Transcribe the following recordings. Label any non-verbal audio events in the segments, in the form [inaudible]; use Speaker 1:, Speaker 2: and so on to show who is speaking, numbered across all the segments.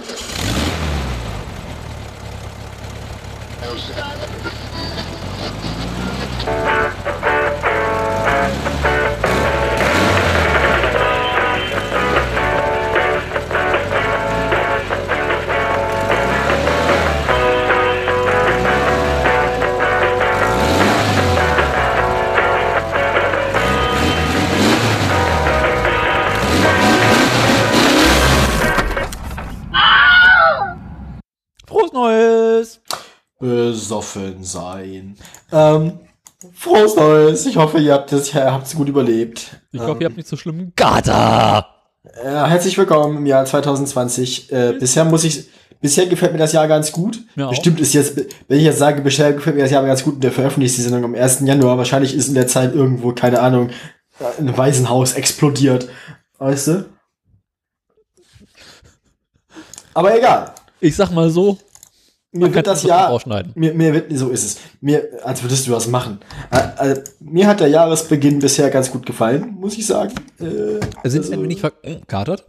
Speaker 1: Frohes
Speaker 2: Besoffen sein. Ähm, frohes Neues. Ich hoffe, ihr habt es, ihr habt es gut überlebt.
Speaker 1: Ich hoffe, ihr habt nicht so schlimmen Gata!
Speaker 2: Äh, herzlich willkommen im Jahr 2020. Äh, bisher muss ich, bisher gefällt mir das Jahr ganz gut.
Speaker 1: Auch.
Speaker 2: Bestimmt ist jetzt, wenn ich jetzt sage, bisher gefällt mir das Jahr ganz gut und der veröffentlicht die Sendung am 1. Januar. Wahrscheinlich ist in der Zeit irgendwo, keine Ahnung, ein Waisenhaus explodiert. Weißt du? Aber egal.
Speaker 1: Ich sag mal so,
Speaker 2: Mir
Speaker 1: kann
Speaker 2: wird das
Speaker 1: das
Speaker 2: Jahr,
Speaker 1: rausschneiden.
Speaker 2: mir, mir wird, so ist es. Mir, als würdest du was machen. Äh, mir hat der Jahresbeginn bisher ganz gut gefallen, muss ich sagen. Äh,
Speaker 1: sind
Speaker 2: also-
Speaker 1: ein wenig verkatert.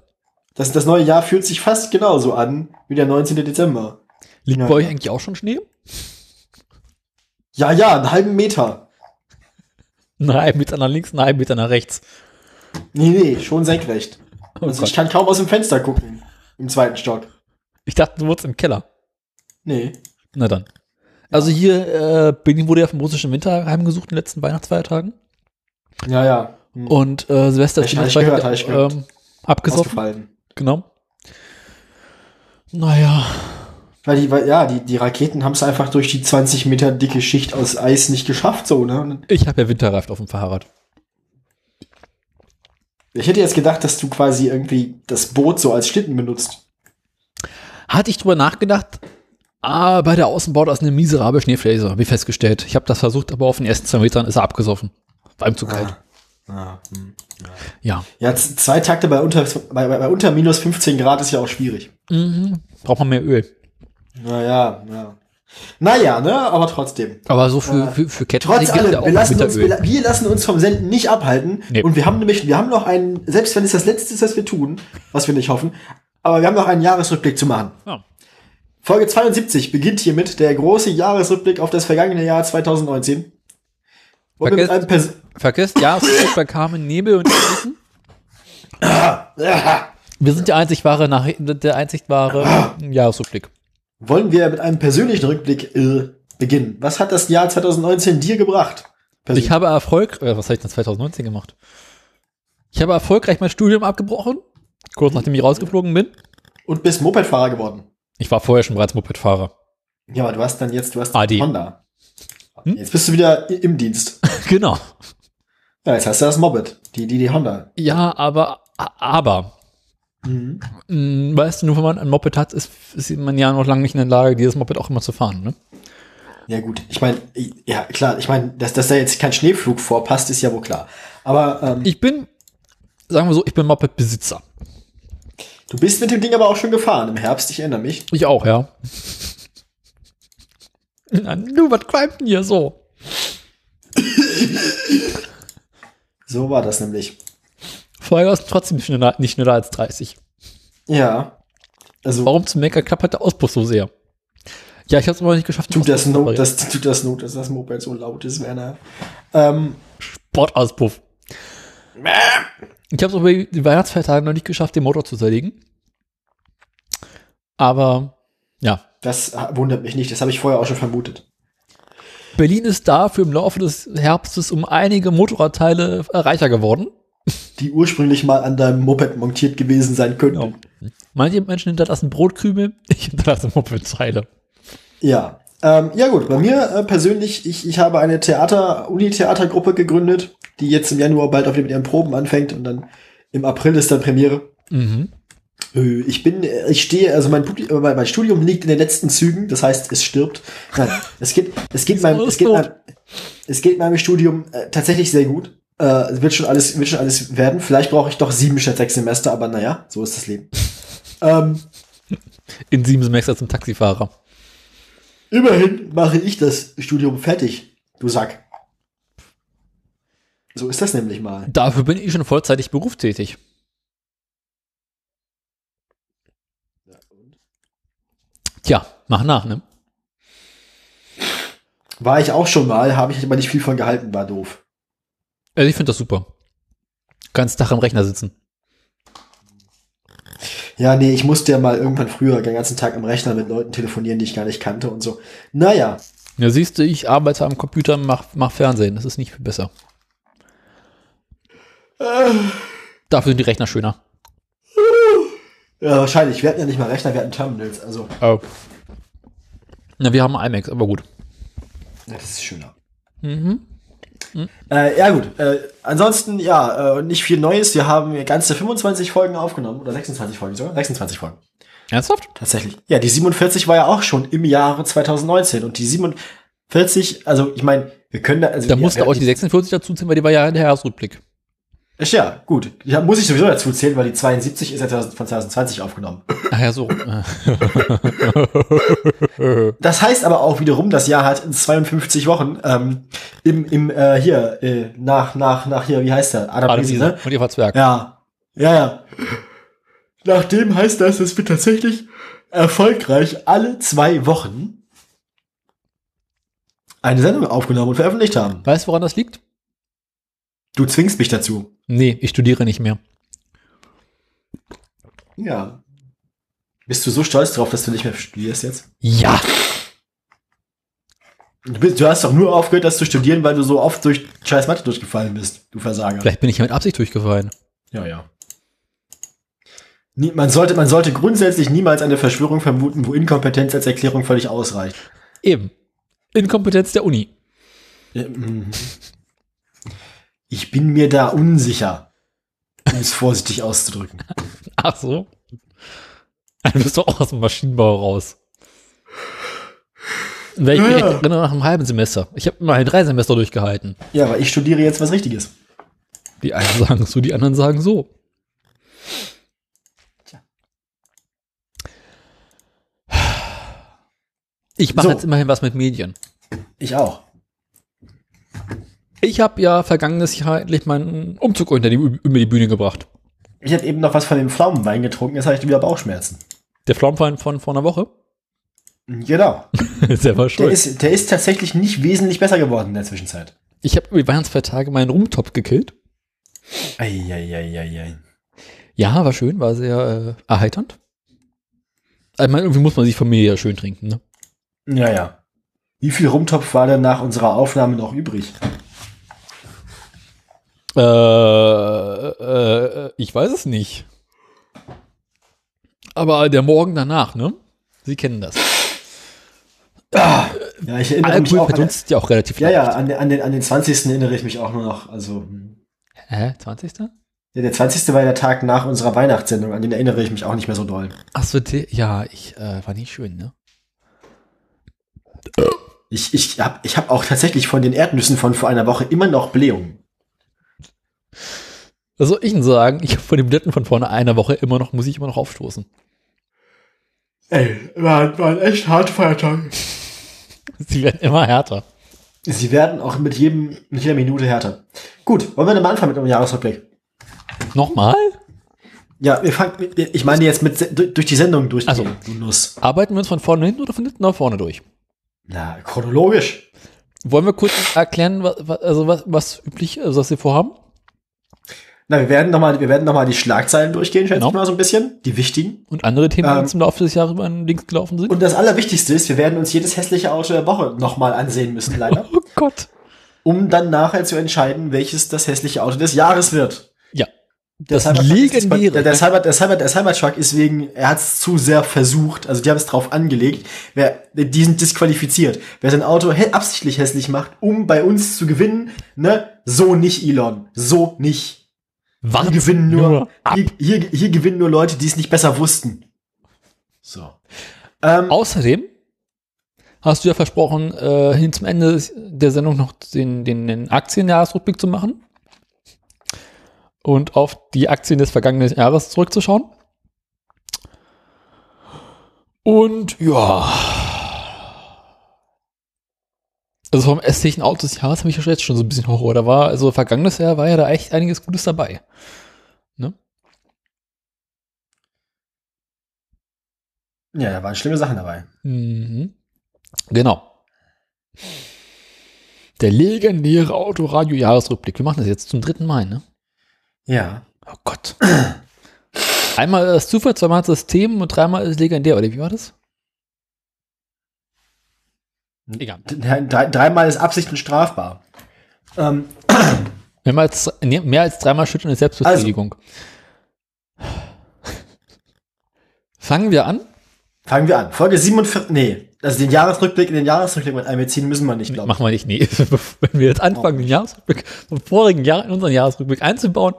Speaker 2: das, das neue Jahr fühlt sich fast genauso an wie der 19. Dezember.
Speaker 1: Liegt
Speaker 2: Ja.
Speaker 1: bei euch eigentlich auch schon Schnee?
Speaker 2: Ja, ja, einen halben Meter.
Speaker 1: Ein halben Meter nach links, ein halben Meter nach rechts.
Speaker 2: Nee, nee, schon senkrecht.
Speaker 1: Oh
Speaker 2: also
Speaker 1: Gott.
Speaker 2: ich kann kaum aus dem Fenster gucken. Im zweiten Stock.
Speaker 1: Ich dachte, du wurdest im Keller.
Speaker 2: Nee.
Speaker 1: Na dann. Also hier, äh, Berlin wurde ja vom russischen Winter heimgesucht in den letzten Weihnachtsfeiertagen.
Speaker 2: Ja, ja. Hm.
Speaker 1: Und äh, Silvester ist
Speaker 2: gehört,
Speaker 1: ähm, abgesoffen.
Speaker 2: Ausgefallen.
Speaker 1: Genau. Naja.
Speaker 2: Weil die, weil, ja, die, die Raketen haben es einfach durch die 20 Meter dicke Schicht aus Eis nicht geschafft, so, ne?
Speaker 1: Ich habe ja Winterreifen auf dem Fahrrad.
Speaker 2: Ich hätte jetzt gedacht, dass du quasi irgendwie das Boot so als Schlitten benutzt.
Speaker 1: Hatte ich drüber nachgedacht, aber bei der Außenbau da ist eine miserable Schneefläche, wie festgestellt. Ich habe das versucht, aber auf den ersten zwei Metern ist er abgesoffen. War ihm zu kalt.
Speaker 2: Ah, hm.
Speaker 1: Ja.
Speaker 2: Ja, z- zwei Takte bei unter, bei, bei, bei unter minus 15 Grad ist ja auch schwierig.
Speaker 1: Mhm. Braucht man mehr Öl.
Speaker 2: Naja, ja. Naja, ne, aber trotzdem.
Speaker 1: Aber so für,
Speaker 2: Äh,
Speaker 1: für, für Ketten
Speaker 2: Trotz allem,
Speaker 1: ja
Speaker 2: wir lassen, uns, wir, wir lassen uns vom Senden nicht abhalten.
Speaker 1: Nee.
Speaker 2: Und wir haben nämlich, wir haben noch einen, selbst wenn es das Letzte ist, was wir tun, was wir nicht hoffen, aber wir haben noch einen Jahresrückblick zu machen.
Speaker 1: Ja.
Speaker 2: Folge 72 beginnt hiermit der große Jahresrückblick auf das vergangene Jahr 2019. Wollen wir mit einem Pers
Speaker 1: Vergesst, ja, es ist bei Carmen Nebel und. Wir sind der einzig wahre, nach, der einzig wahre Jahresrückblick.
Speaker 2: wollen wir mit einem persönlichen Rückblick äh, beginnen. Was hat das Jahr 2019 dir gebracht? Persönlich.
Speaker 1: Ich habe Erfolg, äh, was habe ich denn 2019 gemacht? Ich habe erfolgreich mein Studium abgebrochen, kurz nachdem ich rausgeflogen bin.
Speaker 2: und bist Mopedfahrer geworden.
Speaker 1: Ich war vorher schon bereits Mopedfahrer.
Speaker 2: Ja, aber du hast dann jetzt, du hast
Speaker 1: AD.
Speaker 2: Honda.
Speaker 1: Hm?
Speaker 2: Jetzt bist du wieder im Dienst. [laughs]
Speaker 1: genau.
Speaker 2: Ja, jetzt hast du das Moped, die, die, die Honda.
Speaker 1: Ja, aber, aber,
Speaker 2: Mhm.
Speaker 1: mh, weißt du, nur wenn man ein Moped hat, ist, ist man ja noch lange nicht in der Lage, dieses Moped auch immer zu fahren, ne?
Speaker 2: Ja gut, ich meine, ja klar, ich meine, dass, dass da jetzt kein Schneeflug vorpasst, ist ja wohl klar. Aber ähm,
Speaker 1: Ich bin, sagen wir so, ich bin Moped-Besitzer.
Speaker 2: Du bist mit dem Ding aber auch schon gefahren im Herbst, ich erinnere mich.
Speaker 1: Ich auch, ja. Na, du, was qualmt denn hier so?
Speaker 2: So war das nämlich.
Speaker 1: Vorher ist trotzdem nicht schneller, nicht schneller als 30.
Speaker 2: Ja. Also
Speaker 1: Warum zum Mecker klappert der Auspuff so sehr? Ja, ich habe es aber nicht geschafft.
Speaker 2: tut das Not, das tut das Not, dass das Moped so laut ist, Werner. Ähm,
Speaker 1: Sportauspuff. Ich habe es über die Weihnachtsfeiertage noch nicht geschafft, den Motor zu zerlegen. Aber ja,
Speaker 2: das wundert mich nicht, das habe ich vorher auch schon vermutet.
Speaker 1: Berlin ist dafür im Laufe des Herbstes um einige Motorradteile reicher geworden.
Speaker 2: Die ursprünglich mal an deinem Moped montiert gewesen sein könnten.
Speaker 1: Manche Menschen hinterlassen Brotkrümel, [laughs] ich hinterlasse Mopedteile.
Speaker 2: Ja. Ähm, ja gut, bei mir äh, persönlich, ich, ich habe eine Theater, Uni-Theatergruppe gegründet, die jetzt im Januar bald auch wieder mit ihren Proben anfängt und dann im April ist dann Premiere.
Speaker 1: Mhm.
Speaker 2: Äh, Ich bin, äh, ich stehe, also mein, Publi- äh, mein mein Studium liegt in den letzten Zügen, das heißt, es stirbt. Nein, [laughs] es geht, es geht meinem, es geht meinem, es geht meinem Studium äh, tatsächlich sehr gut. Äh, es wird schon alles, wird schon alles werden. Vielleicht brauche ich doch sieben statt sechs Semester, aber naja, so ist das Leben. [laughs] ähm,
Speaker 1: In sieben Semester zum Taxifahrer.
Speaker 2: Immerhin mache ich das Studium fertig, du Sack. So ist das nämlich mal.
Speaker 1: Dafür bin ich schon vollzeitig berufstätig. Tja, mach nach, ne?
Speaker 2: War ich auch schon mal, habe ich aber nicht viel von gehalten, war doof.
Speaker 1: Also ich finde das super. Ganz Tag am Rechner sitzen.
Speaker 2: Ja, nee, ich musste ja mal irgendwann früher den ganzen Tag am Rechner mit Leuten telefonieren, die ich gar nicht kannte und so. Naja,
Speaker 1: Ja, siehst du, ich arbeite am Computer, mach, mach Fernsehen. Das ist nicht viel besser. Dafür sind die Rechner schöner.
Speaker 2: ja, wahrscheinlich. Wir hatten ja nicht mal Rechner, wir hatten Terminals. Also,
Speaker 1: Oh. Na, wir haben IMAX, aber gut.
Speaker 2: ja, das ist schöner.
Speaker 1: Mhm.
Speaker 2: Äh, ja, gut. Äh, ansonsten, ja, äh, nicht viel Neues. Wir haben ganze 25 Folgen aufgenommen. Oder 26 Folgen sogar. 26 Folgen.
Speaker 1: Ernsthaft?
Speaker 2: Tatsächlich. Ja, die 47 war ja auch schon im Jahre 2019. Und die 47, also ich meine, wir können da. Also,
Speaker 1: Da musste auch die 46 dazu ziehen, weil die war ja der Jahresrückblick.
Speaker 2: Ist Ja, gut. Ja, muss ich sowieso dazu zählen, weil die 72 ist ja 2000 von 2020 aufgenommen.
Speaker 1: Ach ja, so. [laughs]
Speaker 2: Das heißt aber auch wiederum, das Jahr hat in 52 Wochen ähm, im, im äh, hier, äh, nach, nach, nach hier, wie heißt der? Adam, Riese ne?
Speaker 1: und Eva Zwerg.
Speaker 2: Ja. Ja, ja. Nachdem heißt das, dass wir tatsächlich erfolgreich alle zwei Wochen eine Sendung aufgenommen und veröffentlicht haben.
Speaker 1: Weißt du, woran das liegt?
Speaker 2: Du zwingst mich dazu.
Speaker 1: Nee, ich studiere nicht mehr.
Speaker 2: Ja. Bist du so stolz drauf, dass du nicht mehr studierst jetzt?
Speaker 1: Ja.
Speaker 2: Du, bist, du hast doch nur aufgehört, das zu studieren, weil du so oft durch scheiß Mathe durchgefallen bist, du Versager.
Speaker 1: Vielleicht bin ich ja mit Absicht durchgefallen.
Speaker 2: Ja, ja. Nie, man, sollte, man sollte grundsätzlich niemals eine Verschwörung vermuten, wo Inkompetenz als Erklärung völlig ausreicht.
Speaker 1: Eben. Inkompetenz der Uni.
Speaker 2: Ich bin mir da unsicher, um es vorsichtig auszudrücken. [laughs]
Speaker 1: Ach so. Du bist doch auch aus dem Maschinenbau raus. Weil ich mich
Speaker 2: Ja.
Speaker 1: erinnere nach einem halben Semester. Ich habe immerhin drei Semester durchgehalten.
Speaker 2: Ja, aber ich studiere jetzt was Richtiges.
Speaker 1: Die einen sagen so, die anderen sagen so. Ich mache
Speaker 2: So.
Speaker 1: jetzt immerhin was mit Medien.
Speaker 2: Ich auch.
Speaker 1: Ich habe ja vergangenes Jahr endlich meinen Umzug unter die, über die Bühne gebracht.
Speaker 2: Ich habe eben noch was von dem Pflaumenwein getrunken, jetzt habe ich wieder Bauchschmerzen.
Speaker 1: Der Pflaumenwein von vor einer Woche.
Speaker 2: Genau. [laughs]
Speaker 1: Selber
Speaker 2: Der
Speaker 1: schuld.
Speaker 2: ist, der ist tatsächlich nicht wesentlich besser geworden in der Zwischenzeit.
Speaker 1: Ich habe über die Weihnachtsfeiertage meinen Rumtopf gekillt.
Speaker 2: Eieieiei.
Speaker 1: Ja, war schön, war sehr äh, erheiternd. Ich meine, irgendwie muss man sich Familie ja schön trinken, ne?
Speaker 2: Ja, ja. Wie viel Rumtopf war denn nach unserer Aufnahme noch übrig?
Speaker 1: Äh, äh, ich weiß es nicht. Aber der Morgen danach, ne? Sie kennen das.
Speaker 2: Ja, ich erinnere mich
Speaker 1: Alkohol
Speaker 2: auch an,
Speaker 1: ja auch relativ
Speaker 2: Ja, ja, an, den- an, den, an den 20. erinnere ich mich auch nur noch. Also, hm.
Speaker 1: Hä? 20.
Speaker 2: ja, der 20. war der Tag nach unserer Weihnachtssendung, an den erinnere ich mich auch nicht mehr so doll.
Speaker 1: Achso, ja, ich, äh, war nicht schön, ne?
Speaker 2: Ich, ich habe ich hab auch tatsächlich von den Erdnüssen von vor einer Woche immer noch Blähungen.
Speaker 1: Was soll ich denn sagen? Ich habe von den Blättern von vor einer Woche immer noch, muss ich immer noch aufstoßen.
Speaker 2: Ey, war, war ein echt harter Feiertag.
Speaker 1: Sie werden immer härter.
Speaker 2: Sie werden auch mit jedem, mit jeder Minute härter. Gut, wollen wir dann mal anfangen mit einem Jahresrückblick?
Speaker 1: Nochmal?
Speaker 2: Ja, wir fangen, ich meine jetzt mit, durch die Sendung durchgehen,
Speaker 1: Also.
Speaker 2: du Nuss.
Speaker 1: Arbeiten wir uns von vorne hinten oder von hinten nach vorne durch?
Speaker 2: Na, chronologisch.
Speaker 1: Wollen wir kurz erklären, was, also was, was üblich, also was wir vorhaben?
Speaker 2: Na, wir werden nochmal, wir werden noch mal die Schlagzeilen durchgehen, schätze
Speaker 1: Genau.
Speaker 2: ich mal so ein bisschen. Die wichtigen.
Speaker 1: Und andere Themen, die
Speaker 2: Ähm,
Speaker 1: uns im Laufe des Jahres über den Links gelaufen sind?
Speaker 2: Und das Allerwichtigste ist, wir werden uns jedes hässliche Auto der Woche nochmal ansehen müssen, leider. [laughs]
Speaker 1: oh Gott.
Speaker 2: um dann nachher zu entscheiden, welches das hässliche Auto des Jahres wird.
Speaker 1: Ja.
Speaker 2: Der
Speaker 1: Das
Speaker 2: Cybertruck ist-
Speaker 1: legendäre.
Speaker 2: Der, der, Cyber, der, Cyber, der Cybertruck ist wegen, er hat es zu sehr versucht, also die haben es drauf angelegt, wer, die sind disqualifiziert. Wer sein Auto absichtlich hässlich macht, um bei uns zu gewinnen, ne, so nicht Elon, so nicht. Hier
Speaker 1: Wart
Speaker 2: gewinnen nur,
Speaker 1: ab.
Speaker 2: hier, hier, hier gewinnen nur Leute, die es nicht besser wussten. So. Ähm,
Speaker 1: Außerdem hast du ja versprochen, äh, hin zum Ende der Sendung noch den, den, den Aktienjahresrückblick zu machen und auf die Aktien des vergangenen Jahres zurückzuschauen. Und ja. Also vom ästlichen Auto des Jahres habe ich ja jetzt schon so ein bisschen Horror. Da war, also vergangenes Jahr war ja da echt einiges Gutes dabei. Ne?
Speaker 2: Ja, da waren schlimme Sachen dabei.
Speaker 1: Mhm. Genau. Der legendäre Autoradio-Jahresrückblick. Wir machen das jetzt zum dritten Mal, ne?
Speaker 2: Ja.
Speaker 1: Oh Gott. [clears throat] Einmal das Zufall, zweimal das System und dreimal ist legendär, oder wie war das?
Speaker 2: Egal. Drei, dreimal ist Absicht und strafbar. Ähm. [clears throat]
Speaker 1: Mehrmals, mehr als dreimal schütteln ist Selbstbefriedigung. Also. Fangen wir an?
Speaker 2: Fangen wir an. Folge 47, nee, also den Jahresrückblick in den Jahresrückblick mit einbeziehen müssen wir nicht,
Speaker 1: glaube ich. Machen wir nicht, nee. [laughs] Wenn wir jetzt anfangen, den Jahresrückblick vom vorigen Jahr in unseren Jahresrückblick einzubauen,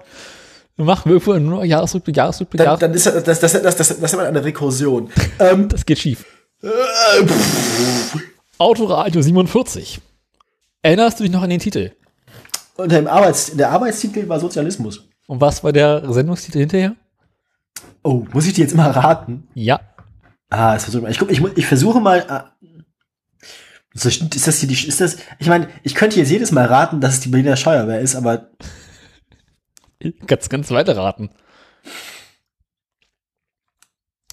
Speaker 1: dann machen wir irgendwo nur Jahresrückblick, Jahresrückblick,
Speaker 2: dann, Dann ist das, das, das, das, das, das ist immer eine Rekursion.
Speaker 1: ähm, [laughs] das geht schief. Autoradio 47. Erinnerst du dich noch an den Titel?
Speaker 2: Unter dem Arbeits der Arbeitstitel war Sozialismus.
Speaker 1: Und was war der Sendungstitel hinterher?
Speaker 2: Oh, muss ich dir jetzt immer raten?
Speaker 1: Ja.
Speaker 2: Ah, das versuche ich. Ich, ich, ich versuche mal. Ah, ist das hier die? Ist das? Ich meine, ich könnte jetzt jedes Mal raten, dass es die Berliner Steuerwehr ist, aber [laughs]
Speaker 1: ganz, ganz weiter raten.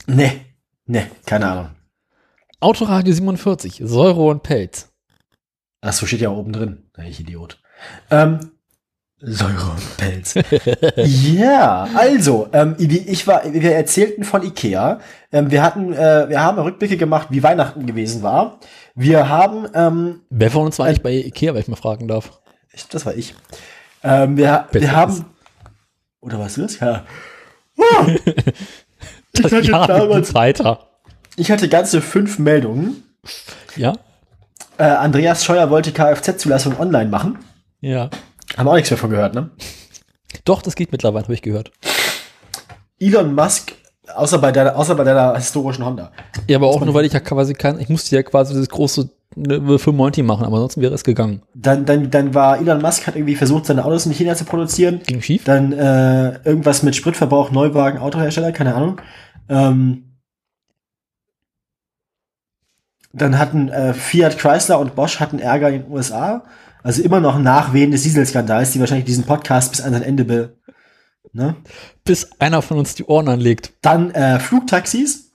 Speaker 2: Nee, nee, keine Ahnung.
Speaker 1: Autoradio 47, Säure und Pelz.
Speaker 2: Ach so, steht ja oben drin. Ich Idiot. Ähm, Säure und Pelz. [laughs] ja, also, ähm, ich war, wir erzählten von Ikea. Ähm, wir hatten, äh, wir haben Rückblicke gemacht, wie Weihnachten gewesen war. Wir haben, ähm,
Speaker 1: Wer von uns war eigentlich bei Ikea, wenn ich mal fragen darf?
Speaker 2: Ich, das war ich. Ähm, wir, wir haben, oder was ist das? Ja. [laughs]
Speaker 1: Oh, das ich Jahr damals, weiter.
Speaker 2: Ich hatte ganze fünf Meldungen.
Speaker 1: Ja.
Speaker 2: Äh, Andreas Scheuer wollte Kfz-Zulassung online machen.
Speaker 1: Ja.
Speaker 2: Haben auch nichts mehr von gehört, ne?
Speaker 1: Doch, das geht mittlerweile, habe ich gehört.
Speaker 2: Elon Musk, außer bei der, außer bei der historischen Honda.
Speaker 1: Ja, aber auch nur, weil ich ja quasi kann, ich musste ja quasi das große 95 machen, aber ansonsten wäre es gegangen.
Speaker 2: Dann, dann, dann war Elon Musk hat irgendwie versucht, seine Autos in China zu produzieren.
Speaker 1: Ging schief.
Speaker 2: Dann äh, irgendwas mit Spritverbrauch, Neuwagen, Autohersteller, keine Ahnung. Ähm, dann hatten äh, Fiat Chrysler und Bosch hatten Ärger in den USA. Also immer noch Nachwehen des Dieselskandals, die wahrscheinlich diesen Podcast bis an sein Ende be, ne?
Speaker 1: Bis einer von uns die Ohren anlegt.
Speaker 2: Dann äh, Flugtaxis.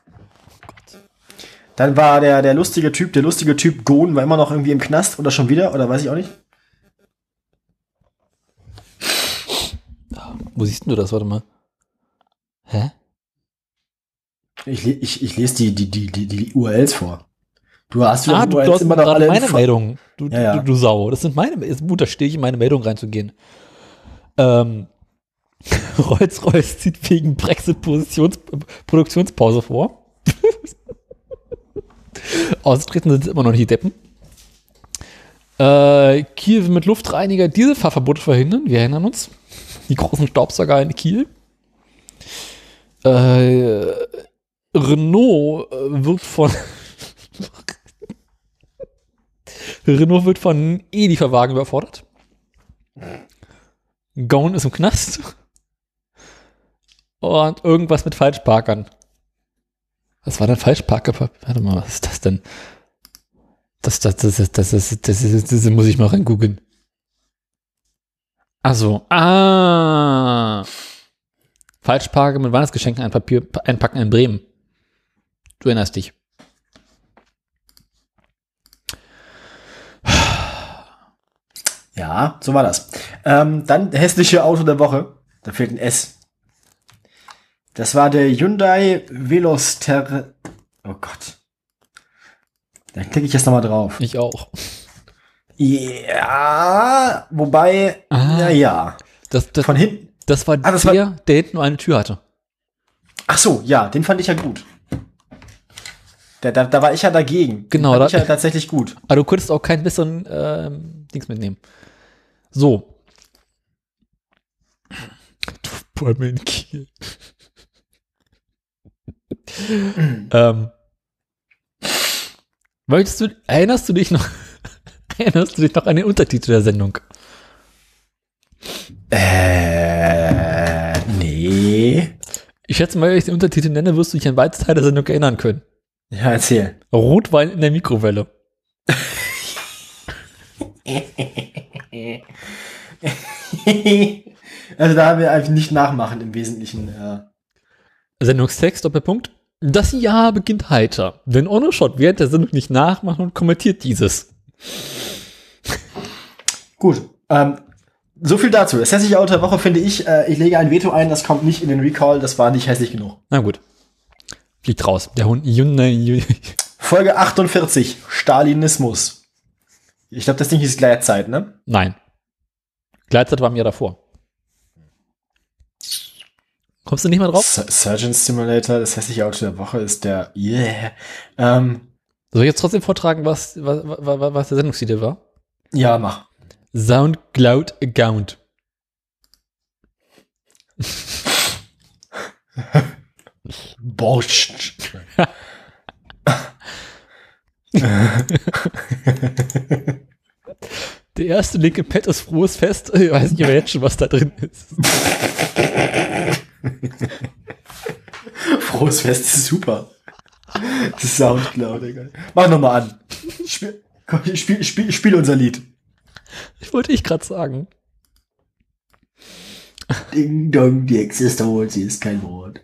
Speaker 2: Dann war der, der lustige Typ, der lustige Typ Gohn war immer noch irgendwie im Knast oder schon wieder, oder weiß ich auch nicht.
Speaker 1: Wo siehst du das? Warte mal. Hä?
Speaker 2: Ich, ich, ich lese die, die, die, die, die URLs vor. Du hast
Speaker 1: ah, du, du hast immer noch alle meine Meldungen. Du,
Speaker 2: ja, ja.
Speaker 1: Du, du, Sau. Das sind meine. Ist gut, da stehe ich in meine Meldung reinzugehen. Ähm, [laughs] Rolls-Royce zieht wegen Brexit Produktionspause vor. [laughs] Austreten sind immer noch nicht die Deppen. Äh, Kiel mit Luftreiniger Dieselfahrverbote verhindern. Wir erinnern uns. Die großen Staubsauger in Kiel. Äh, Renault äh, wird von Renault wird von E-Lieferwagen überfordert. Gone ist im Knast. Und irgendwas mit Falschparkern. Was war denn Falschparker? Warte mal, was ist das denn? Das, das, das, das, das, das, das, das, das muss ich mal reingoogeln. Also, ah. Falschparker mit Weihnachtsgeschenken einpacken in Bremen. Du erinnerst dich.
Speaker 2: Ja, so war das. Ähm, dann hässliche Auto der Woche. Da fehlt ein S. Das war der Hyundai Veloster. Oh Gott. Da klicke ich jetzt nochmal drauf.
Speaker 1: Ich auch.
Speaker 2: Ja, wobei, ah, ja, ja.
Speaker 1: Das, das, Von hinten. Das war ah, das der, war, der hinten nur eine Tür hatte.
Speaker 2: Ach so, ja, den fand ich ja gut. Da, da, da war ich ja dagegen.
Speaker 1: Genau.
Speaker 2: Den
Speaker 1: fand
Speaker 2: da, ich ja [laughs] tatsächlich gut.
Speaker 1: Aber du konntest auch keinen besseren ähm, Dings mitnehmen. So. Du Bäume in Kiel. ähm, möchtest du, erinnerst du dich noch, [laughs] erinnerst du dich noch an den Untertitel der Sendung?
Speaker 2: Äh, nee.
Speaker 1: Ich schätze mal, wenn ich den Untertitel nenne, wirst du dich an weite Teile der Sendung erinnern können.
Speaker 2: Ja, erzähl.
Speaker 1: Rotwein in der Mikrowelle. [laughs] [laughs]
Speaker 2: also da haben wir einfach nicht nachmachen im Wesentlichen. Äh.
Speaker 1: Sendungstext, Doppelpunkt. Das Jahr beginnt heiter, denn Ono schaut während der Sendung nicht nachmachen und kommentiert dieses.
Speaker 2: Gut. Ähm, so viel dazu. Das hässliche Auto der Woche finde ich, äh, ich lege ein Veto ein, das kommt nicht in den Recall, das war nicht hässlich genug.
Speaker 1: Na gut. Fliegt raus. Der Hund Hyundai.
Speaker 2: Folge 48, Stalinismus. Ich glaube, das Ding hieß Gleitzeit, ne?
Speaker 1: Nein. Gleitzeit war mir davor. Kommst du nicht mehr drauf?
Speaker 2: Sur- Surgeon Simulator, das hässliche Auto der Woche ist der, yeah. Ähm,
Speaker 1: Soll ich jetzt trotzdem vortragen, was, was, was, was der Sendungstitel war?
Speaker 2: ja, mach.
Speaker 1: Soundcloud Account. [laughs]
Speaker 2: Borscht. [laughs] [laughs]
Speaker 1: Der erste Link im Pad ist frohes Fest. Ich weiß nicht aber jetzt schon, was da drin ist. [laughs]
Speaker 2: Frohes Fest ist super. Das Soundcloud, egal. Mach noch mal an. Spiel, komm, spiel, spiel, spiel unser Lied.
Speaker 1: Ich wollte ich gerade sagen.
Speaker 2: Ding dong, die Hexe ist tot, sie ist kein Wort.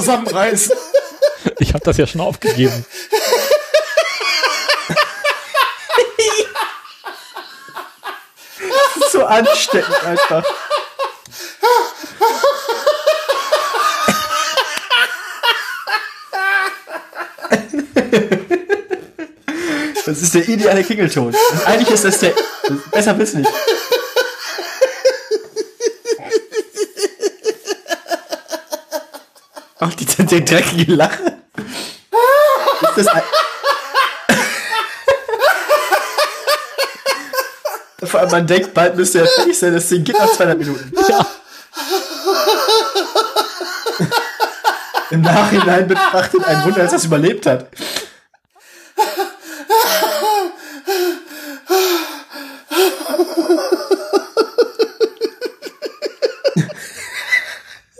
Speaker 2: Zusammenreißen. [laughs]
Speaker 1: Ich habe das ja schon aufgegeben.
Speaker 2: Das ist so ansteckend einfach. Das ist der ideale Klingelton. Eigentlich ist das der. Besser wird's nicht. Auch die, die dreckige Lache. Ist das ein Vor allem man denkt, bald müsste er fertig sein, das Ding geht nach 200 Minuten.
Speaker 1: Ja.
Speaker 2: Im Nachhinein betrachtet ein Wunder, dass das überlebt hat.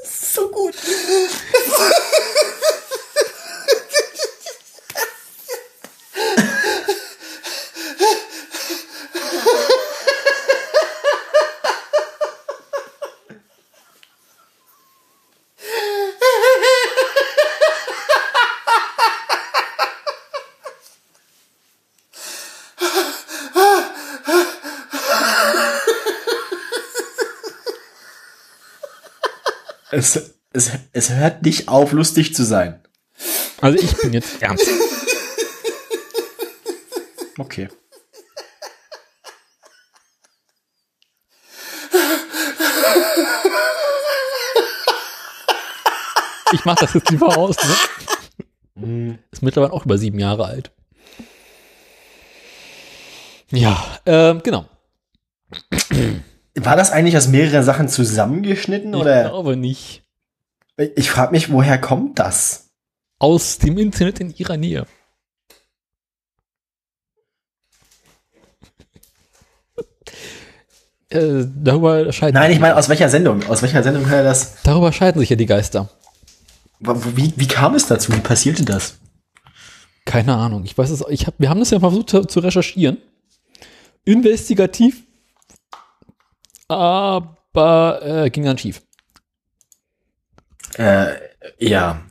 Speaker 2: so gut. Es, es, hört nicht auf, lustig zu sein.
Speaker 1: Also ich bin jetzt [laughs] ernst.
Speaker 2: Okay.
Speaker 1: Ich mache das jetzt lieber aus. Ne? Ist mittlerweile auch über sieben Jahre alt. Ja, ähm, genau.
Speaker 2: War das eigentlich aus mehreren Sachen zusammengeschnitten
Speaker 1: Ich
Speaker 2: oder?
Speaker 1: glaube nicht.
Speaker 2: Ich frage mich, woher kommt das?
Speaker 1: Aus dem Internet in ihrer Nähe. [laughs] Äh, darüber scheiden
Speaker 2: Nein, ich meine, aus welcher Sendung? Aus welcher Sendung hört das?
Speaker 1: darüber scheiden sich ja die Geister.
Speaker 2: Wie, wie kam es dazu? Wie passierte das?
Speaker 1: Keine Ahnung. Ich weiß es. Ich hab, wir haben das ja versucht zu, zu recherchieren. Investigativ. Aber äh, ging dann schief.
Speaker 2: Äh, ja.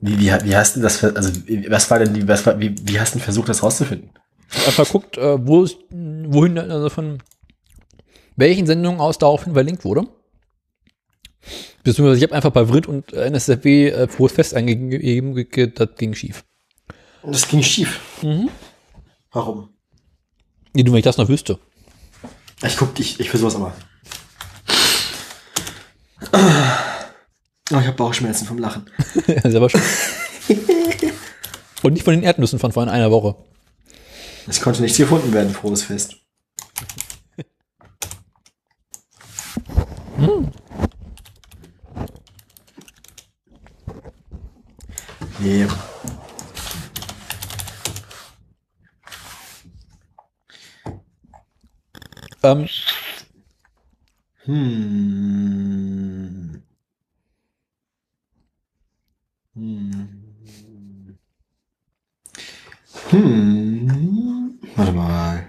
Speaker 2: Wie, wie, wie hast du das, also, was war denn die, was war, wie, wie hast du versucht, das rauszufinden?
Speaker 1: Einfach guckt, äh, wo es, wohin, also von welchen Sendungen aus daraufhin verlinkt wurde. Beziehungsweise ich habe einfach bei Vrit und äh, NSFW äh, frohes Fest eingegeben, ge- ge- das ging schief.
Speaker 2: Das ging schief.
Speaker 1: Mhm.
Speaker 2: Warum?
Speaker 1: Nee, du, wenn ich das noch wüsste.
Speaker 2: Ich guck, ich, ich versuch's aber. Oh, ich habe Bauchschmerzen vom Lachen. [laughs]
Speaker 1: Selber schon. Und nicht von den Erdnüssen von vor einer Woche.
Speaker 2: Es konnte nichts gefunden werden, frohes Fest. Hm. Nee.
Speaker 1: Ähm.
Speaker 2: Hm. Hm. Hm. Warte mal.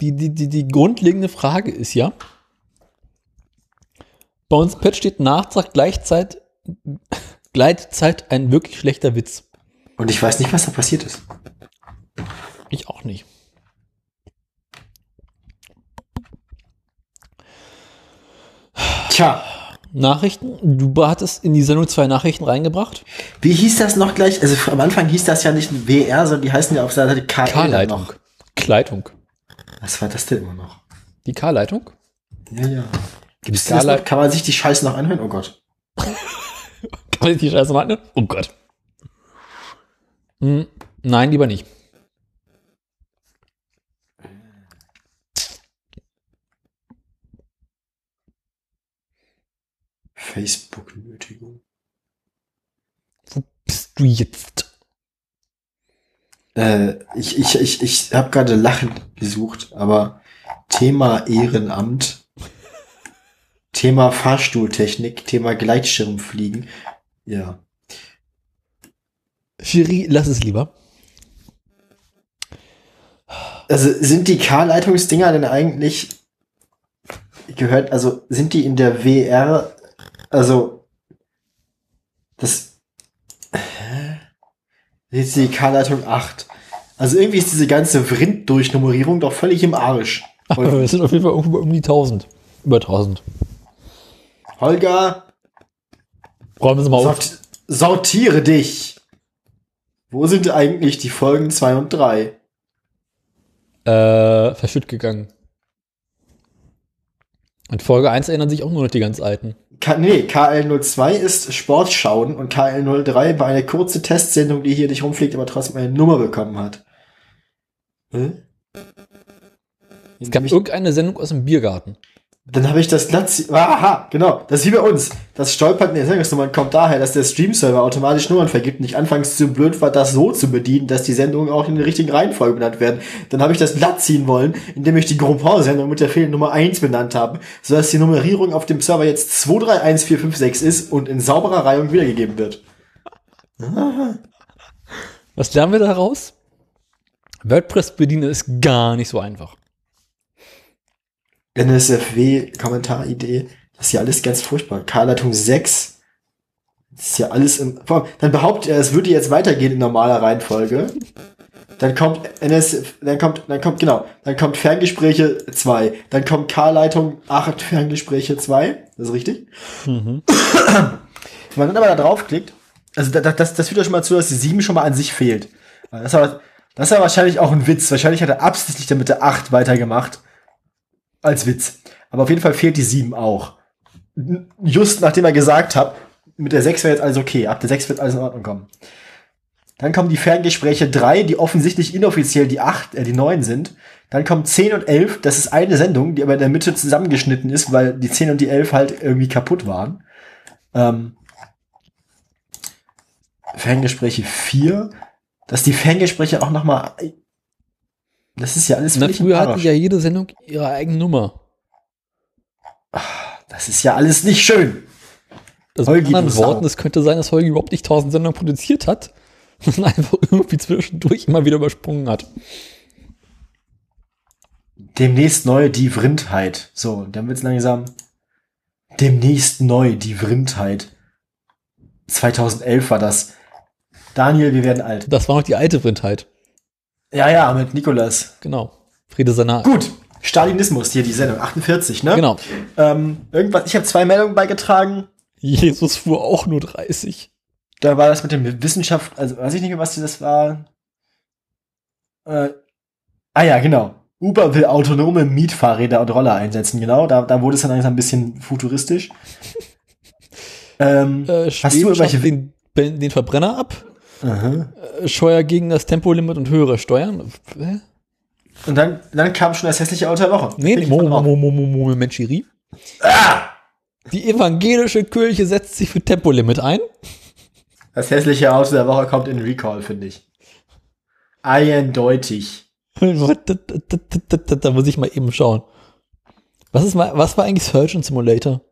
Speaker 1: die, die, die, die grundlegende Frage ist ja, bei uns Pad steht Nachtrag Gleichzeit, Gleitzeit ein wirklich schlechter Witz.
Speaker 2: Und ich weiß nicht, was da passiert ist.
Speaker 1: Ich auch nicht.
Speaker 2: Tja,
Speaker 1: Nachrichten? Du hattest in die Sendung zwei Nachrichten reingebracht.
Speaker 2: wie hieß das noch gleich? Also am Anfang hieß das ja nicht WR, sondern die heißen ja auf der Seite
Speaker 1: K-Leitung.
Speaker 2: noch.
Speaker 1: Kleitung.
Speaker 2: Was war das denn immer noch?
Speaker 1: Die K-Leitung?
Speaker 2: Ja, ja.
Speaker 1: Gibt
Speaker 2: Ist das noch? Kann man sich die Scheiße noch anhören? Oh Gott. [laughs]
Speaker 1: Kann man sich die Scheiße mal anhören? Oh Gott. Hm, nein, lieber nicht.
Speaker 2: Facebook-Nötigung.
Speaker 1: Wo bist du jetzt?
Speaker 2: Äh, ich ich, ich, ich habe gerade Lachen gesucht, aber Thema Ehrenamt, Thema Fahrstuhltechnik, Thema Gleitschirmfliegen. Ja.
Speaker 1: Schiri, lass es lieber.
Speaker 2: Also sind die K-Leitungsdinger denn eigentlich gehört, also sind die in der WR, also das jetzt die K-Leitung 8. Also irgendwie ist diese ganze Vrind-Durchnummerierung doch völlig im Arsch.
Speaker 1: Aber [laughs] wir sind auf jeden Fall irgendwo um die 1000. Über 1000.
Speaker 2: Holger,
Speaker 1: Räumen Sie mal auf.
Speaker 2: sort sortiere dich. Wo sind eigentlich die Folgen 2 und 3?
Speaker 1: Äh, verschütt gegangen. Und Folge 1 erinnern sich auch nur noch die ganz alten.
Speaker 2: K nee, KL02 ist Sportschauen und KL03 war eine kurze Testsendung, die hier nicht rumfliegt, aber trotzdem eine Nummer bekommen hat. Hä?
Speaker 1: Es gab irgendeine Sendung aus dem Biergarten.
Speaker 2: Dann habe ich das Glatz. Aha, genau. Das ist wie bei uns. Das Stolpern in den Sendungsnummern kommt daher, dass der Stream-Server automatisch Nummern vergibt und ich anfangs zu blöd war, das so zu bedienen, dass die Sendungen auch in der richtigen Reihenfolge benannt werden. Dann habe ich das glatt ziehen wollen, indem ich die Groupon-Sendung mit der fehlenden Nummer 1 benannt habe, sodass die Nummerierung auf dem Server jetzt 231456 ist und in sauberer Reihung wiedergegeben wird.
Speaker 1: Was lernen wir daraus? WordPress bedienen ist gar nicht so einfach.
Speaker 2: NSFW-Kommentaridee. Das ist ja alles ganz furchtbar. K-Leitung 6. Das ist ja alles im. Dann behauptet er, es würde jetzt weitergehen in normaler Reihenfolge. Dann kommt NS, dann kommt, dann kommt, genau, dann kommt Ferngespräche 2. Dann kommt K-Leitung 8 Ferngespräche 2. Das ist richtig.
Speaker 1: Mhm.
Speaker 2: Wenn man dann aber da draufklickt, also da- da- das, das führt ja schon mal zu, dass die 7 schon mal an sich fehlt. Das aber, das ist ja wahrscheinlich auch ein Witz. Wahrscheinlich hat er absichtlich damit der 8 weitergemacht. Als Witz. Aber auf jeden Fall fehlt die 7 auch. Just nachdem er gesagt hat, mit der 6 wäre jetzt alles okay. Ab der 6 wird alles in Ordnung kommen. Dann kommen die Ferngespräche 3, die offensichtlich inoffiziell die 8, äh, die 9 sind. Dann kommen 10 und 11. Das ist eine Sendung, die aber in der Mitte zusammengeschnitten ist, weil die 10 und die 11 halt irgendwie kaputt waren. Ähm, Ferngespräche 4. Dass die Ferngespräche auch noch mal das ist ja alles
Speaker 1: Na, früher hatte ja jede Sendung ihre eigene Nummer.
Speaker 2: Das ist ja alles nicht schön.
Speaker 1: Also
Speaker 2: Holgi,
Speaker 1: mit anderen. Worten, es könnte sein, dass Holgi überhaupt nicht 1000 Sendungen produziert hat [laughs] und einfach irgendwie zwischendurch immer wieder übersprungen hat.
Speaker 2: Demnächst neu die Vrindheit. So, dann wird's langsam. Demnächst neu die Vrindheit. 2011 war das. Daniel, wir werden alt.
Speaker 1: Das war noch die alte Blindheit.
Speaker 2: Ja, ja, mit Nikolas.
Speaker 1: Genau. Friede seiner.
Speaker 2: Gut. Stalinismus, hier die Sendung, 48, ne?
Speaker 1: Genau.
Speaker 2: Ähm, irgendwas, ich habe zwei Meldungen beigetragen.
Speaker 1: Jesus fuhr auch nur 30.
Speaker 2: Da war das mit dem Wissenschaft, also weiß ich nicht mehr, was das war. Äh, ah ja, genau. Uber will autonome Mietfahrräder und Roller einsetzen, genau. Da, da wurde es dann langsam ein bisschen futuristisch. [laughs] ähm,
Speaker 1: Äh,
Speaker 2: Hast du irgendwelche-
Speaker 1: den, den Verbrenner ab.
Speaker 2: Aha.
Speaker 1: Äh, Scheuer gegen das Tempolimit und höhere Steuern. Hä?
Speaker 2: Und dann, dann kam schon das hässliche Auto der Woche.
Speaker 1: Nee,
Speaker 2: Bin ich
Speaker 1: Mo,
Speaker 2: voll drauf.
Speaker 1: Mo, Mo, Mo, Mo, Moment, Schiri.
Speaker 2: Ah!
Speaker 1: Die evangelische Kirche setzt sich für Tempolimit ein.
Speaker 2: Das hässliche Auto der Woche kommt in Recall, finde ich. Eindeutig.
Speaker 1: da, da, da, da, da, da muss ich mal eben schauen. Was, ist mal, was war eigentlich Surgeon Simulator?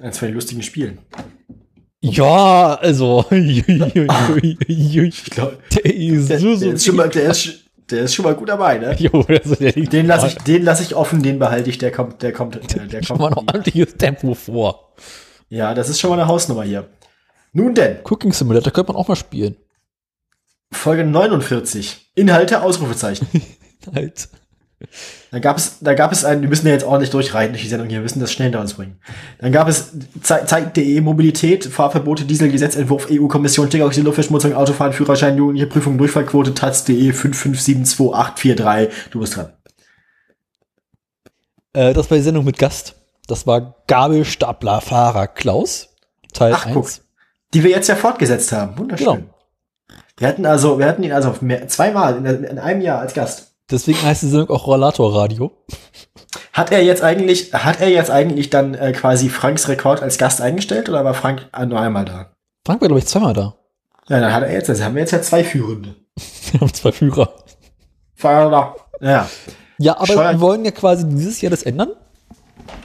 Speaker 2: Eins von den lustigen Spielen.
Speaker 1: Ja, also. [laughs]
Speaker 2: Ich glaub,
Speaker 1: der ist
Speaker 2: der, der, ist schon mal, der, ist, der ist schon mal gut dabei, ne?
Speaker 1: Jo, also der
Speaker 2: Den lasse ich, den lass ich offen, den behalte ich, der kommt, der kommt, äh, der
Speaker 1: schon mal
Speaker 2: kommt.
Speaker 1: ordentliches Tempo vor.
Speaker 2: Ja, das ist schon mal eine Hausnummer hier. Nun denn,
Speaker 1: Cooking Simulator könnte man auch mal spielen.
Speaker 2: Folge 49. Inhalte, Ausrufezeichen. [laughs]
Speaker 1: Halt.
Speaker 2: Da gab es, da gab es einen, wir müssen ja jetzt ordentlich durchreiten durch die Sendung hier, wir müssen das schnell hinter uns bringen. Dann gab es Ze- Zeit.de Mobilität, Fahrverbote, Dieselgesetzentwurf, EU-Kommission, Stickoxid, Luftverschmutzung, Autofahren, Führerschein, jugendliche Prüfung, Durchfallquote, Taz.de 5572843. Du bist dran.
Speaker 1: Äh, das war die Sendung mit Gast. Das war Gabelstaplerfahrer Klaus. Teil
Speaker 2: Ach,
Speaker 1: 1.
Speaker 2: guck. Die wir jetzt ja fortgesetzt haben. Wunderschön.
Speaker 1: Genau.
Speaker 2: Wir hatten also, wir hatten ihn also mehr, zweimal in, in einem Jahr als Gast.
Speaker 1: Deswegen heißt die Sendung auch Rollatorradio.
Speaker 2: Hat er jetzt eigentlich, hat er jetzt eigentlich dann äh, quasi Franks Rekord als Gast eingestellt oder war Frank nur einmal da?
Speaker 1: Frank war, glaube ich, zweimal da.
Speaker 2: Ja, dann hat er jetzt, also haben wir jetzt ja zwei Führende.
Speaker 1: Wir haben zwei Führer.
Speaker 2: Fahrer. Ja.
Speaker 1: Ja, aber
Speaker 2: Steuern-
Speaker 1: wir wollen ja quasi dieses Jahr das ändern.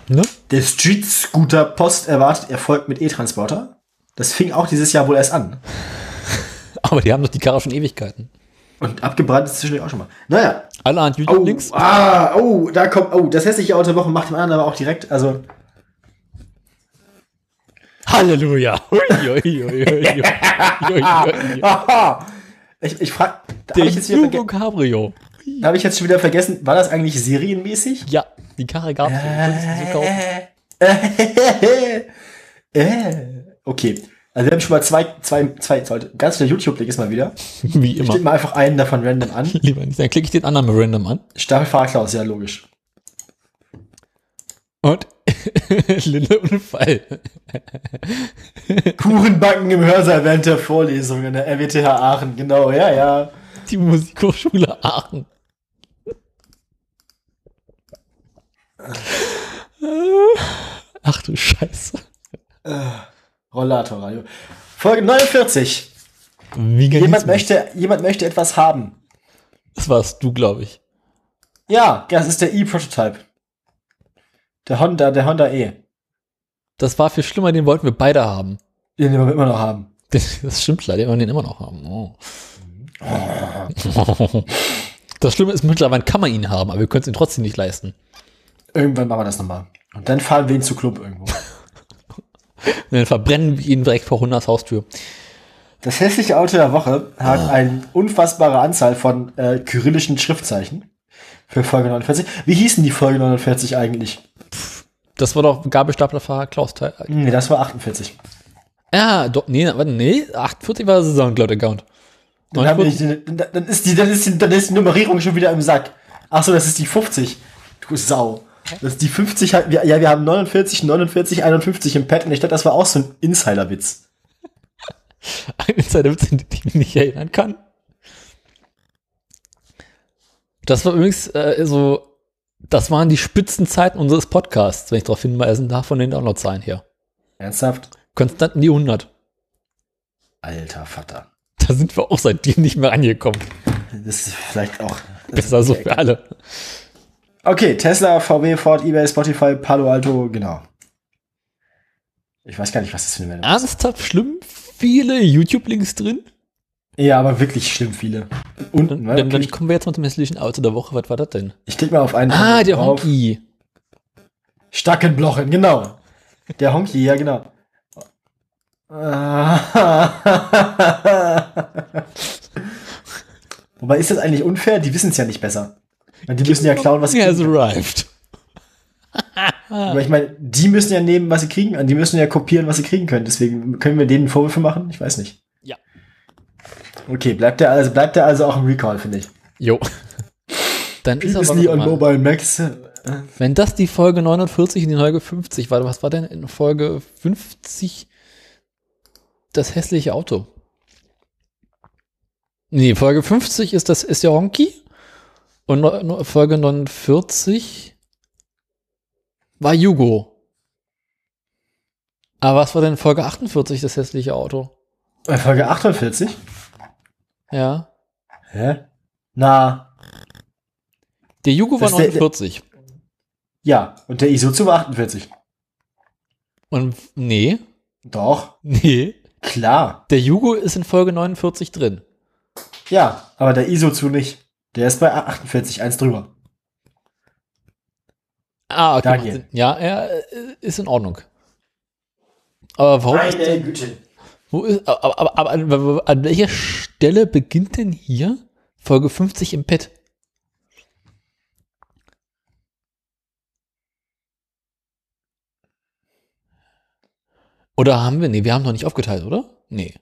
Speaker 1: Ne?
Speaker 2: Der Street Scooter Post erwartet Erfolg mit E-Transporter. Das fing auch dieses Jahr wohl erst an. [laughs]
Speaker 1: Aber die haben doch die Karre schon Ewigkeiten.
Speaker 2: Und abgebrannt ist zwischendurch auch schon mal. Naja.
Speaker 1: Alle an
Speaker 2: Oh,
Speaker 1: YouTube-Links.
Speaker 2: ah, oh, da kommt, oh, das hässliche Auto der Woche macht dem anderen aber auch direkt, also,
Speaker 1: Halleluja. [laughs]
Speaker 2: Ich, ich frag, da habe ich, jetzt wieder
Speaker 1: Cabrio.
Speaker 2: da hab ich jetzt schon wieder vergessen, war das eigentlich serienmäßig?
Speaker 1: Ja, die Karre gab es. zu kaufen.
Speaker 2: äh, [laughs] okay. Also wir haben schon mal zwei, zwei, zwei, zwei ganz der YouTube-Link ist mal wieder. [laughs]
Speaker 1: Wie
Speaker 2: Ich
Speaker 1: immer.
Speaker 2: klicke mal einfach einen davon random an. [laughs]
Speaker 1: Lieber nicht. Dann klicke ich den anderen mal random an.
Speaker 2: Staffelfahrer Klaus, ja logisch.
Speaker 1: Und [laughs] Lille Unfall.
Speaker 2: Kuchenbacken im Hörsaal während der Vorlesung in der RWTH Aachen, genau, ja, ja.
Speaker 1: Die Musikhochschule Aachen. Ach du Scheiße.
Speaker 2: Rollatorradio. Folge 49.
Speaker 1: Wie
Speaker 2: Jemand möchte, jemand möchte etwas haben.
Speaker 1: Das warst du, glaube ich.
Speaker 2: Ja, das ist der E-Prototype. Der Honda, der Honda E.
Speaker 1: Das war viel schlimmer, den wollten wir beide haben.
Speaker 2: Den wir immer noch haben. [laughs]
Speaker 1: Das stimmt leider, wir wollen den immer noch haben. Oh. [laughs] Das Schlimme ist, mittlerweile kann man ihn haben, aber wir können es ihn trotzdem nicht leisten.
Speaker 2: Irgendwann machen wir das nochmal. Und dann fahren wir ihn zu Club irgendwo. [laughs]
Speaker 1: Dann verbrennen wir ihn direkt vor Hundas Haustür.
Speaker 2: Das hässliche Auto der Woche hat eine unfassbare Anzahl von äh, kyrillischen Schriftzeichen für Folge 49. Wie hießen die Folge 49 eigentlich?
Speaker 1: Das war doch Gabelstaplerfahrer Klaus Teil.
Speaker 2: Nee, das war 48.
Speaker 1: Ja, doch, nee, warte, nee, 48 war Saison-Account.
Speaker 2: Dann, die, dann, dann, ist die, dann, ist die, dann ist die Nummerierung schon wieder im Sack. Ach so, das ist die 50. Du Sau. Das ist die 50. halt- Ja, wir haben 49, 49, 51 im Pad und ich dachte, das war auch so ein Insider-Witz.
Speaker 1: Zeit, an die ich mich nicht erinnern kann. Das war übrigens äh, so, das waren die Spitzenzeiten unseres Podcasts, wenn ich darauf hinweisen darf, von den Downloadzahlen her.
Speaker 2: Ernsthaft?
Speaker 1: Konstant in die 100.
Speaker 2: Alter Vater.
Speaker 1: Da sind wir auch seitdem nicht mehr angekommen.
Speaker 2: Das ist vielleicht auch. das
Speaker 1: Besser so für alle.
Speaker 2: Okay, Tesla, VW, Ford, eBay, Spotify, Palo Alto, genau. Ich weiß gar nicht, was das für eine Meldung ist.
Speaker 1: Ernsthaft schlimm? Viele YouTube-Links drin?
Speaker 2: Ja, aber wirklich schlimm viele. Und,
Speaker 1: Dann,
Speaker 2: ne,
Speaker 1: dann, kommen wir jetzt mal zum hässlichen Auto der Woche. Was war das denn?
Speaker 2: ich klicke mal auf einen.
Speaker 1: Ah, der. Honky.
Speaker 2: Stackenblochen, genau. Der Honky, ja, genau. [laughs] Wobei ist das eigentlich unfair? Die wissen es ja nicht besser. Weil Die müssen ja klauen, was sie
Speaker 1: He has
Speaker 2: kriegen.
Speaker 1: arrived. [laughs]
Speaker 2: Aber ich meine, die müssen ja nehmen, was sie kriegen. Die müssen ja kopieren, was sie kriegen können. Deswegen können wir denen Vorwürfe machen? Ich weiß nicht.
Speaker 1: Ja.
Speaker 2: Okay, bleibt der also, bleibt der also auch im Recall, finde ich.
Speaker 1: Jo. Dann ist aber
Speaker 2: on. Mobile Max.
Speaker 1: Wenn das die Folge 49 und die Folge 50 war, was war denn in Folge 50 das hässliche Auto? Nee, Folge 50 ist das ist der Honky und Folge 49 war Jugo. Aber was war denn Folge 48 das hässliche Auto?
Speaker 2: Äh, Folge 48?
Speaker 1: Ja.
Speaker 2: Hä? Na,
Speaker 1: Der Jugo war
Speaker 2: Das ist der-
Speaker 1: 49.
Speaker 2: ja. Und der Isuzu war 48.
Speaker 1: Und nee,
Speaker 2: Doch,
Speaker 1: nee.
Speaker 2: klar.
Speaker 1: Der Jugo ist in Folge 49 drin.
Speaker 2: Ja, aber der Isuzu nicht. Der ist bei 48, eins drüber.
Speaker 1: Ah, okay.
Speaker 2: Da
Speaker 1: macht
Speaker 2: geht.
Speaker 1: Sinn. Ja, er äh, ist in Ordnung. Aber warum ist
Speaker 2: Meine Güte.
Speaker 1: Wo ist, aber, aber, aber an, an welcher Stelle beginnt denn hier Folge 50 im Pad? Oder haben wir, nee, wir haben noch nicht aufgeteilt, oder? Nee.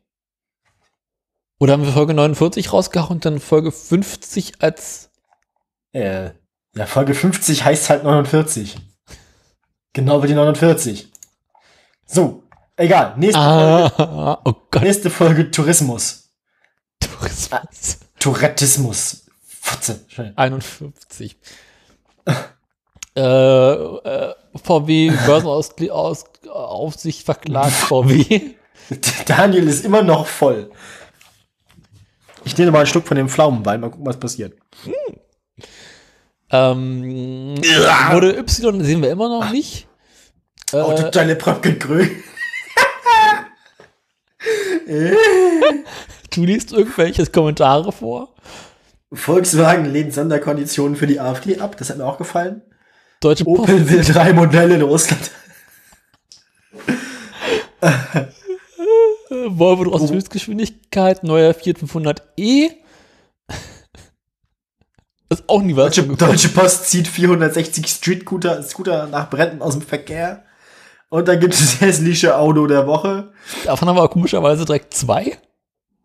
Speaker 1: Oder haben wir Folge 49 rausgehauen und dann Folge 50 als,
Speaker 2: Äh, ja, Folge 50 heißt halt 49. Genau wie die 49. So, egal. Nächste, Folge,
Speaker 1: ah, oh Gott,
Speaker 2: nächste Folge Tourismus.
Speaker 1: Tourismus.
Speaker 2: Tourettismus. Fotze. Schön.
Speaker 1: 51. äh, äh, VW Börsenaufsicht verklagt VW. [laughs]
Speaker 2: Daniel ist immer noch voll. Ich nehme mal einen Schluck von dem Pflaumenwein, mal gucken, was passiert.
Speaker 1: ähm, wurde Y sehen wir immer noch nicht.
Speaker 2: Oh,
Speaker 1: Äh,
Speaker 2: du deine Bröckelgrün.
Speaker 1: du liest irgendwelches Kommentare vor.
Speaker 2: Volkswagen lehnt Sonderkonditionen für die AfD ab. Das hat mir auch gefallen.
Speaker 1: Deutsche Post.
Speaker 2: Opel will drei Modelle in Russland. [laughs]
Speaker 1: Volvo trotz Höchstgeschwindigkeit, neuer Fiat 500e. Das ist auch nie was.
Speaker 2: Deutsche, Deutsche Post zieht 460 Street-Scooter Scooter nach Bränden aus dem Verkehr. Und dann gibt es das [laughs] hässliche Auto der Woche.
Speaker 1: Davon haben wir komischerweise direkt zwei.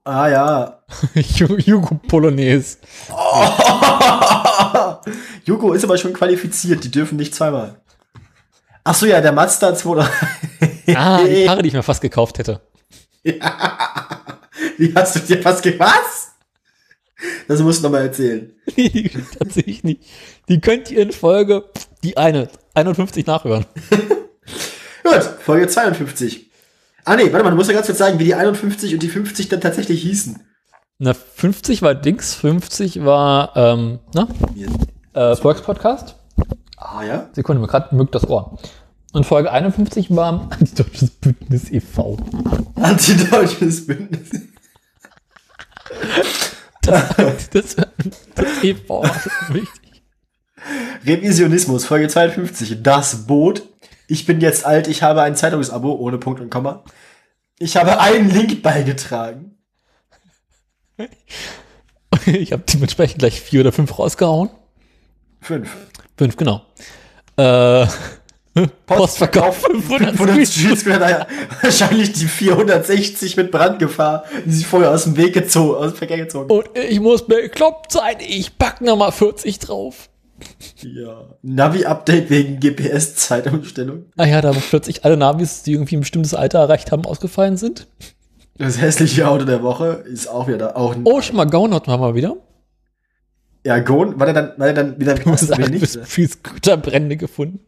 Speaker 2: Ah ja. [laughs]
Speaker 1: Jugo Polonaise. [laughs]
Speaker 2: Jugo ist aber schon qualifiziert, die dürfen nicht zweimal. Ach so, ja, der Mazda 2.
Speaker 1: Ah, die Karre, die ich mir fast gekauft hätte. [laughs]
Speaker 2: Wie hast du dir was ge- Was? Das musst du noch mal erzählen. [laughs]
Speaker 1: Tatsächlich nicht. Die könnt ihr in Folge die eine 51 nachhören. [laughs]
Speaker 2: Gut, Folge 52. Ah nee, warte mal, du musst ja ganz kurz sagen, wie die 51 und die 50 dann tatsächlich hießen.
Speaker 1: Na, 50 war Dings, 50 war, ähm, na, äh, Volkspodcast.
Speaker 2: Ah ja?
Speaker 1: Sekunde, mir gerade mückt das Ohr. Und Folge 51 war Antideutsches Bündnis e.V.
Speaker 2: Antideutsches Bündnis.
Speaker 1: Das, das e.V. war schon wichtig.
Speaker 2: Revisionismus, Folge 52. Das Boot. Ich bin jetzt alt, ich habe ein Zeitungsabo ohne Punkt und Komma. Ich habe einen Link beigetragen.
Speaker 1: Ich habe dementsprechend gleich vier oder fünf rausgehauen.
Speaker 2: Fünf.
Speaker 1: Fünf, genau. Äh, Postverkauf 500
Speaker 2: 500 Street naja, wahrscheinlich die 460 mit Brandgefahr, die sie vorher aus dem Weg gezogen, aus dem Verkehr gezogen.
Speaker 1: Und ich muss bekloppt sein. Ich pack nochmal 40 drauf.
Speaker 2: Ja. Navi-Update wegen GPS-Zeitumstellung.
Speaker 1: Ah ja, da plötzlich alle Navis, die irgendwie ein bestimmtes Alter erreicht haben, ausgefallen sind.
Speaker 2: Das hässliche Auto der Woche ist auch wieder da. Auch
Speaker 1: Oh, schon mal Gaun hatten wir mal wieder.
Speaker 2: ja, Gon, war der dann, war der dann wieder will
Speaker 1: ist
Speaker 2: nicht?
Speaker 1: viel Scooterbrände gefunden.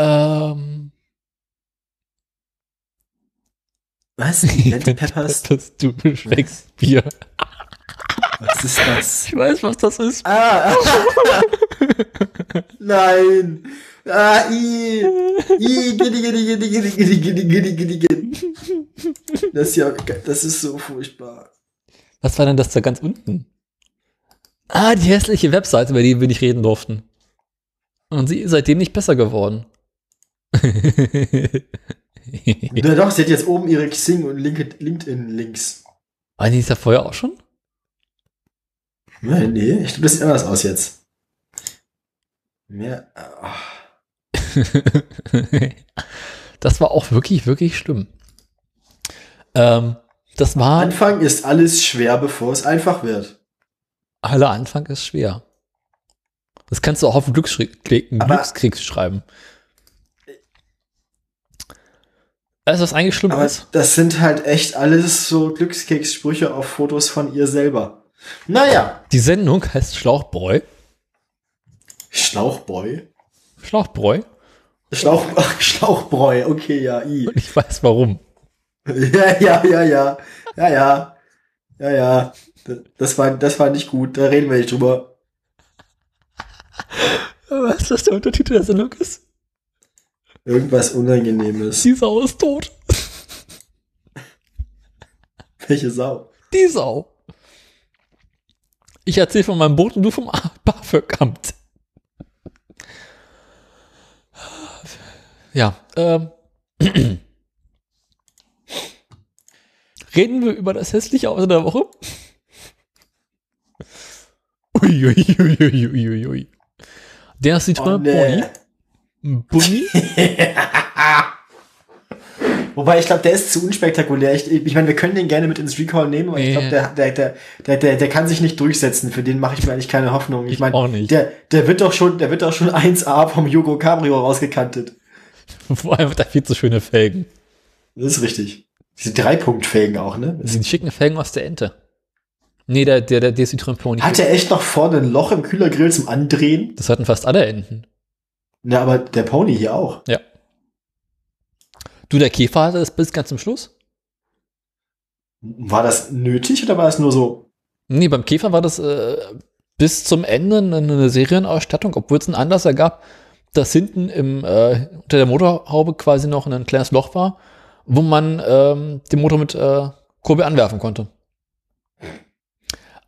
Speaker 1: Ähm,
Speaker 2: Was? Lente [laughs] Peppers?
Speaker 1: Das du Shakespeare.
Speaker 2: Was ist das?
Speaker 1: Ich weiß, was das ist.
Speaker 2: Ah! Nein! Ah, i! I! Gidi, gidi, gidi, gidi, gidi, gidi, gidi, gidi. Das ist ja, das ist so furchtbar.
Speaker 1: Was war denn das da ganz unten? Ah, die hässliche Webseite, über die wir nicht reden durften. Und sie ist seitdem nicht besser geworden. [laughs]
Speaker 2: Na doch, sie hat jetzt oben ihre Xing und Linked- LinkedIn-Links.
Speaker 1: War die ist ja vorher auch schon?
Speaker 2: Nee, nee, ich glaube, das sieht anders aus jetzt. Mehr. ah. [laughs]
Speaker 1: das war auch wirklich, wirklich schlimm. Ähm, das war,
Speaker 2: Anfang ist alles schwer, bevor es einfach wird.
Speaker 1: aller Anfang ist schwer. Das kannst du auch auf den Glückskrieg, Glückskrieg schreiben. Du, was eigentlich schlimm
Speaker 2: Aber
Speaker 1: ist?
Speaker 2: das sind halt echt alles so Glückskeks-Sprüche auf Fotos von ihr selber. Naja,
Speaker 1: Die Sendung heißt Schlauchbräu.
Speaker 2: Schlauchboy.
Speaker 1: Schlauchbräu.
Speaker 2: Schlauch, [laughs] Schlauchbräu, okay, ja, i.
Speaker 1: Und ich weiß warum. [laughs]
Speaker 2: Ja, ja, ja, ja. Ja, ja. Ja, ja. Das war, das war nicht gut. Da reden wir nicht drüber. [laughs]
Speaker 1: Was der Untertitel der Sendung ist?
Speaker 2: Irgendwas Unangenehmes.
Speaker 1: Die Sau ist tot. [laughs]
Speaker 2: Welche Sau?
Speaker 1: Die Sau. Ich erzähle von meinem Boot und du vom [laughs] BAföG-Amt. Ja, ähm. [clears throat] Reden wir über das hässliche Auto der Woche? Uiuiuiuiui. Ui, Der Citroën
Speaker 2: Oh, nee.
Speaker 1: Pony. Bunny. [laughs]
Speaker 2: Wobei, ich glaube, der ist zu unspektakulär. Ich, ich meine, wir können den gerne mit ins Recall nehmen, aber ich glaube, der, der, der, der, der, der kann sich nicht durchsetzen. Für den mache ich mir eigentlich keine Hoffnung. Ich meine,
Speaker 1: auch nicht.
Speaker 2: der, der wird doch schon, der wird doch schon [laughs] 1A vom Yugo Cabrio rausgekantet. [laughs]
Speaker 1: Vor allem hat er viel zu schöne Felgen.
Speaker 2: Das ist richtig. Diese Dreipunktfelgen auch, ne?
Speaker 1: Das sind schicken Felgen aus der Ente. Nee, der, der, der, der Citroën Pony.
Speaker 2: Hat er echt noch vorne ein Loch im Kühlergrill zum Andrehen?
Speaker 1: Das hatten fast alle Enten.
Speaker 2: Na, aber der Pony hier auch.
Speaker 1: Ja. Du, der Käfer hatte das bis ganz zum Schluss?
Speaker 2: War das nötig oder war es nur so?
Speaker 1: Nee, beim Käfer war das äh, bis zum Ende eine Serienausstattung, obwohl es einen Anlasser gab, dass hinten im, äh, unter der Motorhaube quasi noch ein kleines Loch war, wo man ähm, den Motor mit äh, Kurbel anwerfen konnte.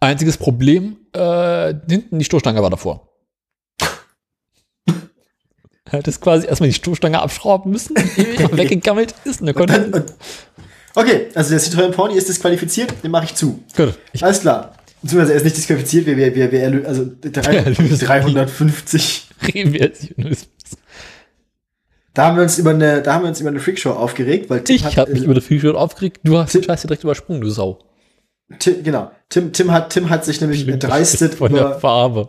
Speaker 1: Einziges Problem, äh, hinten die Stoßstange war davor. Hättest quasi erstmal die Stoßstange abschrauben müssen, [laughs] weggegammelt ist und dann, konnte.
Speaker 2: okay, also der Citroën Pony ist disqualifiziert, den mache ich zu.
Speaker 1: Gut, ich,
Speaker 2: Alles klar. Beziehungsweise er ist nicht disqualifiziert, wir, wir, wir, wir also drei,
Speaker 1: erlösen.
Speaker 2: 350.
Speaker 1: Reversionismus.
Speaker 2: Da haben wir uns über eine, da haben wir uns über eine Freakshow aufgeregt, weil Tim
Speaker 1: Ich
Speaker 2: hat,
Speaker 1: habe mich über das Feature aufgeregt. Du hast den
Speaker 2: Tim-
Speaker 1: Scheiß direkt übersprungen, du Sau.
Speaker 2: Tim, genau. Tim, Tim hat, Tim hat sich nämlich erdreistet, [laughs]
Speaker 1: Von der
Speaker 2: über,
Speaker 1: Farbe.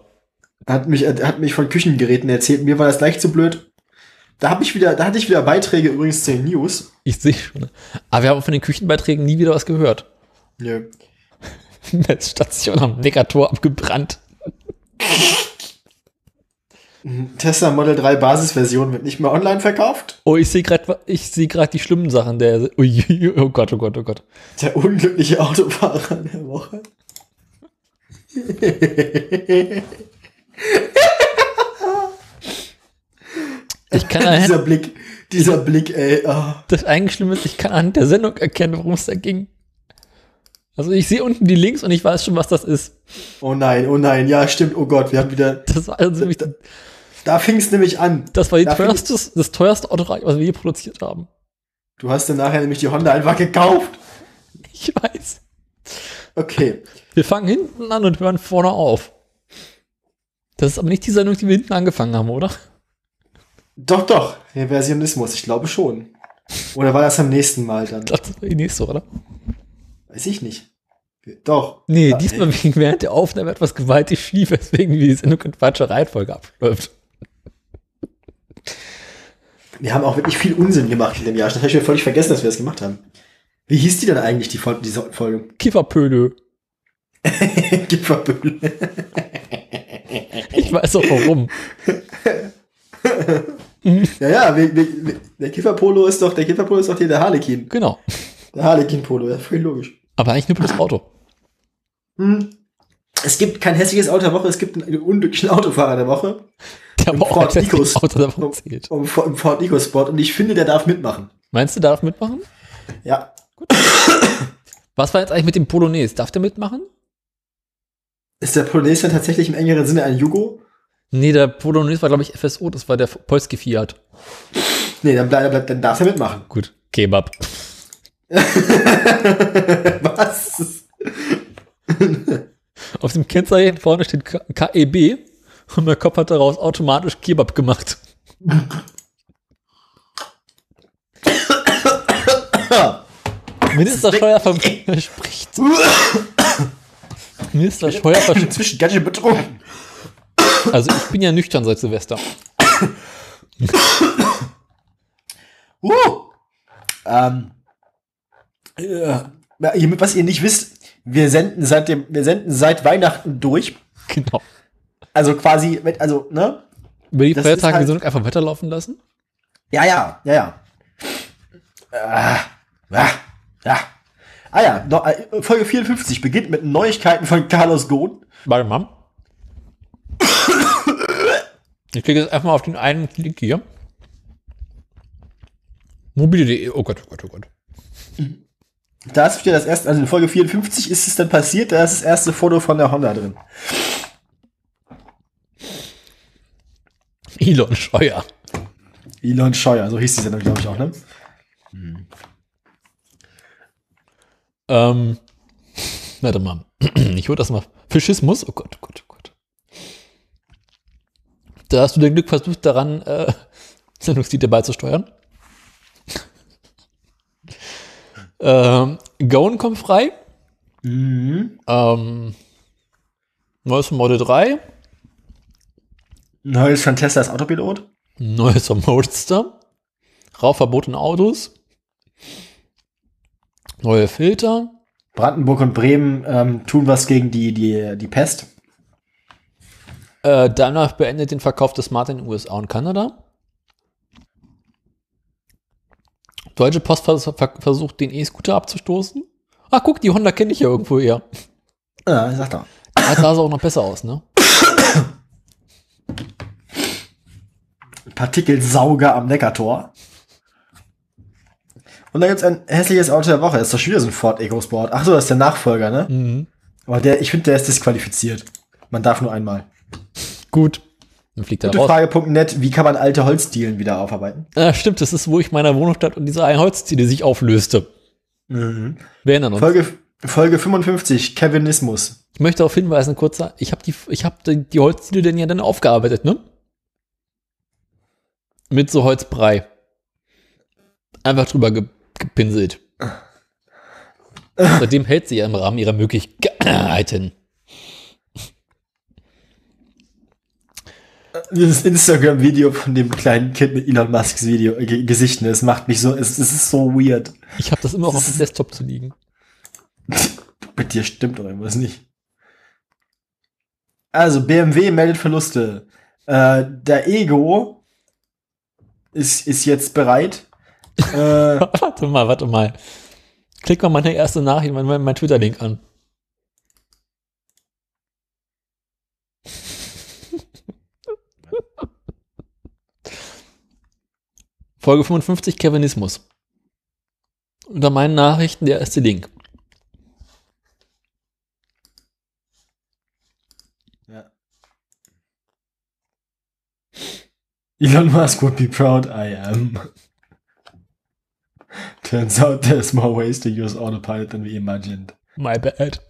Speaker 2: Hat mich, hat mich von Küchengeräten erzählt. Mir war das gleich zu blöd. Da habe ich wieder, da hatte ich wieder Beiträge übrigens zu den News.
Speaker 1: Ich sehe schon. Aber wir haben von den Küchenbeiträgen nie wieder was gehört.
Speaker 2: Nö. [laughs]
Speaker 1: Messstation am Negator abgebrannt. [laughs]
Speaker 2: Tesla Model 3 Basisversion wird nicht mehr online verkauft.
Speaker 1: Oh, ich sehe gerade ich sehe gerade die schlimmen Sachen der Ui, [laughs] oh Gott, oh Gott, oh Gott.
Speaker 2: Der unglückliche Autofahrer der Woche.
Speaker 1: Ich kann [laughs]
Speaker 2: dieser
Speaker 1: anhand,
Speaker 2: Blick, dieser Blick, ey. Oh.
Speaker 1: das eigentlich schlimm ist, ich kann anhand der Sendung erkennen, worum es da ging. Also ich sehe unten die Links und ich weiß schon, was das ist.
Speaker 2: oh nein, oh nein, ja, stimmt, oh Gott, wir haben wieder.
Speaker 1: Das war also nämlich,
Speaker 2: Da fing es nämlich an.
Speaker 1: das war
Speaker 2: Da
Speaker 1: teuerste, das teuerste Autoradio, was wir je produziert haben.
Speaker 2: Du hast dann nachher nämlich die Honda einfach gekauft.
Speaker 1: Ich weiß.
Speaker 2: Okay.
Speaker 1: Wir fangen hinten an und hören vorne auf. Das ist aber nicht die Sendung, die wir hinten angefangen haben, oder?
Speaker 2: Doch, doch. Reversionismus, ich glaube schon. Oder war das am nächsten Mal dann?
Speaker 1: Das war die nächste, oder?
Speaker 2: Weiß ich nicht. Doch.
Speaker 1: Nee,
Speaker 2: Ja,
Speaker 1: diesmal wegen während der Aufnahme etwas gewaltig schief, weswegen die Sendung in falscher Reihenfolge abläuft.
Speaker 2: Wir haben auch wirklich viel Unsinn gemacht in dem Jahr. Das habe ich mir völlig vergessen, dass wir das gemacht haben. Wie hieß die denn eigentlich, die Fol diese Folge?
Speaker 1: Kifferpödel. [laughs] Ich weiß auch warum.
Speaker 2: ja, ja, wir, wir, der Kifferpolo ist doch, der Kifferpolo ist doch hier der Harlequin.
Speaker 1: Genau.
Speaker 2: Der Harlequin-Polo, ja, völlig logisch.
Speaker 1: Aber eigentlich nur für das Auto.
Speaker 2: Hm. Es gibt kein hässliches Auto der Woche, es gibt einen unglücklichen Autofahrer der Woche.
Speaker 1: Der
Speaker 2: Im Ford Icos.
Speaker 1: Auto davon zählt.
Speaker 2: Im, im Ford EcoSport und ich finde, der darf mitmachen.
Speaker 1: Meinst du, der darf mitmachen?
Speaker 2: Ja.
Speaker 1: Was war jetzt eigentlich mit dem Polonaise? Darf der mitmachen?
Speaker 2: Ist der Polonaise dann tatsächlich im engeren Sinne ein Jugo?
Speaker 1: Nee, der Polonaise war, glaube ich, FSO, das war der Polski Fiat.
Speaker 2: Nee, dann, bleib, bleib, dann darf er mitmachen.
Speaker 1: Gut. Kebab. [laughs]
Speaker 2: Was?
Speaker 1: Auf dem Kennzeichen vorne steht KEB und mein Kopf hat daraus automatisch Kebab gemacht. [laughs] Minister [laughs] Scheuer verspricht. Minister Scheuer verspricht.
Speaker 2: Inzwischen ganz schön betrunken.
Speaker 1: Also ich bin ja nüchtern seit Silvester. [coughs]
Speaker 2: Uh. Ähm, äh, was ihr nicht wisst, wir senden seit dem, wir senden seit Weihnachten durch.
Speaker 1: Genau.
Speaker 2: Also quasi, also, ne?
Speaker 1: Über die
Speaker 2: Das
Speaker 1: Feiertage
Speaker 2: halt-
Speaker 1: die Sendung einfach weiterlaufen lassen?
Speaker 2: Ja, ja, ja, ja. Ah, ah. Ja. Ah ja, äh, Folge 54 beginnt mit Neuigkeiten von Carlos Ghosn.
Speaker 1: Warte mal. Ich klicke jetzt einfach mal auf den einen Klick hier. Mobile.de. Oh Gott, oh Gott, oh Gott.
Speaker 2: Da ist wieder das erste, also in Folge 54 ist es dann passiert, da ist das erste Foto von der Honda drin.
Speaker 1: Elon Scheuer.
Speaker 2: Elon Scheuer, so hieß die Sendung, glaube ich, auch, ne?
Speaker 1: Ähm, warte mal. [clears throat] Ich hole das mal. Fischismus? Oh Gott, oh Gott, oh Gott. Da hast du den Glück versucht, daran äh, [laughs] Sendungstitel beizusteuern. [laughs] ähm, Gone kommt frei.
Speaker 2: Mhm.
Speaker 1: Ähm, neues von Model 3.
Speaker 2: Neues von Teslas Autopilot.
Speaker 1: Neues vom Roadster. Rauchverbot in Autos. Neue Filter.
Speaker 2: Brandenburg und Bremen ähm, tun was gegen die, die, die Pest.
Speaker 1: Äh, danach beendet den Verkauf des Smart in den USA und Kanada. Deutsche Post vers ver versucht, den E-Scooter abzustoßen. Ach, guck, die Honda kenne ich ja irgendwo eher.
Speaker 2: Ja, ich sag doch.
Speaker 1: Da sah es auch noch besser aus, ne?
Speaker 2: Partikelsauger am Neckartor. Und dann gibt's ein hässliches Auto der Woche. Das ist doch schon wieder so ein Ford EcoSport. Ach so, das ist der Nachfolger, ne?
Speaker 1: Mhm.
Speaker 2: Aber der, ich finde, der ist disqualifiziert. Man darf nur einmal.
Speaker 1: Gut. Dann fliegt er raus.
Speaker 2: Gutefrage.net, wie kann man alte Holzdielen wieder aufarbeiten?
Speaker 1: Ah, stimmt, das ist, wo ich in meiner Wohnung stand und diese Holzziele sich auflöste.
Speaker 2: Mhm.
Speaker 1: Wir erinnern uns.
Speaker 2: Folge, Folge 55, Kevinismus.
Speaker 1: Ich möchte darauf hinweisen, kurzer, ich habe die, ich habe die, die Holzziele denn ja dann aufgearbeitet, ne? Mit so Holzbrei. Einfach drüber ge gepinselt. Seitdem hält sie ja im Rahmen ihrer Möglichkeiten.
Speaker 2: Dieses Instagram-Video von dem kleinen Kind mit Elon Musks Video, äh, Ge- Gesichten, es macht mich so, es, es ist so weird.
Speaker 1: Ich habe das immer auch auf dem Desktop zu liegen. [laughs]
Speaker 2: Mit dir stimmt doch irgendwas nicht. Also, BMW meldet Verluste. Äh, der Ego ist, ist jetzt bereit. Äh, [laughs]
Speaker 1: warte mal, warte mal. Klick mal meine erste Nachricht, mein, mein, mein Twitter-Link an. Folge 55, Kevinismus. Unter meinen Nachrichten der erste Link.
Speaker 2: ja. Elon Musk would be proud I am. Turns out there's more ways to use autopilot than we imagined.
Speaker 1: My bad. [laughs]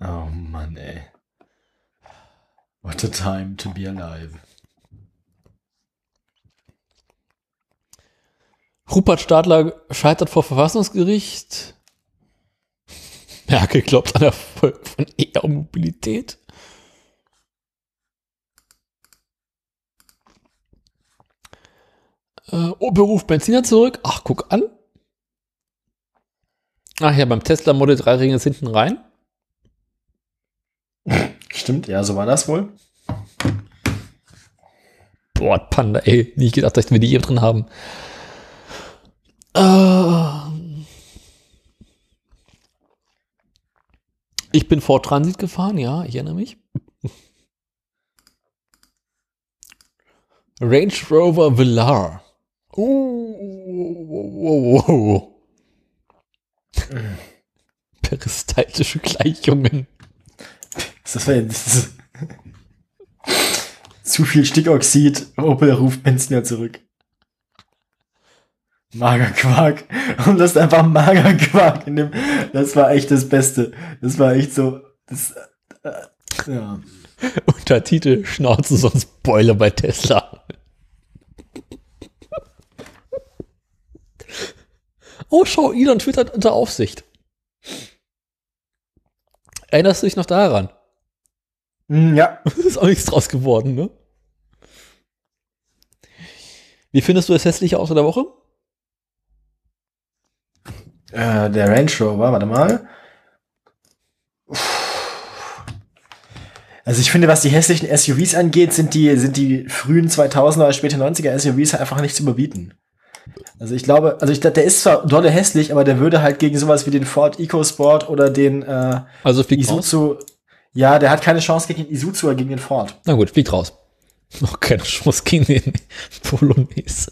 Speaker 2: Oh Mann, ey. What a time to be alive.
Speaker 1: Rupert Stadler scheitert vor Verfassungsgericht. [laughs] Merkel glaubt an Erfolg von E-Mobilität. Äh, Opel ruft Benziner zurück. Ach, guck an. Ach ja, beim Tesla Model 3 Ring ist hinten rein. [laughs]
Speaker 2: Stimmt, ja, so war das wohl.
Speaker 1: Boah, Panda, ey. Nicht gedacht, dass wir die hier drin haben. Ähm. Ich bin vor Transit gefahren, ja, ich erinnere mich. [laughs] Range Rover Velar. Oh, oh, oh, oh. [laughs] Peristaltische Gleichungen.
Speaker 2: Das war jetzt [laughs] zu viel Stickoxid. Opel ruft Benziner zurück. Magerquark. Und das ist einfach Magerquark in dem. Das war echt das Beste. Das war echt so. Das, äh, ja.
Speaker 1: Untertitel Schnauze, sonst Beule bei Tesla. Oh, schau, Elon twittert unter Aufsicht. Erinnerst du dich noch daran?
Speaker 2: Hm, Ja. [laughs]
Speaker 1: ist auch nichts draus geworden, ne? Wie findest du das hässliche Auto der Woche?
Speaker 2: Äh, der Range Rover, warte mal. Also ich finde, was die hässlichen SUVs angeht, sind die, sind die frühen 2000er oder späten 90er SUVs einfach nicht zu überbieten. Also ich glaube, also ich glaube, der ist zwar dolle hässlich, aber der würde halt gegen sowas wie den Ford EcoSport oder den äh,
Speaker 1: Also fliegt raus.
Speaker 2: Isuzu. Ja, der hat keine Chance gegen den Isuzu oder gegen den Ford.
Speaker 1: Na gut, fliegt raus. [laughs] Noch keine Chance gegen den [laughs] Polonaise.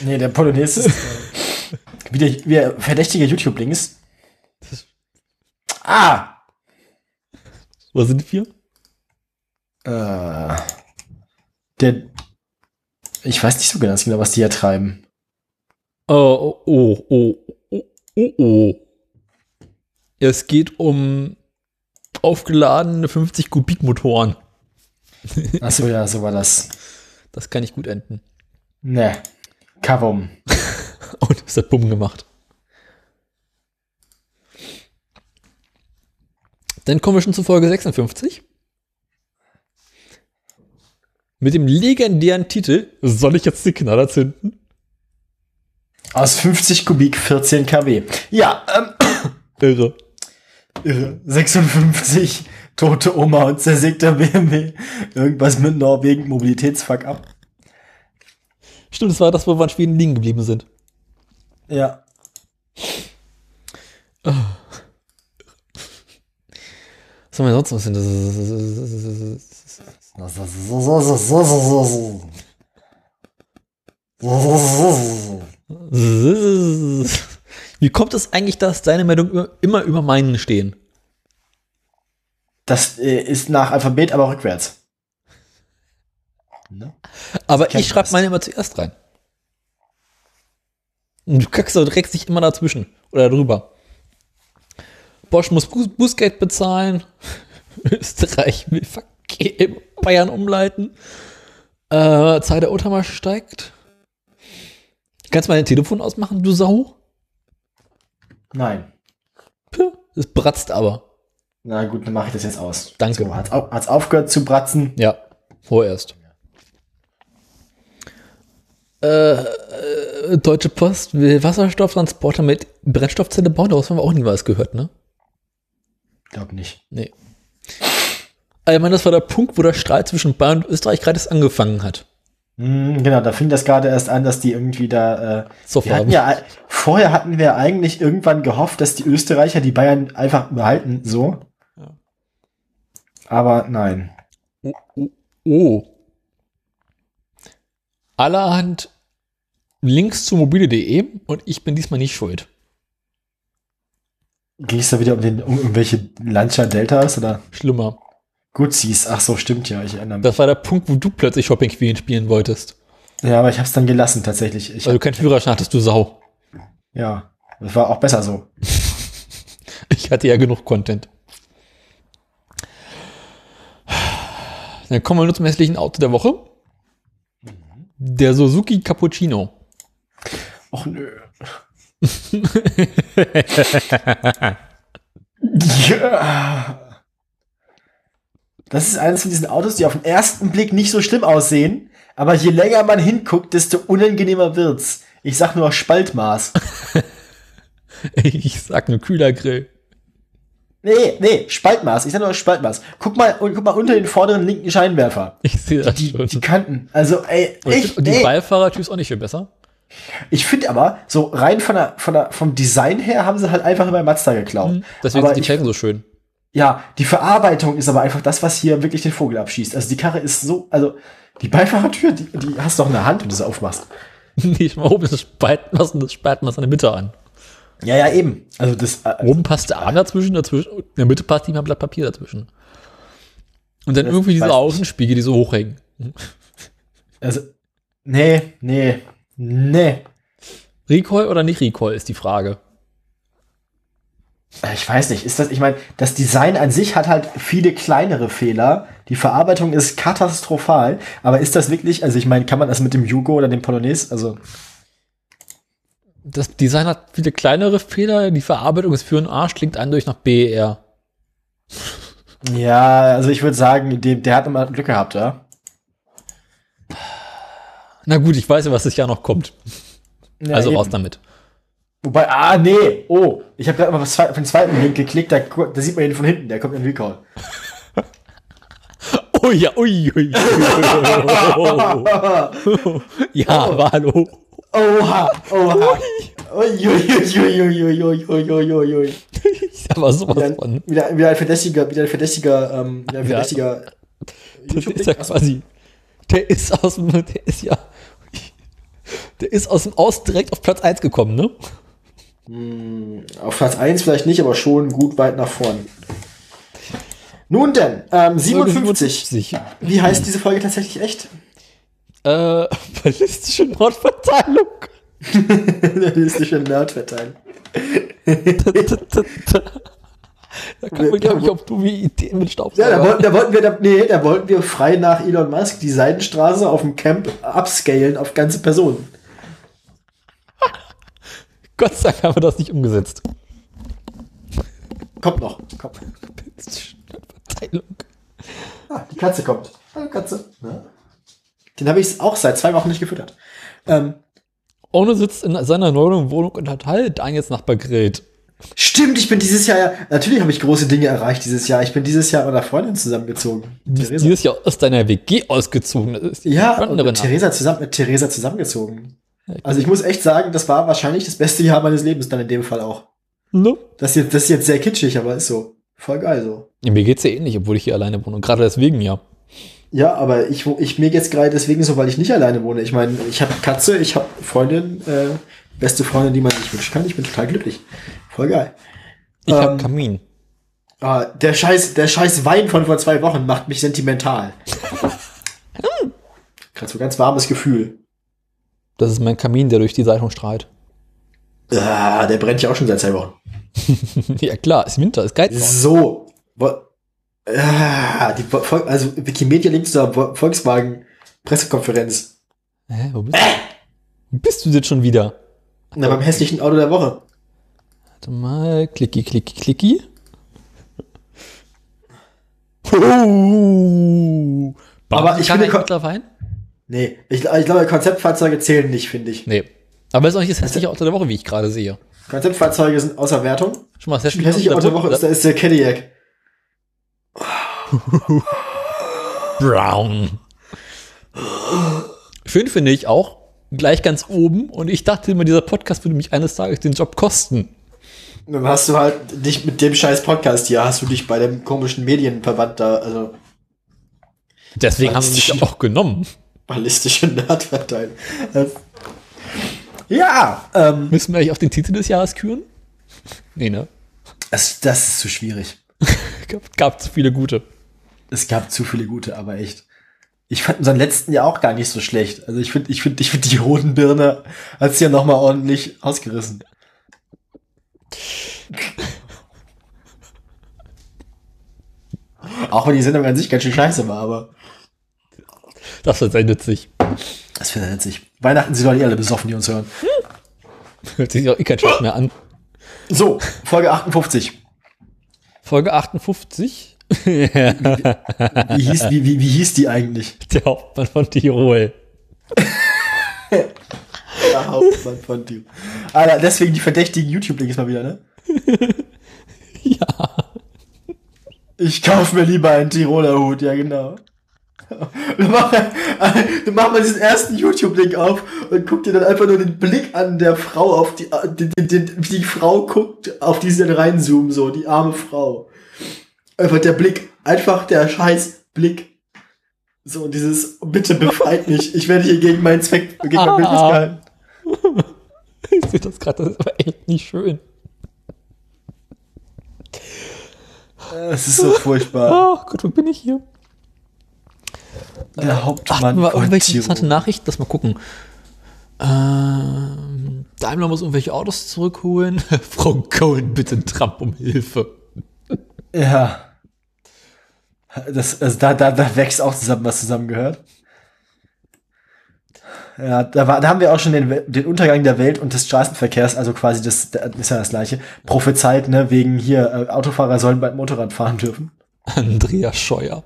Speaker 2: Nee, der Polonaise ist [laughs] äh, wieder, wieder verdächtiger YouTube-Links. Ah!
Speaker 1: Wo sind vier?
Speaker 2: Äh, der. Ich weiß nicht so ganz genau, was die hier treiben.
Speaker 1: Oh, oh, oh, oh, oh, oh. Es geht um aufgeladene 50 Kubik Motoren.
Speaker 2: Achso, ja, so war das.
Speaker 1: Das kann nicht gut enden.
Speaker 2: Ne. Kavum.
Speaker 1: Und es hat Bumm gemacht. Dann kommen wir schon zu Folge 56. Mit dem legendären Titel Soll ich jetzt die Knaller zünden?
Speaker 2: Aus 50 Kubik 14 kW. Ja, ähm,
Speaker 1: Irre.
Speaker 2: irre. 56 tote Oma und zersägter BMW. Irgendwas mit Norwegen, Mobilitätsfuck ab.
Speaker 1: Stimmt, das war das, wo wir in Schweden liegen geblieben sind.
Speaker 2: Ja.
Speaker 1: Was haben wir sonst noch? Wie kommt es eigentlich, dass deine Meldungen immer über meinen stehen?
Speaker 2: Das äh, ist nach Alphabet, aber rückwärts. Ne?
Speaker 1: Aber ich schreibe meine immer zuerst rein. Und du kackst und reckst dich immer dazwischen oder drüber. Bosch muss Bußgeld bezahlen. [laughs] Österreich will Verkehr in Bayern umleiten. Äh, Zahl der Oldtimer steigt. Kannst du mal dein Telefon ausmachen, du Sau?
Speaker 2: Nein.
Speaker 1: Puh, Es bratzt aber.
Speaker 2: Na gut, dann mache ich das jetzt aus.
Speaker 1: Danke.
Speaker 2: So, hat's, au hat's aufgehört zu bratzen?
Speaker 1: Ja, vorerst. Äh, äh, Deutsche Post will Wasserstofftransporter mit Brennstoffzelle bauen. Daraus haben wir auch nie was gehört, ne?
Speaker 2: Glaub nicht.
Speaker 1: Nee. Ich meine, das war der Punkt, wo der Streit zwischen Bayern und Österreich gerade erst angefangen hat.
Speaker 2: Hm, genau, da fing das gerade erst an, dass die irgendwie da. Äh,
Speaker 1: So
Speaker 2: wir hatten ja, vorher hatten wir eigentlich irgendwann gehofft, dass die Österreicher die Bayern einfach behalten, so.
Speaker 1: Ja.
Speaker 2: Aber nein.
Speaker 1: Oh, oh, oh. Allerhand Links zu mobile.de und ich bin diesmal nicht schuld.
Speaker 2: Ging es da wieder um, den, um irgendwelche Lancia Deltas oder
Speaker 1: Schlimmer.
Speaker 2: Guzis? Ach so, stimmt ja, ich erinnere mich.
Speaker 1: Das war der Punkt, wo du plötzlich Shopping Queen spielen wolltest.
Speaker 2: Ja, aber ich habe es dann gelassen tatsächlich. Ich,
Speaker 1: Weil du keinen Führerschein hattest, du Sau.
Speaker 2: ja, das war auch besser so. [laughs]
Speaker 1: Ich hatte ja genug Content. Dann kommen wir nur zum hässlichen Auto der Woche. Der Suzuki Cappuccino.
Speaker 2: Och nö. [laughs] ja. Das ist eines von diesen Autos, die auf den ersten Blick nicht so schlimm aussehen, aber je länger man hinguckt, desto unangenehmer wird's. Ich sag nur Spaltmaß. [laughs]
Speaker 1: Ich sag nur Kühlergrill.
Speaker 2: Nee, nee, Spaltmaß. Ich sag nur Spaltmaß. Guck mal, guck mal unter den vorderen linken Scheinwerfer.
Speaker 1: Ich sehe das
Speaker 2: Die,
Speaker 1: schon.
Speaker 2: die Kanten. Also, ey,
Speaker 1: Und und die
Speaker 2: ey.
Speaker 1: Beifahrertür ist auch nicht viel besser.
Speaker 2: Ich finde aber, so rein von der, von der, vom Design her haben sie halt einfach bei Mazda geklaut.
Speaker 1: Deswegen
Speaker 2: aber
Speaker 1: sind die Felgen so schön.
Speaker 2: Ja, die Verarbeitung ist aber einfach das, was hier wirklich den Vogel abschießt. Also die Karre ist so, also die Beifahrertür, die, die hast du doch in der Hand, wenn du sie aufmachst. [laughs]
Speaker 1: Nicht mal oben das Spaltmaß und das Spaltmaß an der Mitte an.
Speaker 2: Ja, ja, eben. Also das, äh,
Speaker 1: Oben passt der Arm dazwischen, dazwischen, in der Mitte passt nicht mal ein Blatt Papier dazwischen. Und dann irgendwie diese. Außenspiegel, die so hochhängen.
Speaker 2: also, nee, nee, nee.
Speaker 1: Recall oder nicht Recall ist die Frage.
Speaker 2: Äh, Ich weiß nicht, ist das, ich meine, das Design an sich hat halt viele kleinere Fehler. Die Verarbeitung ist katastrophal. Aber ist das wirklich, also ich meine, kann man das mit dem Yugo oder dem Polonaise, also,
Speaker 1: Das Design hat viele kleinere Fehler, die Verarbeitung ist für einen Arsch, klingt eindeutig nach BER.
Speaker 2: ja, also ich würde sagen, dem, der hat immer Glück gehabt, ja.
Speaker 1: Na gut, ich weiß ja, was das Jahr noch kommt.
Speaker 2: ja
Speaker 1: also
Speaker 2: eben.
Speaker 1: raus damit.
Speaker 2: Wobei, ah, nee, oh, ich habe gerade mal auf den zweiten Link geklickt, da, da sieht man ihn von hinten, der kommt in Recall. [laughs]
Speaker 1: Oh ja, ui, ui, ui, [laughs] Ja,
Speaker 2: Oh.
Speaker 1: aber hallo.
Speaker 2: Oha, oha. Uiuiuiuiuiuiuiuiui.
Speaker 1: Aber sowas
Speaker 2: Wieder,
Speaker 1: von.
Speaker 2: ein- wieder, wieder ein verdächtiger, wieder ein verdächtiger, ähm, wieder ein
Speaker 1: Ja.
Speaker 2: verdächtiger
Speaker 1: Das ist ja quasi. Der ist aus dem, der ist ja. Der ist aus dem Aus direkt auf Platz 1 gekommen, ne?
Speaker 2: Auf Platz 1 vielleicht nicht, aber schon gut weit nach vorn. Nun denn, ähm, 57.
Speaker 1: 57.
Speaker 2: Wie heißt diese Folge tatsächlich echt?
Speaker 1: Äh, [laughs] ballistische Nordverteilung.
Speaker 2: Realistische Nerdverteilung.
Speaker 1: Da kann man, glaube ich, auf dumme Ideen mit
Speaker 2: Ja, da
Speaker 1: Staubsauger.
Speaker 2: wollten, da wollten wir, da, nee, da wollten wir frei nach Elon Musk die Seidenstraße auf dem Camp upscalen auf ganze Personen.
Speaker 1: Gott sei Dank haben wir das nicht umgesetzt.
Speaker 2: Kommt noch. Kommt.
Speaker 1: Nordverteilung.
Speaker 2: Ah, die Katze kommt. Hallo Katze. Ja. Den habe ich auch seit zwei Wochen nicht gefüttert. Ähm,
Speaker 1: Ono sitzt in seiner neuen Wohnung und hat halt Daniels Nachbar grillt.
Speaker 2: stimmt, ich bin dieses Jahr ja, natürlich habe ich große Dinge erreicht dieses Jahr. Ich bin dieses Jahr mit einer Freundin zusammengezogen. Theresa.
Speaker 1: dieses Jahr aus deiner WG ausgezogen.
Speaker 2: Ja, mit Theresa zusammen, mit Theresa zusammengezogen. Also ich muss echt sagen, das war wahrscheinlich das beste Jahr meines Lebens dann in dem Fall auch.
Speaker 1: Ne?
Speaker 2: Das ist jetzt, das ist jetzt sehr kitschig, aber ist so. Voll geil so.
Speaker 1: Ja, mir geht's ja ähnlich, obwohl ich hier alleine wohne. Und gerade deswegen ja.
Speaker 2: Ja, aber ich, ich mir geht's gerade deswegen so, weil ich nicht alleine wohne. Ich meine, ich habe Katze, ich habe Freundin, äh, beste Freundin, die man sich wünschen kann. Ich bin total glücklich. Voll geil.
Speaker 1: Ich
Speaker 2: Ähm,
Speaker 1: hab Kamin.
Speaker 2: Ah, der scheiß, der scheiß Wein von vor zwei Wochen macht mich sentimental. [laughs] Gerade so ganz warmes Gefühl.
Speaker 1: Das ist mein Kamin, der durch die Zeitung strahlt.
Speaker 2: Ah, der brennt ja auch schon seit zwei Wochen. [laughs]
Speaker 1: ja klar, ist Winter, ist geil.
Speaker 2: So. Ah, die Vol- also Wikimedia Link zur Vo- Volkswagen Pressekonferenz.
Speaker 1: Hä, wo bist du? Wo bist du jetzt schon wieder?
Speaker 2: Na, beim hässlichen Auto der Woche.
Speaker 1: Warte mal, klicki, klicki, klicki. Oh.
Speaker 2: Aber ich finde-
Speaker 1: mittlerweile?
Speaker 2: Nee, ich, ich glaube, Konzeptfahrzeuge zählen nicht, finde ich.
Speaker 1: Nee. Aber ist auch nicht das hässliche Auto der Woche, wie ich gerade sehe.
Speaker 2: Konzeptfahrzeuge sind außer Wertung.
Speaker 1: Schon mal das
Speaker 2: Die hässliche Auto der Woche ist, da ist der Cadillac. [laughs]
Speaker 1: Brown. Schön finde ich auch, gleich ganz oben. Und ich dachte immer, dieser Podcast würde mich eines Tages den Job kosten.
Speaker 2: Dann hast du halt dich mit dem scheiß Podcast hier, hast du dich bei dem komischen Medienverband da, also
Speaker 1: Deswegen haben sie mich auch genommen.
Speaker 2: Ballistische Nerdverteilung. Das- Ja, ähm,
Speaker 1: Müssen wir eigentlich auch den Titel des Jahres küren? Nee, ne?
Speaker 2: das, das ist zu schwierig. [laughs]
Speaker 1: Gab, gab zu viele gute.
Speaker 2: Es gab zu viele gute, aber echt. Ich fand unseren letzten ja auch gar nicht so schlecht. Also ich finde, ich finde, ich finde die Hodenbirne hat's ja noch mal ordentlich ausgerissen. Auch wenn die Sendung an sich ganz schön scheiße war, aber
Speaker 1: Das war sehr nützlich.
Speaker 2: das findet sich. Weihnachten sind doch nicht alle besoffen, die uns hören.
Speaker 1: Hört sich auch eh kein Scheiß mehr an.
Speaker 2: So, Folge 58.
Speaker 1: Folge 58.
Speaker 2: Wie hieß, wie, wie, wie hieß die eigentlich?
Speaker 1: Der Hauptmann von Tirol.
Speaker 2: Der Hauptmann von dir. Alter, deswegen die verdächtigen YouTube-Links mal wieder, ne? [laughs]
Speaker 1: Ja.
Speaker 2: Ich kauf mir lieber einen Tiroler Hut, ja genau. Du mach, du mach mal diesen ersten YouTube-Link auf und guck dir dann einfach nur den Blick an der Frau auf die, die, die, die, wie die Frau guckt, auf die sie dann reinzoomen, so, die arme Frau. Einfach der Blick, einfach der scheiß Blick. So, dieses, bitte befreit mich, ich werde hier gegen meinen Zweck, gegen mein
Speaker 1: Ah.
Speaker 2: gehalten.
Speaker 1: Ich sehe das gerade, das ist aber echt nicht schön.
Speaker 2: Es ist so furchtbar.
Speaker 1: Oh Gott, wo bin ich hier?
Speaker 2: Der Hauptmann von
Speaker 1: irgendwelche interessante
Speaker 2: Tirol.
Speaker 1: Nachrichten? Lass mal gucken. Ähm, Daimler muss irgendwelche Autos zurückholen. [laughs] Frau Cohen, bitte Trump um Hilfe.
Speaker 2: Ja. Das, also da, da, da wächst auch zusammen, was zusammengehört. Ja, da, war, da haben wir auch schon den, den Untergang der Welt und des Straßenverkehrs, also quasi das, das ist ja das gleiche, prophezeit, ne, wegen hier, äh, Autofahrer sollen bald Motorrad fahren dürfen.
Speaker 1: Andrea Scheuer.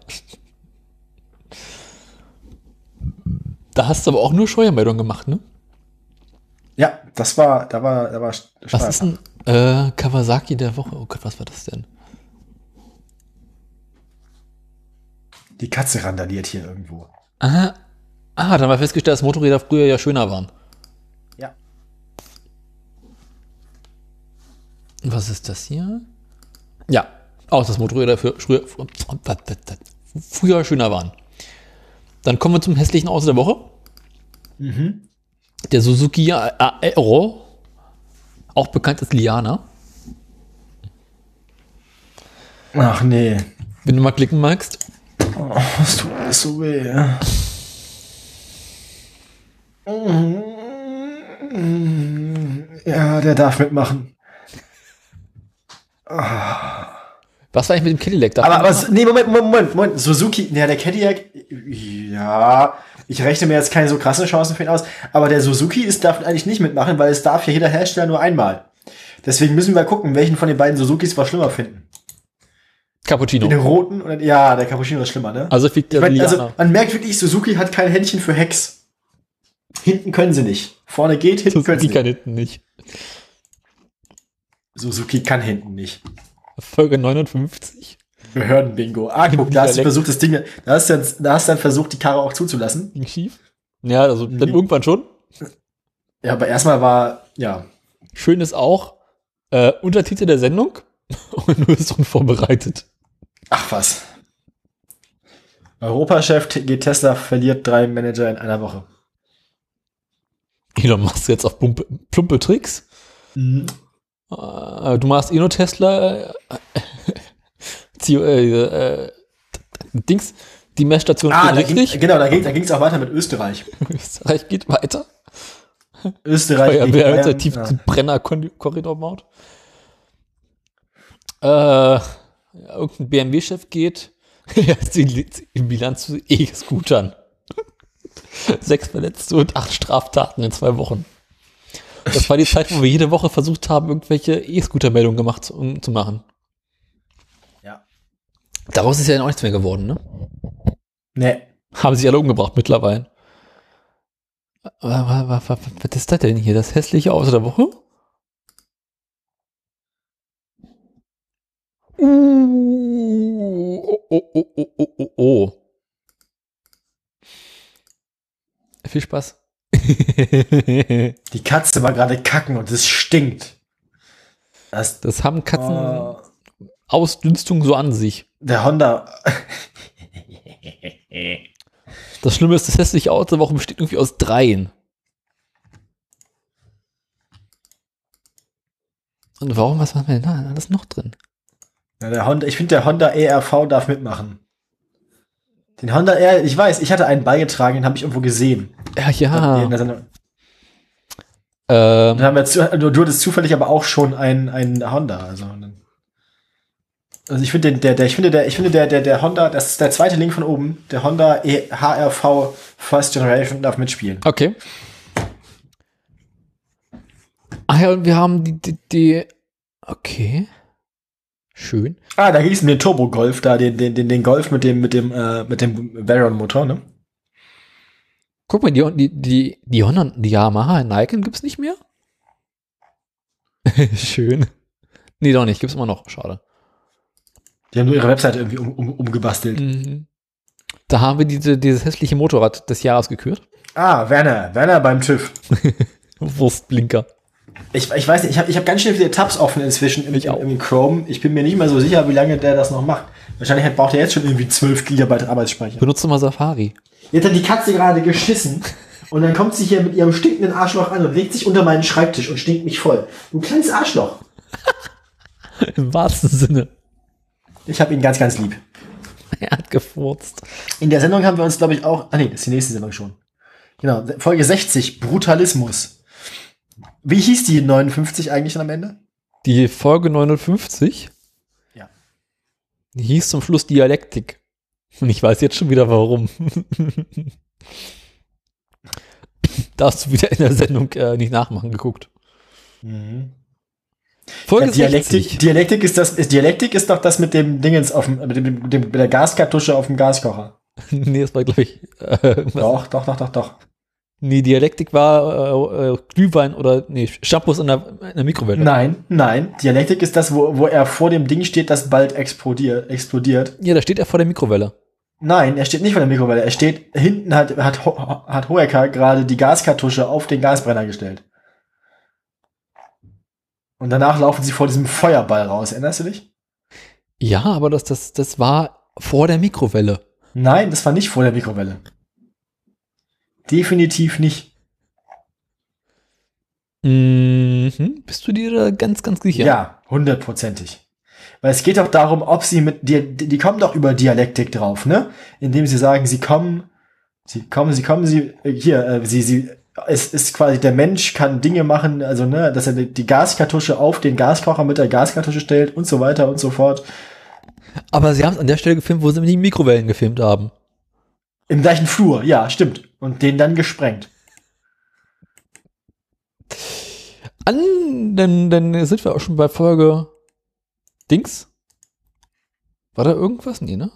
Speaker 1: Da hast du aber auch nur Scheuermeldung gemacht, ne?
Speaker 2: Ja, das war, da war, da war
Speaker 1: Was ist denn äh, Kawasaki der Woche? Oh Gott, was war das denn?
Speaker 2: Die Katze randaliert hier irgendwo.
Speaker 1: Aha. Ah, dann haben wir festgestellt, dass Motorräder früher ja schöner waren.
Speaker 2: Ja.
Speaker 1: Was ist das hier? Ja, auch das Motorräder für früher, früher schöner waren. Dann kommen wir zum hässlichen Auto der Woche. Der Suzuki Aero, auch bekannt als Liana.
Speaker 2: Ach nee.
Speaker 1: Wenn du mal klicken magst.
Speaker 2: Oh, das tut alles so weh. Ja, der darf mitmachen.
Speaker 1: Was war eigentlich mit dem Cadillac? Darf
Speaker 2: Aber,
Speaker 1: man
Speaker 2: aber
Speaker 1: das
Speaker 2: s- nee, Moment, Moment, Moment. Suzuki, ja, der Cadillac, ja, ich rechne mir jetzt keine so krassen Chancen für ihn aus, aber der Suzuki ist, darf eigentlich nicht mitmachen, weil es darf ja jeder Hersteller nur einmal. Deswegen müssen wir gucken, welchen von den beiden Suzukis wir schlimmer finden.
Speaker 1: Cappuccino.
Speaker 2: Den roten oder, ja, der Cappuccino ist schlimmer, ne?
Speaker 1: Also fliegt der
Speaker 2: Ich mein, also, man merkt wirklich, Suzuki hat kein Händchen für Hacks. Hinten können sie nicht. Vorne geht, hinten können sie
Speaker 1: Suzuki kann hinten nicht.
Speaker 2: Suzuki kann hinten nicht.
Speaker 1: Folge 59.
Speaker 2: Behördenbingo. Ah, guck, da hast du versucht, das Ding, da hast du, dann- da hast du dann versucht, die Karre auch zuzulassen.
Speaker 1: Ging schief. Ja, also dann
Speaker 2: Mhm.
Speaker 1: irgendwann schon.
Speaker 2: Ja, aber erstmal war, ja,
Speaker 1: Schön ist auch äh, Untertitel der Sendung [laughs] und nur ist unvorbereitet.
Speaker 2: ach was. Europachef geht Tesla, verliert drei Manager in einer Woche.
Speaker 1: Elon machst du jetzt auf plumpe, plumpe Tricks.
Speaker 2: Mhm.
Speaker 1: Äh, du machst eh nur Tesla. Äh, [laughs] äh, äh, Dings, die Messstation
Speaker 2: Ah, da
Speaker 1: geht
Speaker 2: ging,
Speaker 1: richtig.
Speaker 2: genau, da ging ging's auch weiter mit Österreich. [laughs]
Speaker 1: Österreich geht weiter.
Speaker 2: Österreich
Speaker 1: Feuerwehr zu Brenner-Korridor baut. Äh, irgendein BMW-Chef geht. [laughs] die, die Bilanz zu E-Scootern. Sechs Verletzte und acht Straftaten in zwei Wochen. Das war die Zeit, wo wir jede Woche versucht haben, irgendwelche E-Scooter-Meldungen gemacht zu, um, zu machen.
Speaker 2: Ja.
Speaker 1: Daraus ist ja auch nichts mehr geworden, ne?
Speaker 2: Nee.
Speaker 1: Haben sich alle umgebracht mittlerweile. Was, was, was, was ist das denn hier? Das hässliche Auto der Woche? Uh, oh, oh, oh, oh, oh, oh, oh. Viel Spaß. [laughs]
Speaker 2: Die Katze war gerade kacken und es stinkt. Das,
Speaker 1: Das haben Katzen
Speaker 2: oh,
Speaker 1: Ausdünstung so an sich.
Speaker 2: der Honda.
Speaker 1: Das Schlimme ist, das hässliche Auto Woche besteht irgendwie aus dreien. Und warum, was wir denn da alles noch drin?
Speaker 2: Ja, der Honda, ich finde, der Honda ERV darf mitmachen. Den Honda R, ich weiß, ich hatte einen beigetragen, den habe ich irgendwo gesehen.
Speaker 1: Ja, ja. Ähm,
Speaker 2: Dann haben wir zu, du, du hattest zufällig aber auch schon einen, einen Honda. Also, also ich finde der, der, ich finde der, ich finde der, der, der Honda, das ist der zweite Link von oben, der Honda e HRV First Generation darf mitspielen.
Speaker 1: okay. Ah ja, und wir haben die, die, die okay. Schön.
Speaker 2: Ah, da ging es um den Turbo Golf, da den, den, den, den Golf mit dem, mit dem, äh, mit dem Veyron Motor, ne?
Speaker 1: Guck mal, die, die, die, die Honda, die Yamaha Nikon gibt's nicht mehr? [laughs] Schön. Nee, doch nicht. Gibt's immer noch. Schade.
Speaker 2: Die haben nur ihre Webseite irgendwie um, um, umgebastelt.
Speaker 1: Mhm. Da haben wir diese, dieses hässliche Motorrad des Jahres gekürt.
Speaker 2: Ah, Werner, Werner beim TÜV. [laughs]
Speaker 1: Wurstblinker.
Speaker 2: Ich, ich weiß nicht, ich habe ich hab ganz schnell viele Tabs offen inzwischen im,
Speaker 1: Ich
Speaker 2: im, im Chrome. Ich bin mir nicht mehr so sicher, wie lange der das noch macht. Wahrscheinlich braucht er jetzt schon irgendwie 12 Gigabyte Arbeitsspeicher.
Speaker 1: Benutze mal Safari.
Speaker 2: Jetzt hat die Katze gerade geschissen und dann kommt sie hier mit ihrem stinkenden Arschloch an und legt sich unter meinen Schreibtisch und stinkt mich voll. Du kleines Arschloch. [laughs]
Speaker 1: Im wahrsten Sinne.
Speaker 2: Ich habe ihn ganz, ganz lieb.
Speaker 1: Er hat gefurzt.
Speaker 2: In der Sendung haben wir uns, glaube ich, auch. Ah nee, das ist die nächste Sendung schon. Genau, Folge 60, Brutalismus. Wie hieß die 59 eigentlich am Ende?
Speaker 1: Die Folge 59.
Speaker 2: Ja.
Speaker 1: Die hieß zum Schluss Dialektik. Und ich weiß jetzt schon wieder warum. [laughs] da hast du wieder in der Sendung äh, nicht nachmachen geguckt. Folge
Speaker 2: Ja, Dialektik,
Speaker 1: 60.
Speaker 2: Dialektik ist das, ist, Dialektik ist doch das mit dem Dingens auf dem, mit, dem, mit, der Gaskartusche auf dem Gaskocher. [laughs]
Speaker 1: nee, das war, glaube ich. Äh?
Speaker 2: Doch, doch, doch, doch, doch.
Speaker 1: Nee, Dialektik war äh, äh, Glühwein oder nee, Shampoos in der, in der Mikrowelle.
Speaker 2: Nein, nein. Dialektik ist das, wo, wo er vor dem Ding steht, das bald explodiert. explodiert.
Speaker 1: Ja, da steht er vor der Mikrowelle.
Speaker 2: Nein, er steht nicht vor der Mikrowelle. Er steht hinten hat hat hat Hoeker gerade die Gaskartusche auf den Gasbrenner gestellt. Und danach laufen sie vor diesem Feuerball raus. Erinnerst du dich?
Speaker 1: Ja, aber das, das, das war vor der Mikrowelle.
Speaker 2: Nein, das war nicht vor der Mikrowelle. Definitiv nicht.
Speaker 1: Mhm. Bist du dir da ganz, ganz sicher?
Speaker 2: Ja, hundertprozentig. Weil es geht doch darum, ob sie mit dir, die kommen doch über Dialektik drauf, ne? Indem sie sagen, sie kommen, sie kommen, sie kommen, sie, äh, hier, äh, sie, sie, es ist quasi, der Mensch kann Dinge machen, also, ne, dass er die- die Gaskartusche auf den Gaskocher mit der Gaskartusche stellt und so weiter und so fort.
Speaker 1: Aber sie haben es an der Stelle gefilmt, wo sie die Mikrowellen gefilmt haben.
Speaker 2: Im gleichen Flur, ja, stimmt. Und den dann gesprengt.
Speaker 1: An, denn, denn sind wir auch schon bei Folge Dings. War da irgendwas? Nee, ne?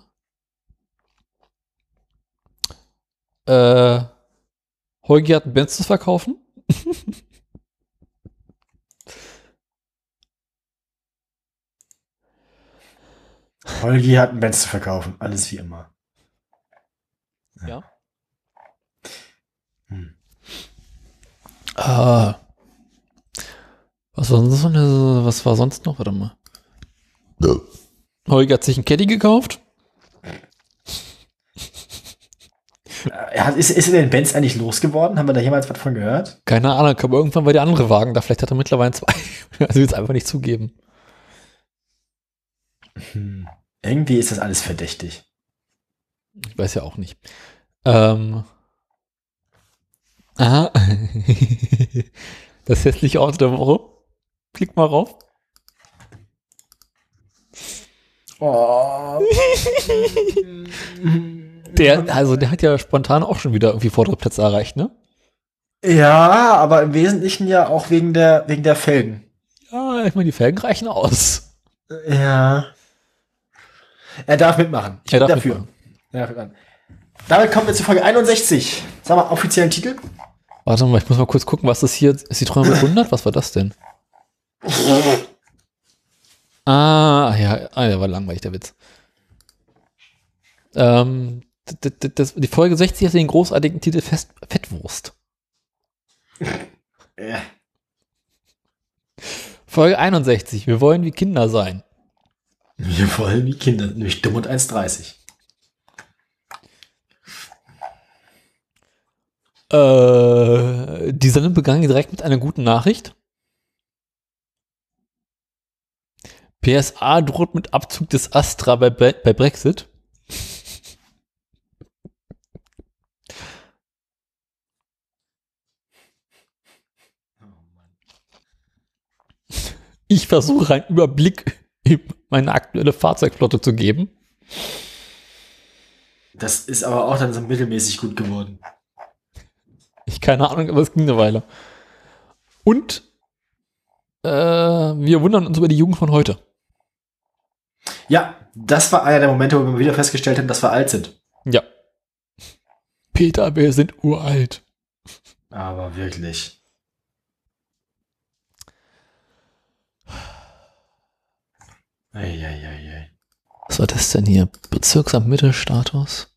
Speaker 1: Äh, Holgi hat einen Benz zu verkaufen. [laughs]
Speaker 2: Holgi hat einen Benz zu verkaufen. Alles wie immer.
Speaker 1: Ja. Ah. Was war sonst noch? Was war sonst noch? Warte mal. Holgi hat sich einen Caddy gekauft.
Speaker 2: Hat, ist, ist er den Benz eigentlich losgeworden? Haben wir da jemals was von gehört?
Speaker 1: Keine Ahnung, aber irgendwann war der andere Wagen da. Vielleicht hat er mittlerweile zwei. [laughs] Also jetzt einfach nicht zugeben.
Speaker 2: Hm. Irgendwie ist das alles verdächtig.
Speaker 1: Ich weiß ja auch nicht. Ähm. Aha. [laughs] Das hässliche Auto der Woche. Klick mal rauf.
Speaker 2: Oh.
Speaker 1: Der, also der hat ja spontan auch schon wieder irgendwie vordere Plätze erreicht, ne?
Speaker 2: Ja, aber im Wesentlichen ja auch wegen der, wegen der Felgen.
Speaker 1: Ja, ich meine, die Felgen reichen aus.
Speaker 2: Ja. Er darf mitmachen. Ich
Speaker 1: Er
Speaker 2: bin
Speaker 1: darf
Speaker 2: dafür.
Speaker 1: mitmachen.
Speaker 2: Er darf mitmachen. Damit kommen wir zu Folge 61. Sag mal, offiziellen Titel?
Speaker 1: Warte mal, ich muss mal kurz gucken, was das hier ist. Die Träume 100? Was war das denn? Ah, ja, ah, der war langweilig, der Witz. Ähm, das, die Folge 60 hat den großartigen Titel Fest, Fettwurst.
Speaker 2: Ja.
Speaker 1: Folge 61, wir wollen wie Kinder sein.
Speaker 2: Wir wollen wie Kinder, nämlich dumm und 1,30.
Speaker 1: Äh, die Sendung begann direkt mit einer guten Nachricht. PSA droht mit Abzug des Astra bei, Bre bei Brexit. Ich versuche einen Überblick über meine aktuelle Fahrzeugflotte zu geben.
Speaker 2: Das ist aber auch dann so mittelmäßig gut geworden.
Speaker 1: Ich keine Ahnung, aber es ging eine Weile. Und äh, wir wundern uns über die Jugend von heute.
Speaker 2: Ja, das war einer der Momente, wo wir wieder festgestellt haben, dass wir alt sind.
Speaker 1: Ja. Peter, wir sind uralt.
Speaker 2: Aber wirklich. Eieiei.
Speaker 1: Was war das denn hier? Bezirksamt Mittelstatus?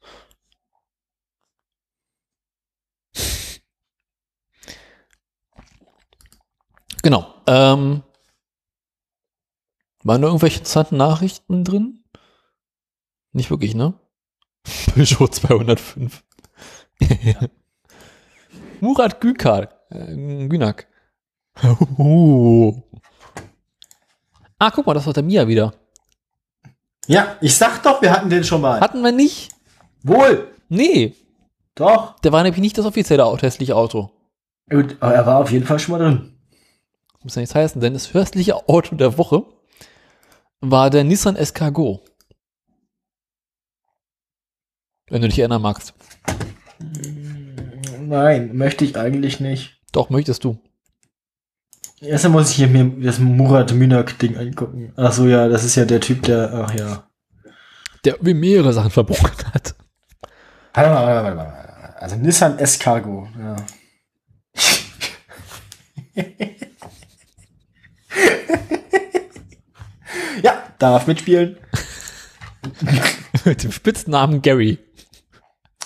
Speaker 1: Genau. Ähm, waren da irgendwelche interessanten Nachrichten drin? Nicht wirklich, ne? [laughs] Peugeot 205. [laughs] Murat Gülkar, äh, Günak. Uh. [laughs] Ah, guck mal, das war der Mia wieder.
Speaker 2: Ja, ich sag doch, wir hatten den schon mal.
Speaker 1: Hatten wir nicht?
Speaker 2: Wohl.
Speaker 1: Nee,
Speaker 2: Doch.
Speaker 1: der war nämlich nicht das offizielle hässliche Auto.
Speaker 2: Gut, aber er war auf jeden Fall schon mal drin.
Speaker 1: Muss ja nichts heißen, denn das hässliche Auto der Woche war der Nissan Escargot. Wenn du dich erinnern magst.
Speaker 2: Nein, möchte ich eigentlich nicht.
Speaker 1: Doch, möchtest du.
Speaker 2: Erstmal muss ich hier mir das Murat Münak-Ding angucken. Ach so, ja, das ist ja der Typ, der, ach ja.
Speaker 1: Der irgendwie mehrere Sachen verbogen hat.
Speaker 2: Warte mal, warte mal, warte mal. Also Nissan S-Cargo, ja. [laughs] ja, darf mitspielen. [laughs]
Speaker 1: Mit dem Spitznamen Gary.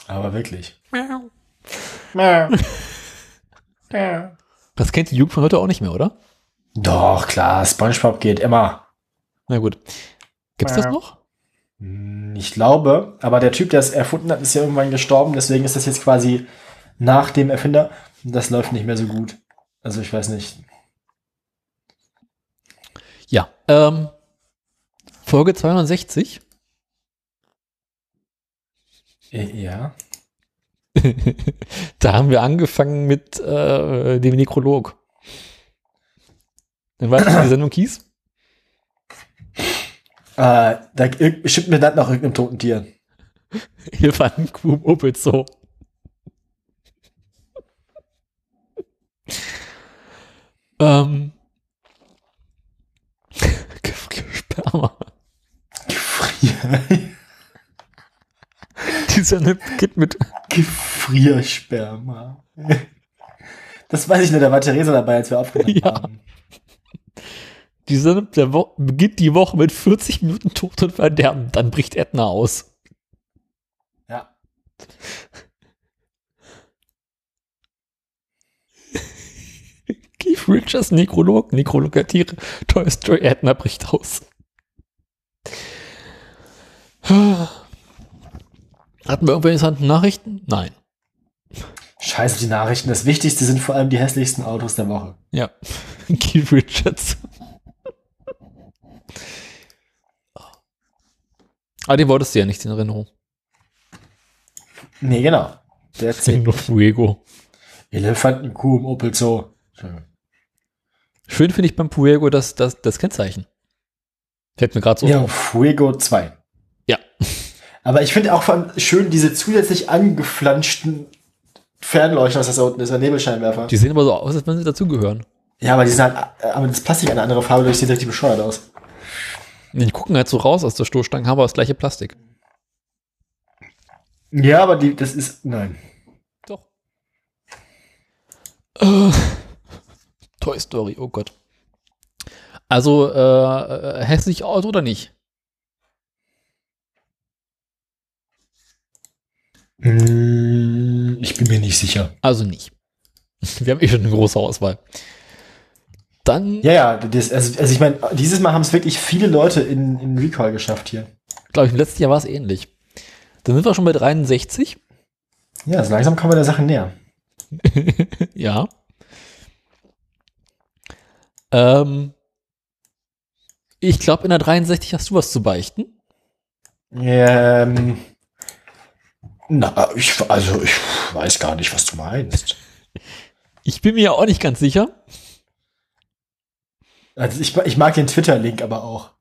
Speaker 2: Aber wirklich. [laughs]
Speaker 1: Das kennt die Jugend von heute auch nicht mehr, oder?
Speaker 2: Doch, klar, SpongeBob geht immer.
Speaker 1: Na gut. Gibt's das noch?
Speaker 2: Hm, Ich glaube, aber der Typ, der es erfunden hat, ist ja irgendwann gestorben, deswegen ist das jetzt quasi nach dem Erfinder. Das läuft nicht mehr so gut. Also ich weiß nicht.
Speaker 1: Ja. Ähm, Folge 260.
Speaker 2: Äh, Ja. [laughs]
Speaker 1: da haben wir angefangen mit äh, dem Nekrolog. Dann war das die Sendung Kies.
Speaker 2: Äh, da bestimmt mir das nach irgendeinem toten Tier. [laughs]
Speaker 1: Elefantenkub Opel so. ähm. [laughs] Gefriersperma. Dieser geht mit.
Speaker 2: Gefriersperma. Das weiß ich nur, da war Theresa dabei, als wir aufgenommen
Speaker 1: Ja.
Speaker 2: haben.
Speaker 1: Dieser der Wo beginnt die Woche mit 40 Minuten Tod und Verderben. Dann bricht Edna aus.
Speaker 2: Ja. [laughs]
Speaker 1: Keith Richards Nekrolog, Nekrolog der Tiere, Toy Story Edna bricht aus. Hatten wir irgendwelche interessanten Nachrichten? Nein.
Speaker 2: Scheiße, die Nachrichten. Das Wichtigste sind vor allem die hässlichsten Autos der Woche.
Speaker 1: Ja. [laughs] Keith Richards. Ah, den wolltest du ja nicht in Erinnerung.
Speaker 2: Nee, genau. Der.
Speaker 1: Nur [laughs] Fuego.
Speaker 2: Elefantenkuh im Opel Zoo.
Speaker 1: Schön finde ich beim Fuego das, das, das Kennzeichen. Fällt mir gerade so
Speaker 2: Ja. Fuego 2. Aber ich finde auch vor allem schön diese zusätzlich angeflanschten Fernleuchter, was das da unten ist, der Nebelscheinwerfer.
Speaker 1: Die sehen aber so aus, als wenn sie dazugehören.
Speaker 2: Ja, aber die sind halt, äh, aber das Plastik eine andere Farbe, das sieht richtig bescheuert aus.
Speaker 1: Die gucken halt so raus aus der Stoßstange, haben aber das gleiche Plastik.
Speaker 2: Ja, aber die, das ist, nein.
Speaker 1: Doch. Äh, [laughs] Toy Story, oh Gott. Also, äh, äh, hässlich aus oder nicht?
Speaker 2: Ich bin mir nicht sicher.
Speaker 1: Also nicht. [laughs] Wir haben eh schon eine große Auswahl. Dann,
Speaker 2: Ja, ja, das, also, also ich meine, dieses Mal haben es wirklich viele Leute in, in Recall geschafft hier.
Speaker 1: glaube ich, im letzten Jahr war es ähnlich. Dann sind wir schon bei 63.
Speaker 2: Ja, so langsam kommen wir der Sache näher. [laughs]
Speaker 1: ja. Ähm, ich glaube, in der 63 hast du was zu beichten.
Speaker 2: Ähm, na, ich, also ich weiß gar nicht, was du meinst.
Speaker 1: Ich bin mir ja auch nicht ganz sicher.
Speaker 2: Also ich, ich mag den Twitter-Link aber auch.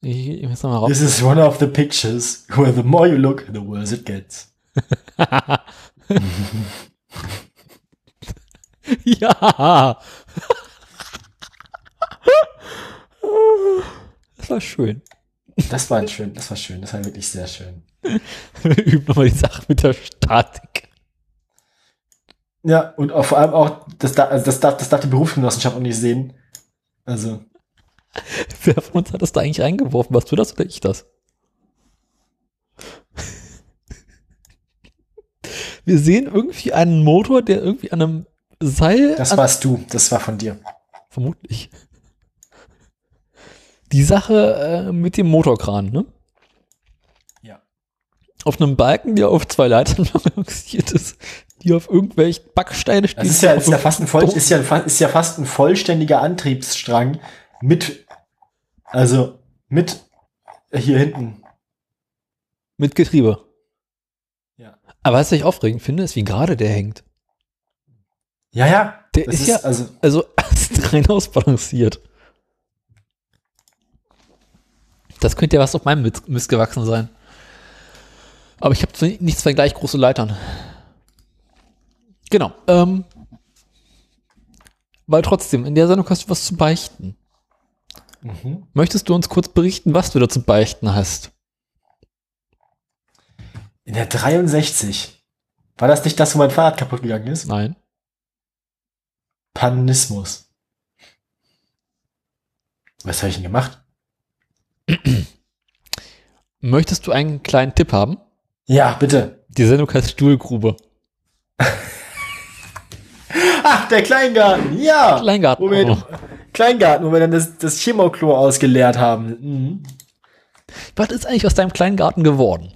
Speaker 1: Ich, ich muss mal raus.
Speaker 2: This is one of the pictures where the more you look, the worse it gets. [laughs]
Speaker 1: ja. Das war schön.
Speaker 2: Das war schön, das war schön, das war wirklich sehr schön. [laughs]
Speaker 1: Üben nochmal die Sache mit der Statik.
Speaker 2: Ja, und auch, vor allem auch, das, da- also das, darf, das darf die Berufsgenossenschaft auch nicht sehen. Also, [laughs]
Speaker 1: Wer von uns hat das da eigentlich reingeworfen? Warst du das oder ich das? [laughs] Wir sehen irgendwie einen Motor, der irgendwie an einem Seil.
Speaker 2: das warst du, das war von dir.
Speaker 1: vermutlich. Die Sache äh, mit dem Motorkran, ne? Auf einem Balken, der auf zwei Leitern [laughs] balanciert ist, die auf irgendwelchen Backsteine stehen.
Speaker 2: Das ist ja, ist ja, fast, ein voll, ist, ja, ist ja fast ein vollständiger Antriebsstrang mit, also mit hier hinten.
Speaker 1: Mit Getriebe.
Speaker 2: Ja.
Speaker 1: Aber was ich aufregend finde, ist, wie gerade der hängt.
Speaker 2: Ja, ja.
Speaker 1: Der
Speaker 2: das
Speaker 1: ist ja-
Speaker 2: also,
Speaker 1: Also [laughs] astrein ausbalanciert. Das könnte ja was auf meinem Mist gewachsen sein. Aber ich habe nicht zwei gleich große Leitern. Genau. Ähm, weil trotzdem, in der Sendung hast du was zu beichten.
Speaker 2: mhm.
Speaker 1: Möchtest du uns kurz berichten, was du da zu beichten hast?
Speaker 2: in der 63. War das nicht das, wo mein Fahrrad kaputt gegangen ist?
Speaker 1: Nein.
Speaker 2: Panismus. Was habe ich denn gemacht? [clears throat]
Speaker 1: Möchtest du einen kleinen Tipp haben?
Speaker 2: Ja, bitte.
Speaker 1: Die Sendung heißt Stuhlgrube. [laughs]
Speaker 2: Ach, der Kleingarten, ja.
Speaker 1: Kleingarten.
Speaker 2: Wo wir,
Speaker 1: Oh.
Speaker 2: Kleingarten, wo wir dann das, das Chemoklo ausgeleert haben. Mhm.
Speaker 1: Was ist eigentlich aus deinem kleinen Garten geworden?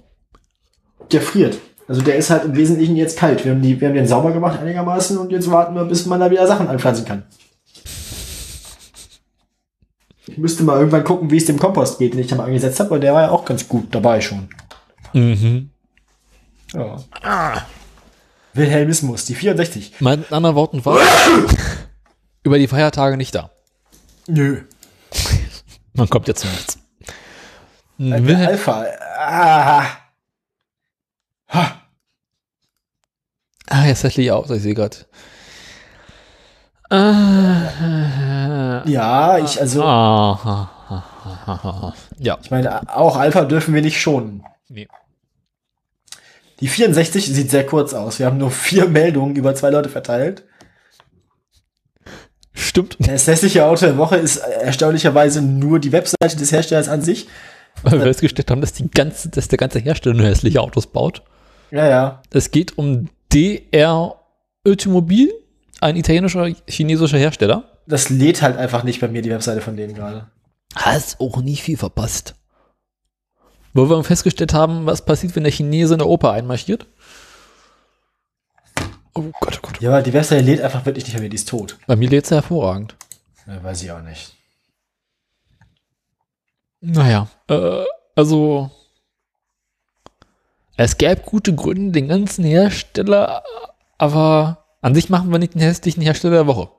Speaker 2: Der friert. Also der ist halt im Wesentlichen jetzt kalt. Wir haben, die, wir haben den sauber gemacht einigermaßen und jetzt warten wir, bis man da wieder Sachen anpflanzen kann. Ich müsste mal irgendwann gucken, wie es dem Kompost geht, den ich da mal angesetzt habe, weil der war ja auch ganz gut dabei schon.
Speaker 1: Mhm.
Speaker 2: Ja. Wilhelmismus, die 64.
Speaker 1: Mit anderen Worten war [laughs] über die Feiertage nicht da.
Speaker 2: Nö.
Speaker 1: Man kommt jetzt zu nichts.
Speaker 2: Der
Speaker 1: Wilhelm,
Speaker 2: Alpha. Ah. Ha.
Speaker 1: ah, jetzt hätte ich aus, ich sehe gerade. Ah,
Speaker 2: Ja, ich, also,
Speaker 1: ah, ja.
Speaker 2: ich meine, auch Alpha dürfen wir nicht schonen.
Speaker 1: Nee.
Speaker 2: Die 64 sieht sehr kurz aus. Wir haben nur vier Meldungen über zwei Leute verteilt.
Speaker 1: Stimmt.
Speaker 2: Das hässliche Auto der Woche ist erstaunlicherweise nur die Webseite des Herstellers an sich.
Speaker 1: Weil wir festgestellt haben, dass, die ganze, dass der ganze Hersteller nur hässliche Autos baut.
Speaker 2: Ja, ja.
Speaker 1: Es geht um DR Automobil, ein italienischer, chinesischer Hersteller.
Speaker 2: Das lädt halt einfach nicht bei mir, die Webseite von denen gerade.
Speaker 1: Hast auch nicht viel verpasst. Wo wir festgestellt haben, was passiert, wenn der Chinese in der Oper einmarschiert. Oh Gott, oh Gott.
Speaker 2: Ja, aber die Webseite lädt einfach wirklich nicht mir, die ist tot.
Speaker 1: Bei mir lädt es hervorragend.
Speaker 2: Ja, weiß ich auch nicht.
Speaker 1: Naja, äh, also es gäbe gute Gründe, den ganzen Hersteller, aber an sich machen wir nicht den hässlichen Hersteller der Woche.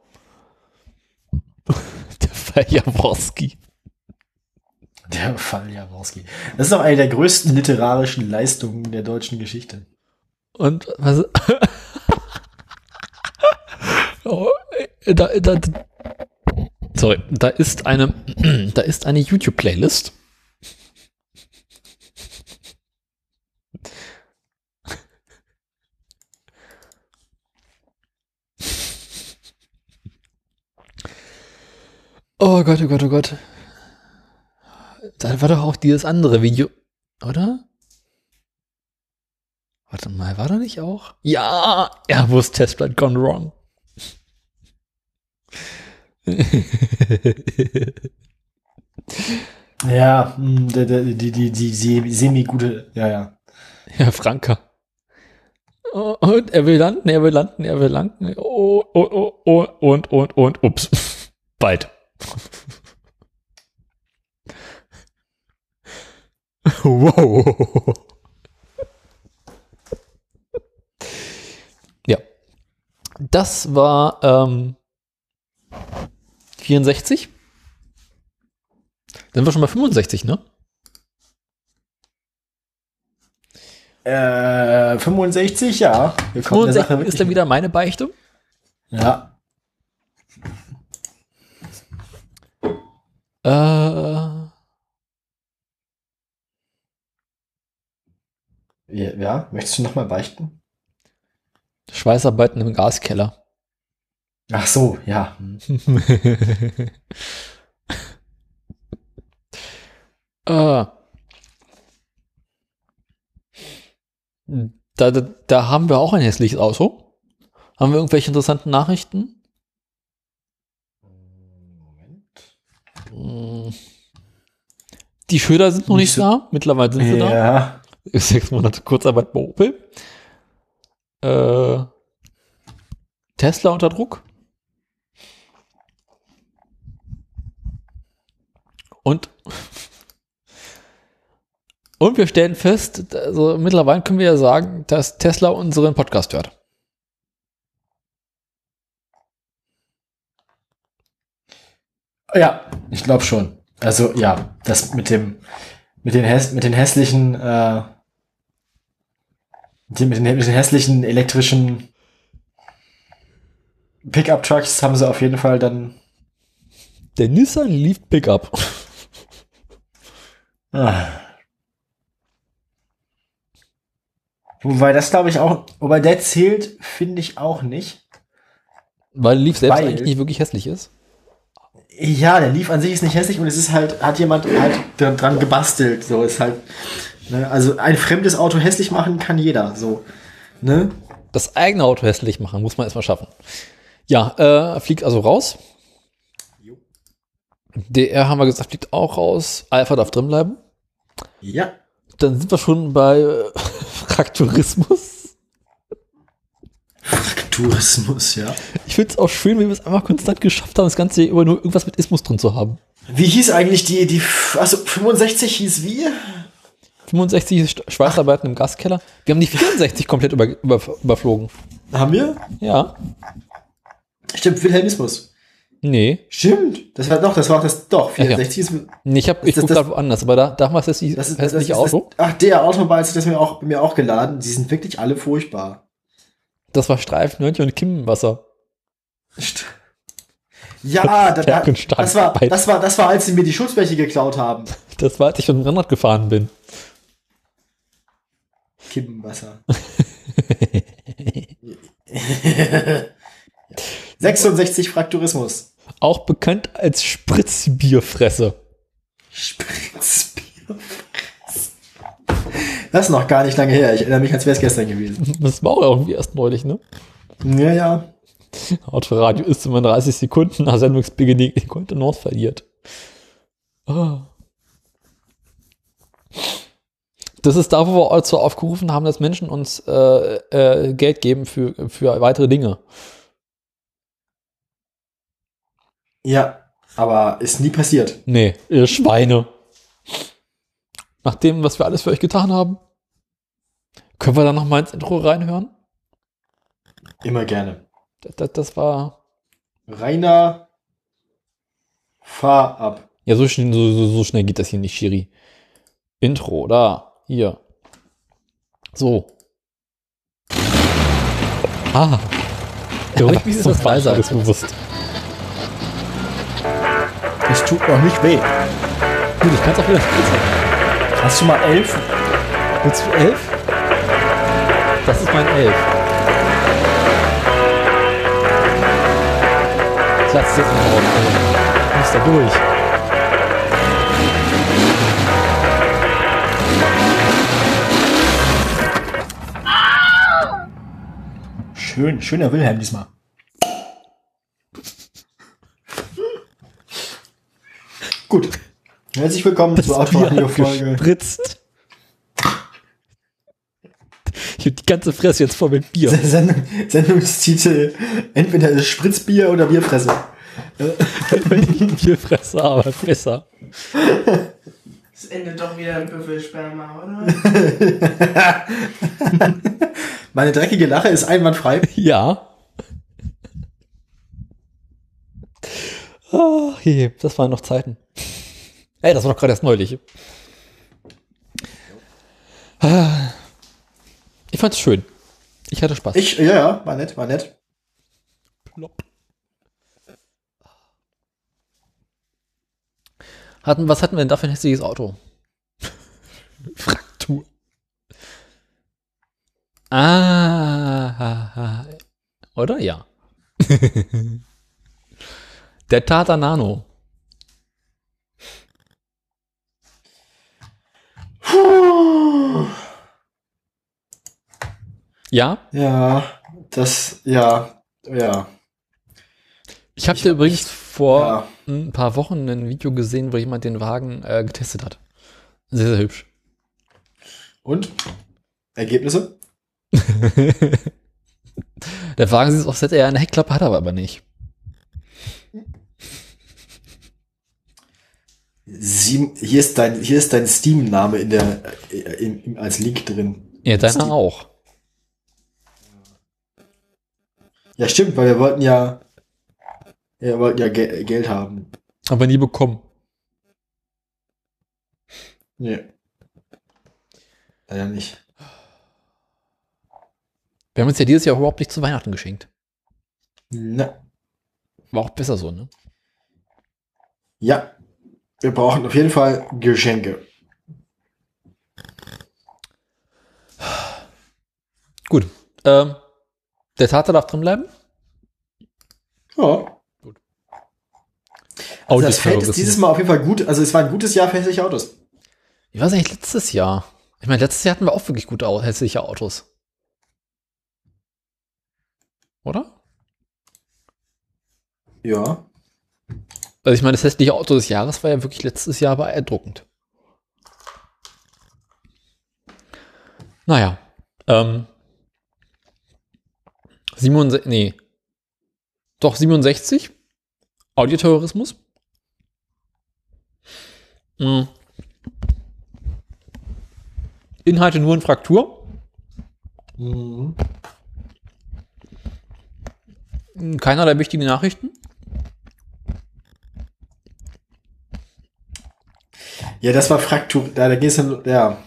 Speaker 1: [laughs] der Fall Jaworski.
Speaker 2: Der Fall Jaworski. Das ist auch eine der größten literarischen Leistungen der deutschen Geschichte.
Speaker 1: Und was? [laughs] oh, äh, da, da, sorry, da ist eine, [clears throat] da ist eine YouTube-Playlist. Oh Gott, oh Gott, oh Gott. Da war doch auch dieses andere Video, oder? Warte mal, war da nicht auch? Ja, Airbus Testflight gone wrong. [laughs]
Speaker 2: Ja, mh, die, die, die, die, die se- semi-gute, ja, ja.
Speaker 1: ja, Franka. Und er will landen, er will landen, er will landen. Oh, oh, oh, oh, und, und, und, ups. [laughs] Bald. Wow. Ja. Das war ähm, 64. Dann wir schon bei 65, ne?
Speaker 2: Äh, 65, ja. Wir kommen der
Speaker 1: 65
Speaker 2: Sache
Speaker 1: ist dann wieder meine Beichte.
Speaker 2: Ja.
Speaker 1: Äh,
Speaker 2: ja. Ja, möchtest du nochmal beichten?
Speaker 1: Schweißarbeiten im Gaskeller.
Speaker 2: Ach so, ja.
Speaker 1: Äh, [laughs] da, da, da haben wir auch ein hässliches Auto. Haben wir irgendwelche interessanten Nachrichten?
Speaker 2: Moment.
Speaker 1: Hm. Die Schilder sind noch nicht
Speaker 2: Nicht so-
Speaker 1: da. Mittlerweile sind sie da. [laughs] Sechs Monate Kurzarbeit bei Opel. Äh, Tesla unter Druck. Und, [laughs] und wir stellen fest, also mittlerweile können wir ja sagen, dass Tesla unseren Podcast hört.
Speaker 2: Ja, ich glaube schon. Also ja, das mit dem mit den häss mit den hässlichen äh, mit den, mit den hässlichen elektrischen Pickup Trucks haben sie auf jeden Fall dann
Speaker 1: Der Nissan Leaf Pickup.
Speaker 2: ah. Wobei das glaube ich auch, wobei der zählt, finde ich auch nicht.
Speaker 1: Weil Leaf selbst
Speaker 2: Weil-
Speaker 1: eigentlich nicht wirklich hässlich ist.
Speaker 2: Ja, der lief an sich ist nicht hässlich und es ist halt, hat jemand halt dran, gebastelt. So ist halt. Ne? Also ein fremdes Auto hässlich machen kann jeder. So. Ne?
Speaker 1: Das eigene Auto hässlich machen, muss man erstmal schaffen. Ja, äh, fliegt also raus.
Speaker 2: Jo.
Speaker 1: DR haben wir gesagt, fliegt auch raus. Alpha darf drin bleiben.
Speaker 2: Ja.
Speaker 1: Dann sind wir schon bei äh, [laughs] Frakturismus. [laughs]
Speaker 2: Tourismus, ja.
Speaker 1: Ich finde es auch schön, wie wir es einfach konstant geschafft haben, das Ganze über nur irgendwas mit Ismus drin zu haben.
Speaker 2: Wie hieß eigentlich die, die, also 65 hieß wie?
Speaker 1: 65 ist Sch- Schweißarbeiten im Gaskeller. Wir haben die 64 komplett über, über, überflogen.
Speaker 2: Haben wir?
Speaker 1: Ja.
Speaker 2: Stimmt, Wilhelmismus.
Speaker 1: Nee.
Speaker 2: Stimmt. Das war doch, das war auch das, doch, 64 ist,
Speaker 1: Nee, ich, hab- ich
Speaker 2: Das- das-
Speaker 1: gerade woanders, aber da, da war es jetzt die
Speaker 2: das ist, das ist,
Speaker 1: hässliche
Speaker 2: das,
Speaker 1: Auto.
Speaker 2: ach, der Automobiles hat das mir auch, mir auch geladen. Die sind wirklich alle furchtbar.
Speaker 1: Das war Streif, Nördchen und Kimmenwasser.
Speaker 2: St- Ja, da, da,
Speaker 1: Stärkenstark
Speaker 2: das war, das war, das war, als sie mir die Schutzbleche geklaut haben.
Speaker 1: Das war, als ich mit dem Rennrad gefahren bin.
Speaker 2: Kippenwasser. 66 [laughs] Frakturismus.
Speaker 1: Auch bekannt als Spritzbierfresse.
Speaker 2: Spritzbier. Das ist noch gar nicht lange her. Ich erinnere mich, als wäre es gestern gewesen.
Speaker 1: Das war auch irgendwie erst neulich, ne?
Speaker 2: Ja, ja.
Speaker 1: Autoradio ist immer 30 Sekunden nach Sendungsbeginn die Kontenance verliert. Ah. Das ist da, wo wir dazu aufgerufen haben, dass Menschen uns äh, äh, Geld geben für, für weitere Dinge.
Speaker 2: Ja, aber ist nie passiert.
Speaker 1: Nee, ihr Schweine. Nach dem, was wir alles für euch getan haben, können wir da noch mal ins Intro reinhören?
Speaker 2: Immer gerne.
Speaker 1: Das, das, das war.
Speaker 2: Rainer, fahr ab.
Speaker 1: Ja, so, schnell- so, so, so schnell geht das hier nicht, Shiri. Intro, da, hier. So. Ah. Rhythmus ist
Speaker 2: so
Speaker 1: das
Speaker 2: weise
Speaker 1: ist bewusst.
Speaker 2: Es tut noch nicht weh.
Speaker 1: Gut, ich kann es auch wieder spielen.
Speaker 2: Hast du mal elf?
Speaker 1: Willst du elf? Das ist mein elf. Ich lass es jetzt mal raus. Du musst da durch.
Speaker 2: Schön, schöner Wilhelm diesmal. Herzlich willkommen zur Autoradio-Folge.
Speaker 1: gespritzt. Ich hab die ganze Fresse jetzt voll mit Bier.
Speaker 2: Sendung, Sendungstitel: Entweder ist Spritzbier oder Bierfresse.
Speaker 1: Bierfresser, aber besser.
Speaker 3: Es endet doch wieder in Büffelsperma, oder? [laughs]
Speaker 2: Meine dreckige Lache ist einwandfrei.
Speaker 1: Ja. Ach je, das waren noch Zeiten. Ey, das war doch gerade erst neulich. Ich fand's schön. Ich hatte Spaß.
Speaker 2: Ich, ja, ja, war nett, war nett.
Speaker 1: Plopp. Hatten, was hatten wir denn da für ein hässliches Auto? [laughs] Fraktur. Ah, oder? Ja. [laughs] Der Tata Nano. Ja,
Speaker 2: Ja, das, ja, ja,
Speaker 1: ich habe dir übrigens vor
Speaker 2: ja.
Speaker 1: ein paar Wochen ein Video gesehen, wo jemand den Wagen äh, getestet hat. Sehr, sehr hübsch.
Speaker 2: Und? Ergebnisse? [laughs]
Speaker 1: Der Wagen sieht aus, hätte er eine Heckklappe, hat er aber nicht.
Speaker 2: Sieben, hier ist dein, hier ist dein Steam-Name in der, äh, in, in, als Link drin.
Speaker 1: Ja, deiner
Speaker 2: Steam.
Speaker 1: auch.
Speaker 2: Ja, stimmt, weil wir wollten ja, wir wollten ja Ge Geld haben.
Speaker 1: Aber nie bekommen.
Speaker 2: Nee. Leider nicht.
Speaker 1: Wir haben uns ja dieses Jahr überhaupt nicht zu Weihnachten geschenkt.
Speaker 2: Na,
Speaker 1: War auch besser so, ne?
Speaker 2: ja. Wir brauchen auf jeden Fall Geschenke.
Speaker 1: Gut. Ähm, der Tata darf drin bleiben.
Speaker 2: Ja. Also das Feld ist dieses Mal auf jeden Fall gut. Also es war ein gutes Jahr für hässliche Autos.
Speaker 1: Wie war es eigentlich letztes Jahr? Ich meine, letztes Jahr hatten wir auch wirklich gute hässliche Autos. Oder?
Speaker 2: Ja.
Speaker 1: Also ich meine, das hässliche Auto des Jahres war ja wirklich letztes Jahr beeindruckend. Naja. Ähm, 67, nee. Doch, 67. Audioterrorismus. Mhm. Inhalte nur in Fraktur.
Speaker 2: Mhm.
Speaker 1: Keiner der wichtigen Nachrichten.
Speaker 2: Ja, das war Fraktur. Da, da es dann, ja.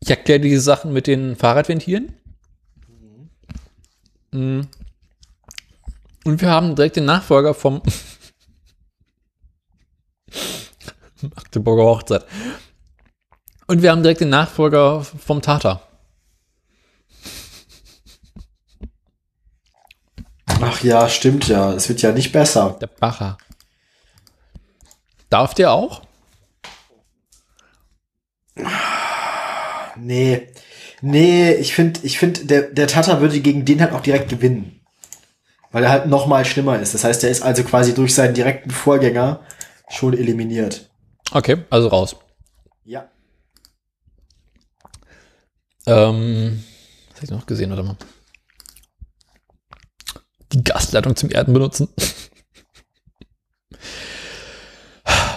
Speaker 1: Ich erkläre diese Sachen mit den Fahrradventilen. Mhm. Und wir haben direkt den Nachfolger vom [laughs] Magdeburger Hochzeit. Und wir haben direkt den Nachfolger vom Tata.
Speaker 2: Ach ja, stimmt ja. Es wird ja nicht besser.
Speaker 1: Der Bacher. Darf der auch?
Speaker 2: Nee. Nee, ich finde, ich finde, der, der Tata würde gegen den halt auch direkt gewinnen. Weil er halt noch mal schlimmer ist. Das heißt, er ist also quasi durch seinen direkten Vorgänger schon eliminiert.
Speaker 1: Okay, also raus.
Speaker 2: Ja.
Speaker 1: Ähm, was habe ich noch gesehen? Warte mal. Die Gasleitung zum Erden benutzen. [laughs]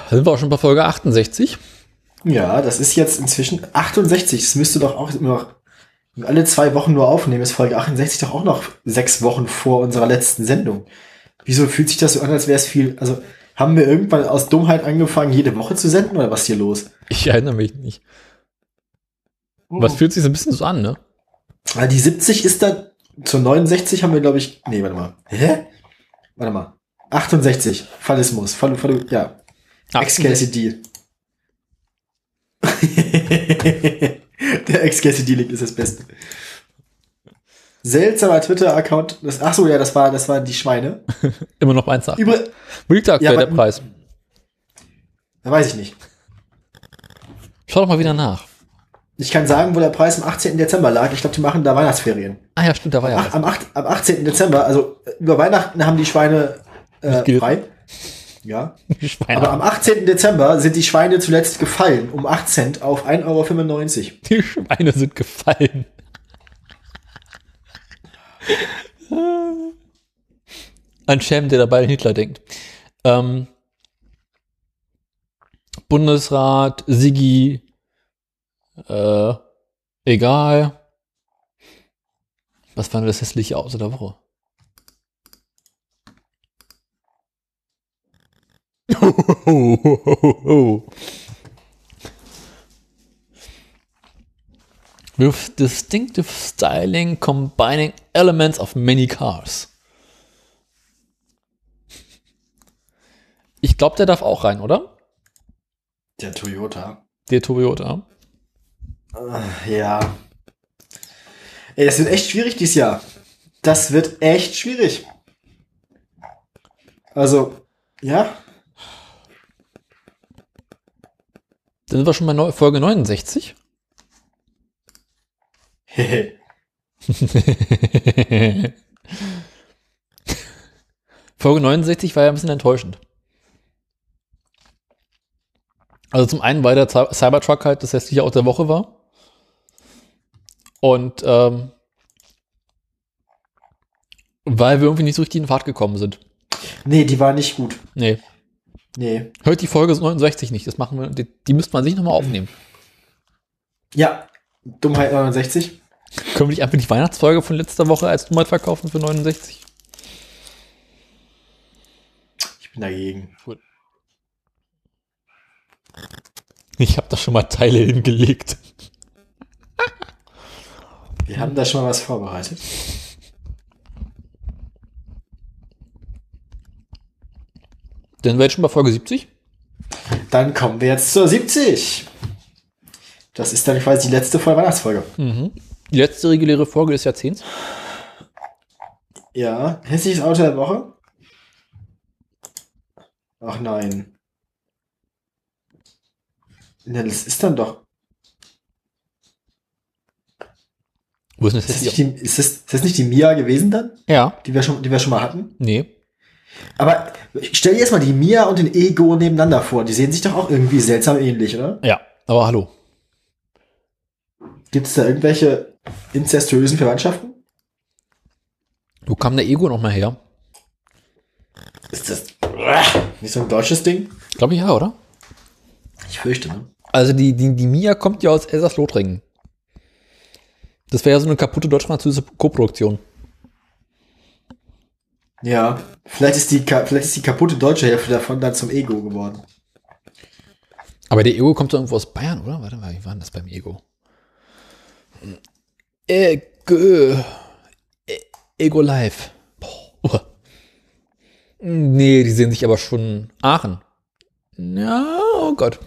Speaker 1: Sind wir auch schon bei Folge 68.
Speaker 2: Ja, das ist jetzt inzwischen 68. Das müsste doch auch immer noch alle zwei Wochen nur aufnehmen. Ist Folge 68 doch auch noch sechs Wochen vor unserer letzten Sendung. Wieso fühlt sich das so an, als wäre es viel? Also haben wir irgendwann aus Dummheit angefangen, jede Woche zu senden oder was ist hier los?
Speaker 1: Ich erinnere mich nicht. Was fühlt sich so ein bisschen so an, ne?
Speaker 2: Ah, die 70 ist dann zur 69 haben wir, glaube ich. Nee, warte mal. Hä? Warte mal. 68. Fallismus. Fall, Fall, ja. Ex-KCD. [laughs] Der Ex-KCD-Link ist das Beste. Seltsamer Twitter-Account. Ach so, ja, das war, das waren die Schweine. [laughs]
Speaker 1: Immer noch eins nach.
Speaker 2: Über,
Speaker 1: aktuell
Speaker 2: Ja,
Speaker 1: der Preis?
Speaker 2: da weiß ich nicht.
Speaker 1: Schau doch mal wieder nach.
Speaker 2: Ich kann sagen, wo der Preis am 18. Dezember lag. Ich glaube, die machen da Weihnachtsferien.
Speaker 1: Ah ja, stimmt, da war ja
Speaker 2: Ach, am, 8, am 18. Dezember, also äh, über Weihnachten haben die Schweine äh, frei. Ja. [laughs]
Speaker 1: Die Schweine.
Speaker 2: Aber am 18. Dezember sind die Schweine zuletzt gefallen, um 8 Cent auf 1,95 Euro.
Speaker 1: Die Schweine sind gefallen. [laughs] Ein Schelm, der dabei an Hitler denkt. Ähm, Bundesrat, Sigi, äh, egal. Was war denn das hässliche Auto der Woche? [laughs] With distinctive styling combining elements of many cars. Ich glaube, der darf auch rein, oder?
Speaker 2: Der Toyota.
Speaker 1: Der Toyota.
Speaker 2: Ja. Ey, das wird echt schwierig dieses Jahr. Das wird echt schwierig. Also, ja.
Speaker 1: Dann sind wir schon bei Folge 69. [laughs] Folge 69 war ja ein bisschen enttäuschend. Also zum einen, weil der Cy- Cybertruck halt das hässliche Auto der Woche war. Und ähm, weil wir irgendwie nicht so richtig in Fahrt gekommen sind.
Speaker 2: nee, die war nicht gut.
Speaker 1: Nee.
Speaker 2: Nee.
Speaker 1: Hört die Folge 69 nicht. Das machen wir, die, die müsste man sich nochmal aufnehmen.
Speaker 2: Ja. Dummheit 69.
Speaker 1: Können wir nicht einfach die Weihnachtsfolge von letzter Woche als Dummheit verkaufen für 69?
Speaker 2: Ich bin dagegen.
Speaker 1: Ich habe da schon mal Teile hingelegt.
Speaker 2: Wir haben da schon mal was vorbereitet.
Speaker 1: Dann wäre jetzt schon bei Folge 70.
Speaker 2: Dann kommen wir jetzt zur 70. Das ist dann quasi die letzte Voll Weihnachtsfolge.
Speaker 1: Die letzte reguläre Folge des Jahrzehnts.
Speaker 2: Ja. Hässliches Auto der Woche? Ach nein. Ja, das ist dann doch.
Speaker 1: Wo ist denn das
Speaker 2: Ist das, die, ist das, ist das nicht die Mia gewesen dann?
Speaker 1: Ja.
Speaker 2: Die wir schon, die wir schon mal hatten?
Speaker 1: Nee.
Speaker 2: Aber stell dir jetzt mal die Mia und den Ego nebeneinander vor. Die sehen sich doch auch irgendwie seltsam ähnlich, oder?
Speaker 1: Ja. Aber hallo.
Speaker 2: Gibt es da irgendwelche inzestuösen Verwandtschaften?
Speaker 1: Wo kam der Ego noch mal her?
Speaker 2: Ist das nicht so ein deutsches Ding?
Speaker 1: Glaube ich ja, oder?
Speaker 2: Ich fürchte, ne?
Speaker 1: Also die, die, die Mia kommt ja aus Elsass-Lothringen. Das wäre ja so eine kaputte deutsch-französische Koproduktion.
Speaker 2: Ja. Vielleicht ist die, vielleicht ist die kaputte deutsche Hälfte davon dann zum Ego geworden.
Speaker 1: Aber der Ego kommt doch irgendwo aus Bayern, oder? Warte mal, wie war denn das beim Ego? Ego. E- Ego Live. Boah. Nee, die sehen sich aber schon Aachen. Ja, oh Gott.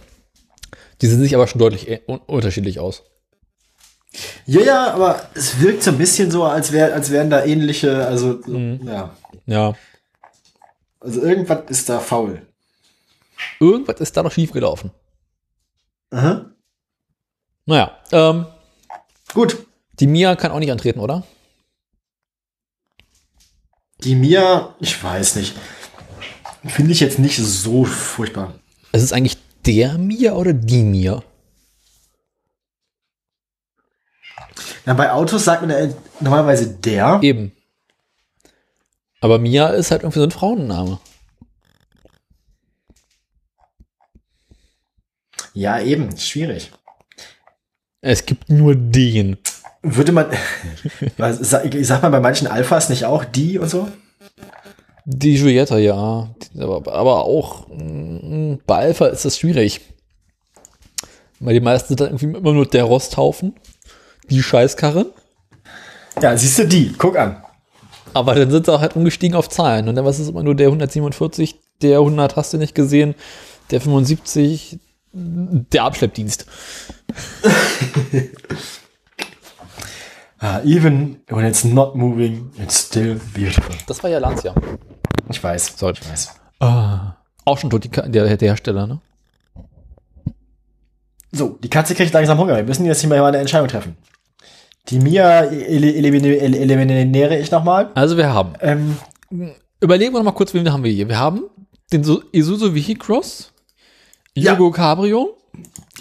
Speaker 1: Die sehen sich aber schon deutlich un unterschiedlich aus.
Speaker 2: Ja, ja, aber es wirkt so ein bisschen so, als, wär, als wären da ähnliche, also, ja.
Speaker 1: Ja.
Speaker 2: Also irgendwas ist da faul.
Speaker 1: Irgendwas ist da noch schief gelaufen.
Speaker 2: Aha.
Speaker 1: Naja, ähm,
Speaker 2: Gut.
Speaker 1: die Mia kann auch nicht antreten, oder?
Speaker 2: Die Mia, ich weiß nicht. Finde ich jetzt nicht so furchtbar.
Speaker 1: Es ist eigentlich der Mia oder die Mia?
Speaker 2: Na, bei Autos sagt man ja normalerweise der.
Speaker 1: Eben. Aber Mia ist halt irgendwie so ein Frauenname.
Speaker 2: Ja, eben. Schwierig.
Speaker 1: Es gibt nur den.
Speaker 2: Würde man, [laughs] was- sag, sagt man bei manchen Alphas nicht auch die und so?
Speaker 1: Die Julietta, ja. Aber, aber auch mm, bei Alpha ist das schwierig. Weil die meisten sind dann irgendwie immer nur der Rosthaufen, die Scheißkarre.
Speaker 2: Ja, siehst du die. Guck an.
Speaker 1: Aber dann sind sie auch halt umgestiegen auf Zahlen. Und dann was ist immer nur der 147, der 100 hast du nicht gesehen, der 75, der Abschleppdienst. [laughs]
Speaker 2: Ah, even when it's not moving, it's still beautiful.
Speaker 1: Das war ja Lancia.
Speaker 2: Ich weiß.
Speaker 1: Sorry.
Speaker 2: Ich weiß.
Speaker 1: Ah, auch schon tot, die, der, der Hersteller, ne?
Speaker 2: So, die Katze kriegt langsam Hunger. Wir müssen jetzt hier mal eine Entscheidung treffen. Die Mia eliminiere ich nochmal.
Speaker 1: Also wir haben,
Speaker 2: Ähm,
Speaker 1: überlegen wir noch mal kurz, wen haben wir hier. Wir haben den Su- Isuzu Vehicross,
Speaker 2: Ja.
Speaker 1: Yugo Cabrio,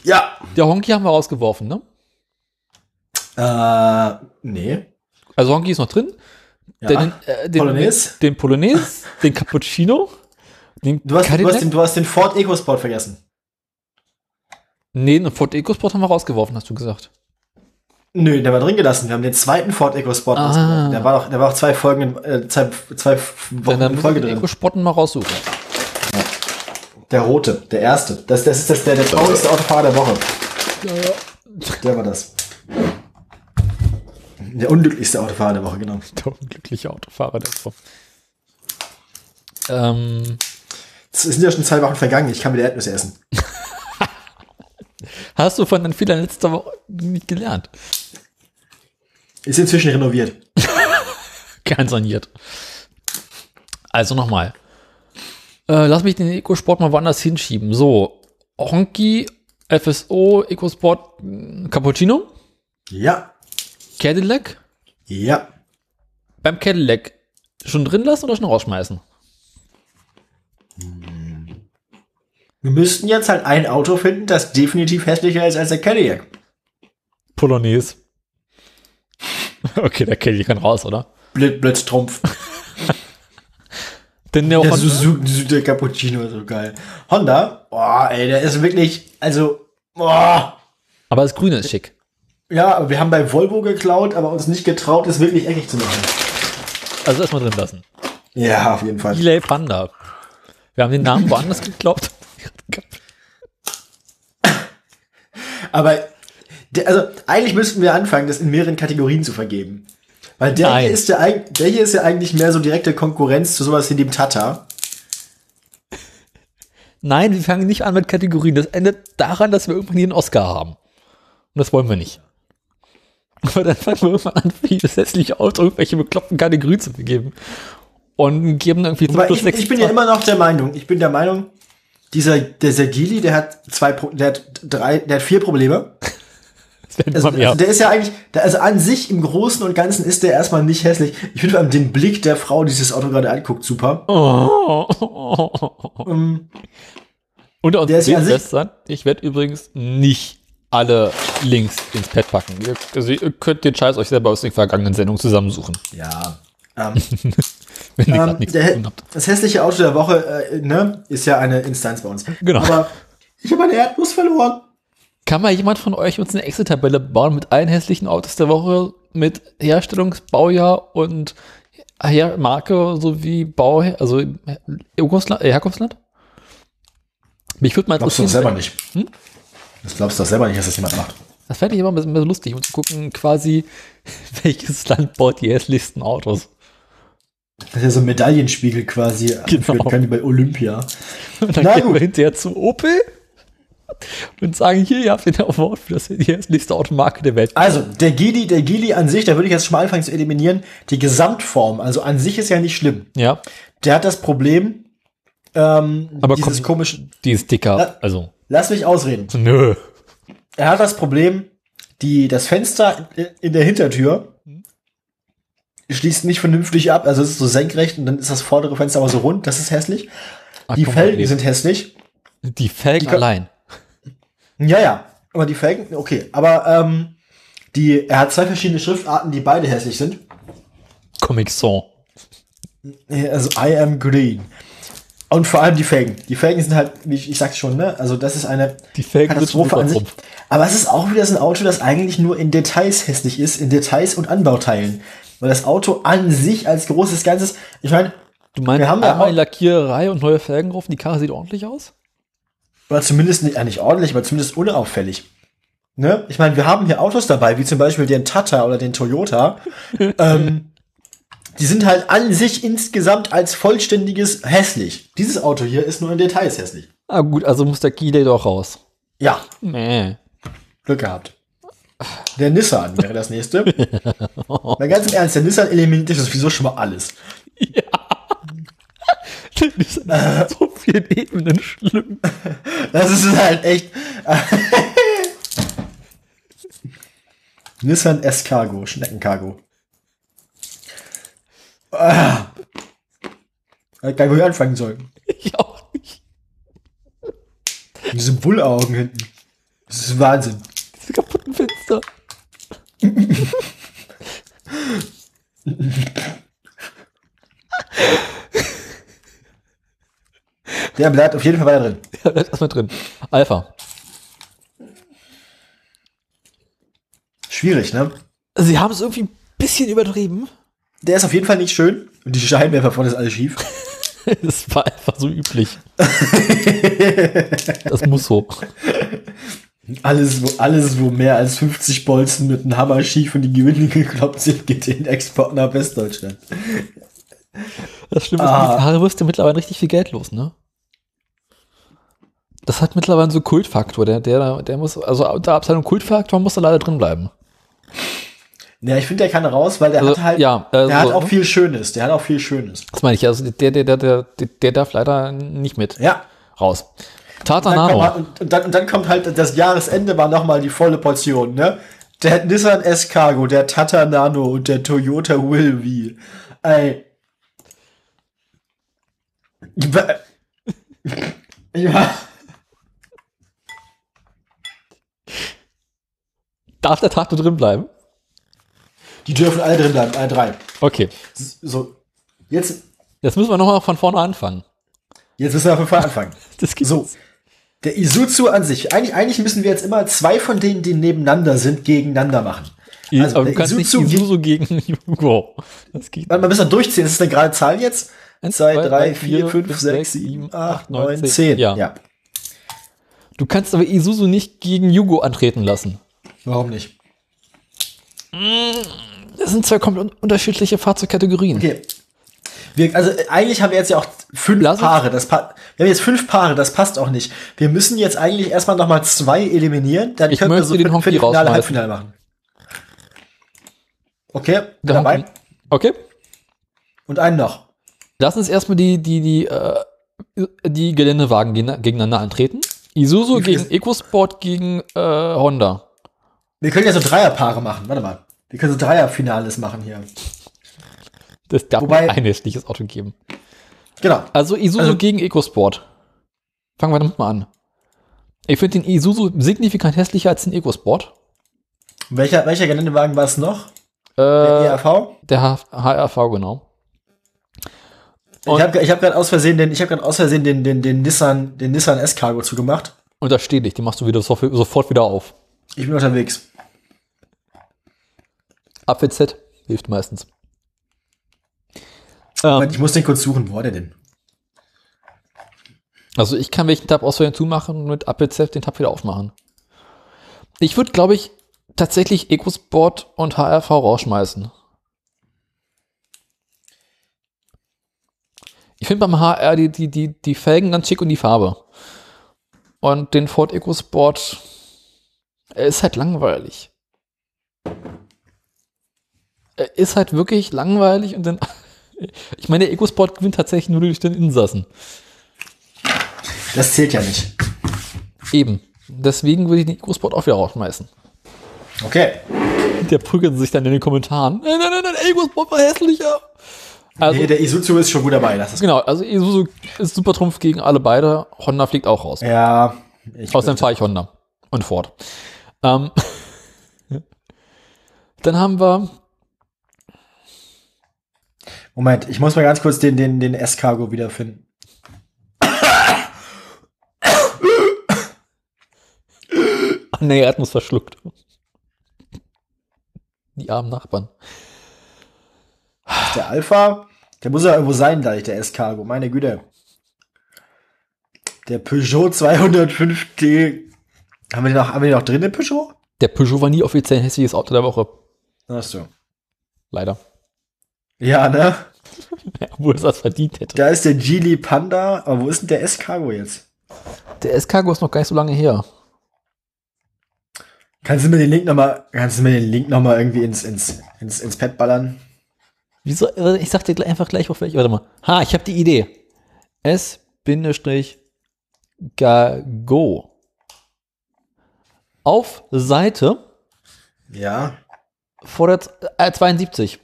Speaker 2: ja.
Speaker 1: der Honky haben wir rausgeworfen, ne?
Speaker 2: Äh, nee.
Speaker 1: Also Honky ist noch drin.
Speaker 2: Ja.
Speaker 1: Den, äh, den,
Speaker 2: Polonaise?
Speaker 1: Den Polonaise, [laughs] den Cappuccino, den
Speaker 2: Du hast, du, hast den, du hast den Ford EcoSport vergessen.
Speaker 1: nee, den Ford EcoSport haben wir rausgeworfen, hast du gesagt.
Speaker 2: Nö, der war drin gelassen. Wir haben den zweiten Ford EcoSport
Speaker 1: Ah.
Speaker 2: rausgeworfen. Der war doch, der war auch zwei Folgen, in- äh, zwei, zwei Wochen
Speaker 1: dann
Speaker 2: in
Speaker 1: müssen
Speaker 2: Folge drin.
Speaker 1: EcoSporten mal raussuchen.
Speaker 2: Der rote, der erste. Das, das ist das, der, der traurigste Autofahrer der Woche. Der war das. Der unglücklichste Autofahrer der Woche, genau. [laughs]
Speaker 1: Der unglückliche Autofahrer der Frau. Ähm,
Speaker 2: Es sind ja schon zwei Wochen vergangen. Ich kann wieder Erdnüsse essen. [laughs]
Speaker 1: hast du von den Fehlern letzter Woche nicht gelernt?
Speaker 2: Ist inzwischen renoviert. [laughs]
Speaker 1: Kernsaniert. Also nochmal. Äh, lass mich den EcoSport mal woanders hinschieben. So, Honky, FSO, EcoSport, mh, Cappuccino,
Speaker 2: Ja.
Speaker 1: Cadillac.
Speaker 2: Ja.
Speaker 1: Beim Cadillac schon drin lassen oder schon rausschmeißen?
Speaker 2: Wir müssten jetzt halt ein Auto finden, das definitiv hässlicher ist als der Cadillac.
Speaker 1: Polonaise. [laughs] Okay, der Cadillac kann raus, oder?
Speaker 2: Blitz, Blitztrumpf. [laughs]
Speaker 1: Denn der,
Speaker 2: Der
Speaker 1: Honda,
Speaker 2: Suzuki, der Cappuccino ist so geil. Honda, oh, ey, der ist wirklich, also, oh.
Speaker 1: aber das Grüne ist schick.
Speaker 2: Ja, aber wir haben bei Volvo geklaut, aber uns nicht getraut, es wirklich eckig zu machen.
Speaker 1: Also erstmal drin lassen.
Speaker 2: Ja, auf jeden Fall.
Speaker 1: Delay Panda. Wir haben den Namen woanders geglaubt.
Speaker 2: Aber, also, eigentlich müssten wir anfangen, das in mehreren Kategorien zu vergeben. Weil der
Speaker 1: Nein.
Speaker 2: hier, ist eig- der hier ist ja eigentlich mehr so direkte Konkurrenz zu sowas wie dem Tata.
Speaker 1: Nein, wir fangen nicht an mit Kategorien. Das endet daran, dass wir irgendwann hier einen Oscar haben. Und das wollen wir nicht. Aber dann fangen wir irgendwann an, für jedes hässliche Auto irgendwelche bekloppten Kategorien zu begeben. Und geben irgendwie zum Schluss
Speaker 2: ich, ich bin ja immer noch der Meinung, ich bin der Meinung, dieser, der Sergili, der hat zwei, der hat drei, der hat vier Probleme. Also, also der ist ja eigentlich, also an sich im Großen und Ganzen ist der erstmal nicht hässlich. Ich finde vor allem den Blick der Frau, die sich das Auto gerade anguckt, super.
Speaker 1: Oh. Unter uns
Speaker 2: Der ist ja an sich-
Speaker 1: Schwestern, ich werde übrigens nicht alle Links ins Pad packen. Ihr, also ihr könnt den Scheiß euch selber aus den vergangenen Sendungen zusammensuchen,
Speaker 2: ja. Ähm, [laughs]
Speaker 1: wenn ihr
Speaker 2: ähm,
Speaker 1: nichts zu
Speaker 2: der,
Speaker 1: tun habt.
Speaker 2: das hässliche Auto der Woche, äh, ne, ist ja eine Instanz bei uns.
Speaker 1: Genau.
Speaker 2: Aber ich habe meine Erdnuss verloren.
Speaker 1: Kann mal jemand von euch uns eine Excel-Tabelle bauen mit allen hässlichen Autos der Woche, mit Herstellungsbaujahr und Her Marke sowie Bau, also Herkunftsland? Äh, Herkunftsland? Mich würde mal
Speaker 2: Glaubst du
Speaker 1: interessieren,
Speaker 2: selber nicht. Das glaubst du doch selber nicht, dass das jemand macht.
Speaker 1: das fände ich immer ein bisschen lustig, um zu gucken, quasi, [laughs] welches Land baut die hässlichsten Autos.
Speaker 2: Das ist ja so ein Medaillenspiegel quasi.
Speaker 1: Genau.
Speaker 2: Können die bei Olympia. [laughs]
Speaker 1: Und dann
Speaker 2: Na
Speaker 1: gehen
Speaker 2: gut.
Speaker 1: wir hinterher zu Opel und sagen, hier, ihr habt den Award für das die hässlichste Automarke der Welt.
Speaker 2: Also, der Gili, der Gili an sich, da würde ich jetzt schon mal anfangen zu eliminieren. Die Gesamtform, also an sich ist ja nicht schlimm.
Speaker 1: Ja,
Speaker 2: Der hat das Problem, ähm,
Speaker 1: Aber
Speaker 2: dieses
Speaker 1: komm-
Speaker 2: komische,
Speaker 1: die ist dicker,
Speaker 2: Na-
Speaker 1: also,
Speaker 2: lass mich ausreden.
Speaker 1: nö.
Speaker 2: Er hat das Problem, die, das Fenster in der Hintertür schließt nicht vernünftig ab, also es ist so senkrecht und dann ist das vordere Fenster aber so rund, das ist hässlich.
Speaker 1: Ach,
Speaker 2: Die
Speaker 1: mal,
Speaker 2: Felgen sind hässlich.
Speaker 1: Die Felgen
Speaker 2: die
Speaker 1: allein.
Speaker 2: Ja, ja. Aber die Felgen, okay. Aber ähm, die, er hat zwei verschiedene Schriftarten, die beide hässlich sind.
Speaker 1: Comic Sans.
Speaker 2: Also I am green. Und vor allem die Felgen. Die Felgen sind halt, wie ich, ich sag's schon, ne? Also das ist eine
Speaker 1: Die Felgen sind
Speaker 2: Katastrophe an sich. Aber es ist auch wieder so ein Auto, das eigentlich nur in Details hässlich ist, in Details und Anbauteilen. Weil das Auto an sich als großes Ganzes, ich meine,
Speaker 1: Du meinst
Speaker 2: Wir haben ja
Speaker 1: einmal
Speaker 2: auch-
Speaker 1: die Lackiererei und neue Felgen drauf die Karre sieht ordentlich aus?
Speaker 2: oder zumindest nicht, ja, nicht ordentlich, aber zumindest unauffällig. Ne? Ich meine, wir haben hier Autos dabei, wie zum Beispiel den Tata oder den Toyota. [laughs] ähm, die sind halt an sich insgesamt als vollständiges hässlich. Dieses Auto hier ist nur in Details hässlich.
Speaker 1: Ah gut, also muss der Key doch raus.
Speaker 2: Ja,
Speaker 1: Nee.
Speaker 2: Glück gehabt. Der Nissan wäre das nächste. [laughs] Mal ganz im Ernst, der Nissan eliminiert das sowieso schon mal alles. [laughs]
Speaker 1: Das ist an so vielen Ebenen schlimm.
Speaker 2: Das ist halt echt. Nissan S-Cargo, Schneckencargo. Ah. Ich gar nicht, wo ich anfangen soll.
Speaker 1: Ich auch nicht.
Speaker 2: Diese Bullaugen hinten. Das ist Wahnsinn.
Speaker 1: Diese kaputten Fenster.
Speaker 2: Der bleibt auf jeden Fall weiter drin.
Speaker 1: Ja, ist erstmal drin. Alpha.
Speaker 2: Schwierig, ne?
Speaker 1: Sie haben es irgendwie ein bisschen übertrieben.
Speaker 2: Der ist auf jeden Fall nicht schön. Und die Scheinwerfer vorne ist alles schief. [laughs]
Speaker 1: Das war einfach so üblich. Das muss so.
Speaker 2: Alles wo, alles, wo mehr als 50 Bolzen mit einem Hammer schief und die Gewinde [laughs] gekloppt sind, geht in Export nach Westdeutschland.
Speaker 1: Das Schlimme ist,
Speaker 2: Ah.
Speaker 1: mit Karre wirst du mittlerweile richtig viel Geld los, ne? Das hat mittlerweile so Kultfaktor. Der, der, der muss, also unter Abteilung Kultfaktor muss da leider drin bleiben.
Speaker 2: Ja, ich finde, der kann raus, weil der
Speaker 1: Also,
Speaker 2: hat halt,
Speaker 1: ja, also,
Speaker 2: der hat auch viel Schönes. Der hat auch viel Schönes.
Speaker 1: Das meine ich, also der, der, der, der, der darf leider nicht mit
Speaker 2: Ja.
Speaker 1: raus. Tata
Speaker 2: Dann kommt,
Speaker 1: Nano.
Speaker 2: halt- und, und, dann, und dann kommt halt das Jahresende war nochmal die volle Portion, ne? Der Nissan S-Cargo, der Tata Nano und der Toyota Willvy. Ey. [laughs] Ja.
Speaker 1: Darf der Tata drin bleiben?
Speaker 2: Die dürfen alle drin bleiben, alle drei.
Speaker 1: Okay.
Speaker 2: So. Jetzt,
Speaker 1: Jetzt müssen wir nochmal von vorne anfangen.
Speaker 2: jetzt müssen wir von vorne anfangen. [laughs]
Speaker 1: Das geht
Speaker 2: So. Der Isuzu an sich. Eigentlich, eigentlich müssen wir jetzt immer zwei von denen, die nebeneinander sind, gegeneinander machen.
Speaker 1: I-
Speaker 2: Also,
Speaker 1: aber du kannst
Speaker 2: Isuzu
Speaker 1: nicht Isuzu gegen [laughs] Jugo. Das geht
Speaker 2: Warte mal, müssen wir durchziehen. Das ist eine gerade Zahl jetzt.
Speaker 1: Eins,
Speaker 2: 2,
Speaker 1: zwei,
Speaker 2: 3,
Speaker 1: drei,
Speaker 2: 4,
Speaker 1: vier,
Speaker 2: 5,
Speaker 1: fünf,
Speaker 2: 6,
Speaker 1: sechs,
Speaker 2: 7,
Speaker 1: sieben,
Speaker 2: 8,
Speaker 1: acht, neun,
Speaker 2: 9,
Speaker 1: zehn.
Speaker 2: 10.
Speaker 1: Ja.
Speaker 2: Ja.
Speaker 1: Du kannst aber Isuzu nicht gegen Jugo antreten lassen.
Speaker 2: Warum nicht?
Speaker 1: Das sind zwei komplett un- unterschiedliche Fahrzeugkategorien.
Speaker 2: Okay. Wir, also äh, eigentlich haben wir jetzt ja auch fünf
Speaker 1: Lass
Speaker 2: Paare. Das pa wir haben jetzt fünf Paare, das passt auch nicht. Wir müssen jetzt eigentlich erstmal noch mal zwei eliminieren. Dann
Speaker 1: Ich
Speaker 2: können wir so
Speaker 1: den Honky
Speaker 2: Finale. Halbfinale machen. Okay,
Speaker 1: Dann-
Speaker 2: dabei.
Speaker 1: Okay.
Speaker 2: Und einen noch.
Speaker 1: Lass uns erstmal die, die, die, äh, die Geländewagen gegen- gegeneinander antreten. Isuzu gegen EcoSport gegen äh, Honda.
Speaker 2: Wir können ja so Dreierpaare machen. Warte mal. Wir können so Dreierfinales machen hier.
Speaker 1: Das darf
Speaker 2: Wobei-
Speaker 1: ein hässliches Auto geben.
Speaker 2: Genau.
Speaker 1: Also Isuzu
Speaker 2: Also-
Speaker 1: gegen EcoSport. Fangen wir damit mal an. Ich finde den Isuzu signifikant hässlicher als den EcoSport.
Speaker 2: Welcher, welcher Geländewagen war es noch?
Speaker 1: Äh,
Speaker 2: Der ERV?
Speaker 1: der H HRV, genau. Und-
Speaker 2: Ich habe ich hab gerade aus Versehen den, ich aus Versehen den, den, den Nissan, den Nissan S-Cargo zugemacht.
Speaker 1: Und da steht dich, den machst du wieder sofort, sofort wieder auf.
Speaker 2: Ich bin unterwegs.
Speaker 1: Apfel Z hilft meistens. Ähm,
Speaker 2: Ich muss den kurz suchen. Wo war der denn?
Speaker 1: also ich kann welchen Tab aus Versehen zumachen und mit Z den Tab wieder aufmachen. Ich würde, glaube ich, tatsächlich EcoSport und HRV rausschmeißen. Ich finde beim HR die, die, die, die Felgen ganz schick und die Farbe. Und den Ford EcoSport, er ist halt langweilig. Er ist halt wirklich langweilig und dann, [laughs] ich meine, der EcoSport gewinnt tatsächlich nur durch den Insassen.
Speaker 2: Das zählt ja nicht.
Speaker 1: Eben. Deswegen würde ich den EcoSport auch wieder rausschmeißen.
Speaker 2: Okay.
Speaker 1: Der prügeln sich dann in den Kommentaren. Nein, nein, nein, nein, EcoSport war hässlicher. Also,
Speaker 2: nee, der Isuzu ist schon gut dabei. Das ist
Speaker 1: genau, also Isuzu ist super Trumpf gegen alle beide. Honda fliegt auch raus.
Speaker 2: ja.
Speaker 1: Außerdem fahre ich Honda und Ford. Ähm, [laughs] dann haben wir,
Speaker 2: Moment, ich muss mal ganz kurz den, den, den S-Cargo wiederfinden.
Speaker 1: ach nee, er hat uns verschluckt. Die armen Nachbarn.
Speaker 2: Der Alpha? Der muss ja irgendwo sein, gleich, der S-Cargo. Meine Güte. Der Peugeot 205D. Haben wir den noch, haben wir den noch drin, den Peugeot?
Speaker 1: Der Peugeot war nie offiziell ein hässliches Auto der Woche.
Speaker 2: Achso.
Speaker 1: Leider.
Speaker 2: Ja, ne? [laughs]
Speaker 1: Obwohl es das verdient hätte.
Speaker 2: Da ist der Geely Panda. Aber wo ist denn der S-Cargo jetzt?
Speaker 1: Der S-Cargo ist noch gar nicht so lange her.
Speaker 2: Kannst du mir den Link nochmal, kannst du mir den Link noch mal irgendwie ins, ins, ins, ins Pad ballern?
Speaker 1: Wieso? äh, Ich sag dir einfach gleich auf welche. Warte mal. Ha, ich habe die Idee. S-Gago. Auf Seite
Speaker 2: Ja.
Speaker 1: vor der äh, 72.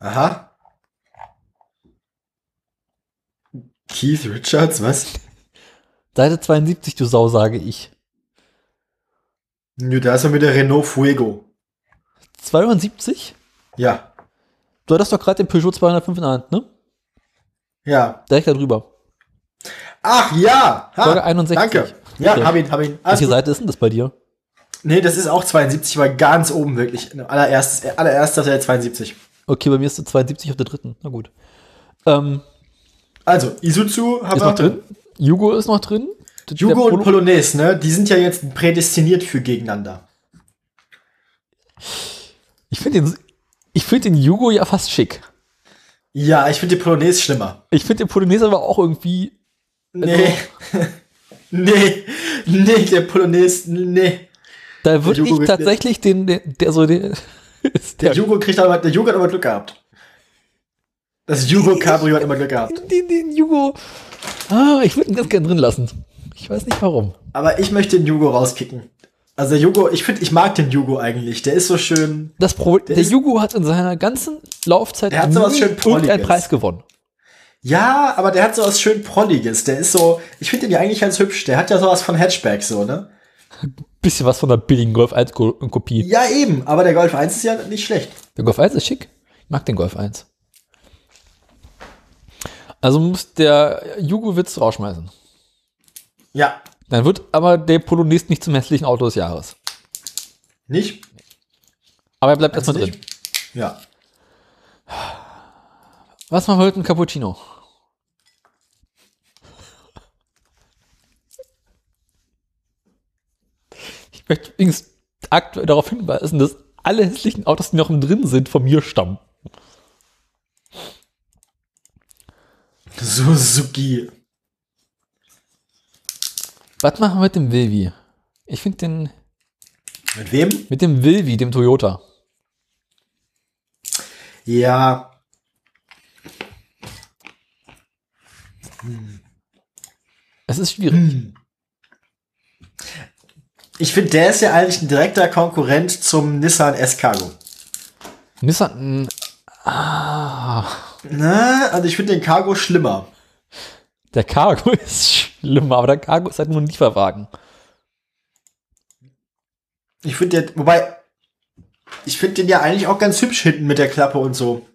Speaker 2: Aha. Keith Richards, was?
Speaker 1: Seite 72, du Sau, sage ich.
Speaker 2: Nö, da ist er mit der Renault Fuego.
Speaker 1: 72?
Speaker 2: Ja.
Speaker 1: Du hattest doch gerade den Peugeot 205 in der Hand, ne?
Speaker 2: Ja.
Speaker 1: Direkt da drüber.
Speaker 2: Ach ja! Ha,
Speaker 1: Folge 61.
Speaker 2: Danke. Ja, hab ihn, hab ihn. Alles
Speaker 1: Welche
Speaker 2: gut.
Speaker 1: Seite ist denn das bei dir?
Speaker 2: Nee, das ist auch 72, aber ganz oben wirklich. Allererstes, allererster Teil 72.
Speaker 1: Okay, bei mir ist die 72 auf der dritten. Na gut. Ähm,
Speaker 2: Also, Isuzu haben
Speaker 1: ist
Speaker 2: wir
Speaker 1: noch drin. Jugo ist noch drin.
Speaker 2: Jugo und
Speaker 1: Polo-
Speaker 2: Polonaise, ne? Die sind ja jetzt prädestiniert für gegeneinander.
Speaker 1: Ich finde den, ich find den Jugo ja fast schick.
Speaker 2: Ja, ich finde die Polonaise schlimmer.
Speaker 1: Ich finde den Polonaise aber auch irgendwie.
Speaker 2: Nee. [laughs] nee. Nee, der Polonaise, nee.
Speaker 1: Da würde ich tatsächlich den, den, der so den. [laughs]
Speaker 2: Der
Speaker 1: der,
Speaker 2: Jugo kriegt aber, der Jugo hat aber Glück gehabt. Das Jugo Cabrio hat immer Glück gehabt.
Speaker 1: den, den Jugo. Ah, ich würde ihn ganz gern drin lassen. Ich weiß nicht warum.
Speaker 2: Aber ich möchte den Jugo rauskicken. Also der Jugo, ich finde, ich mag den Jugo eigentlich. Der ist so schön.
Speaker 1: Das Pro der
Speaker 2: ist-
Speaker 1: Jugo hat in seiner ganzen Laufzeit
Speaker 2: Der hat sowas schön
Speaker 1: irgendeinen. Preis gewonnen.
Speaker 2: Ja, aber der hat so was schön Prolliges. Der ist so, ich finde den ja eigentlich ganz hübsch. Der hat ja sowas von Hatchback so, ne? [laughs]
Speaker 1: Bisschen was von der billigen Golf 1 Ko- Kopie.
Speaker 2: Ja, eben. Aber der Golf 1 ist ja nicht schlecht.
Speaker 1: Der Golf 1 ist schick. Ich mag den Golf 1. Also muss der Jugo-Witz rausschmeißen.
Speaker 2: Ja.
Speaker 1: Dann wird aber der Polonaise nicht zum hässlichen Auto des Jahres.
Speaker 2: Nicht?
Speaker 1: Aber er bleibt erstmal drin.
Speaker 2: Ja.
Speaker 1: Was machen wir heute ein Cappuccino? Ich möchte übrigens aktuell darauf hinweisen, dass alle hässlichen Autos, die noch drin sind, von mir stammen.
Speaker 2: Suzuki.
Speaker 1: Was machen wir mit dem Wilvi? Ich finde den,
Speaker 2: Mit wem?
Speaker 1: mit dem Wilvi, dem Toyota.
Speaker 2: Ja.
Speaker 1: Es ist schwierig.
Speaker 2: Ich finde, der ist ja eigentlich ein direkter Konkurrent zum Nissan S-Cargo.
Speaker 1: Nissan, mh, ah,
Speaker 2: Na, also ich finde den Cargo schlimmer.
Speaker 1: der Cargo [laughs] ist schlimmer, aber der Cargo ist halt nur ein Lieferwagen.
Speaker 2: Ich finde den, wobei, ich finde den ja eigentlich auch ganz hübsch hinten mit der Klappe und so.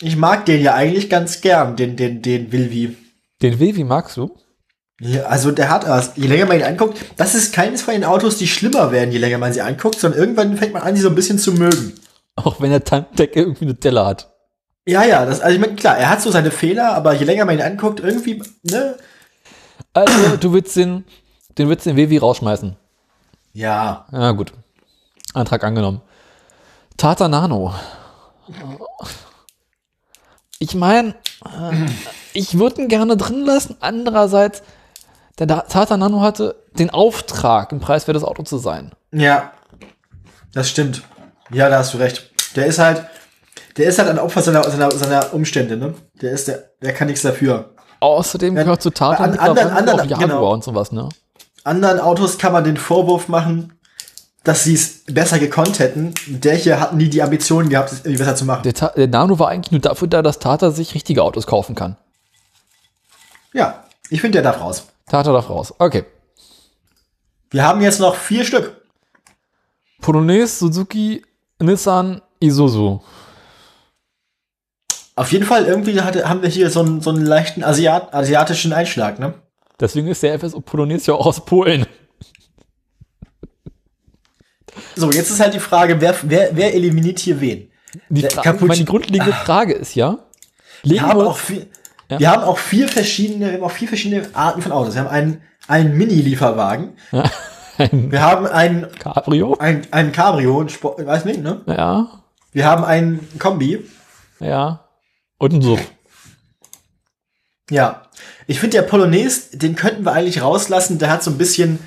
Speaker 2: Ich mag den ja eigentlich ganz gern, den, den, den Wilvi.
Speaker 1: Den Wilvi magst du?
Speaker 2: Ja, also der hat was. Je länger man ihn anguckt, das ist keines von den Autos, die schlimmer werden, je länger man sie anguckt, sondern irgendwann fängt man an, sie so ein bisschen zu mögen.
Speaker 1: Auch wenn der Tannendecke irgendwie eine Delle hat.
Speaker 2: Ja, ja, das, also ich meine, klar, er hat so seine Fehler, aber je länger man ihn anguckt, irgendwie, ne?
Speaker 1: Also, du willst den, den willst den Wilvi rausschmeißen.
Speaker 2: Ja.
Speaker 1: Ja, gut. Antrag angenommen. Tata Nano. Ich meine, ich würde ihn gerne drin lassen. Andererseits, der Tata Nano hatte den Auftrag, ein preiswertes Auto zu sein.
Speaker 2: Ja. Das stimmt. Ja, da hast du recht. Der ist halt, der ist halt ein Opfer seiner, seiner, seiner Umstände, ne? Der ist der, der kann nichts dafür.
Speaker 1: Außerdem gehört zu Tata
Speaker 2: an- anderen- anderen-
Speaker 1: auch Jaguar
Speaker 2: genau.
Speaker 1: und sowas, ne?
Speaker 2: Anderen Autos kann man den Vorwurf machen, dass sie es besser gekonnt hätten. Der hier hat nie die Ambitionen gehabt, es irgendwie besser zu machen.
Speaker 1: Der, Ta der Nano war eigentlich nur dafür da, dass Tata sich richtige Autos kaufen kann.
Speaker 2: Ja, ich finde, der darf raus.
Speaker 1: Tata darf raus. Okay.
Speaker 2: Wir haben jetzt noch vier Stück.
Speaker 1: Polonaise, Suzuki, Nissan, Isuzu.
Speaker 2: Auf jeden Fall, irgendwie hatte, haben wir hier so einen, so einen leichten Asiat, asiatischen Einschlag, ne?
Speaker 1: Deswegen ist der FSO Polonaise ja auch aus Polen.
Speaker 2: So, jetzt ist halt die Frage, wer, wer, wer eliminiert hier wen?
Speaker 1: Die, Frage, meine grundlegende Frage ist ja,
Speaker 2: Wir
Speaker 1: legen
Speaker 2: haben
Speaker 1: wir uns,
Speaker 2: vier,
Speaker 1: Ja.
Speaker 2: wir haben auch vier verschiedene, wir haben auch vier verschiedene Arten von Autos. Wir haben einen, einen Mini-Lieferwagen. [laughs]
Speaker 1: ein
Speaker 2: Wir haben einen,
Speaker 1: Cabrio?
Speaker 2: ein, einen Cabrio, ein Sport, weiß nicht, ne?
Speaker 1: Ja,
Speaker 2: Wir haben einen Kombi.
Speaker 1: ja. Und ein Sub.
Speaker 2: Ja. Ich finde, der Polonaise, den könnten wir eigentlich rauslassen. Der hat so ein bisschen,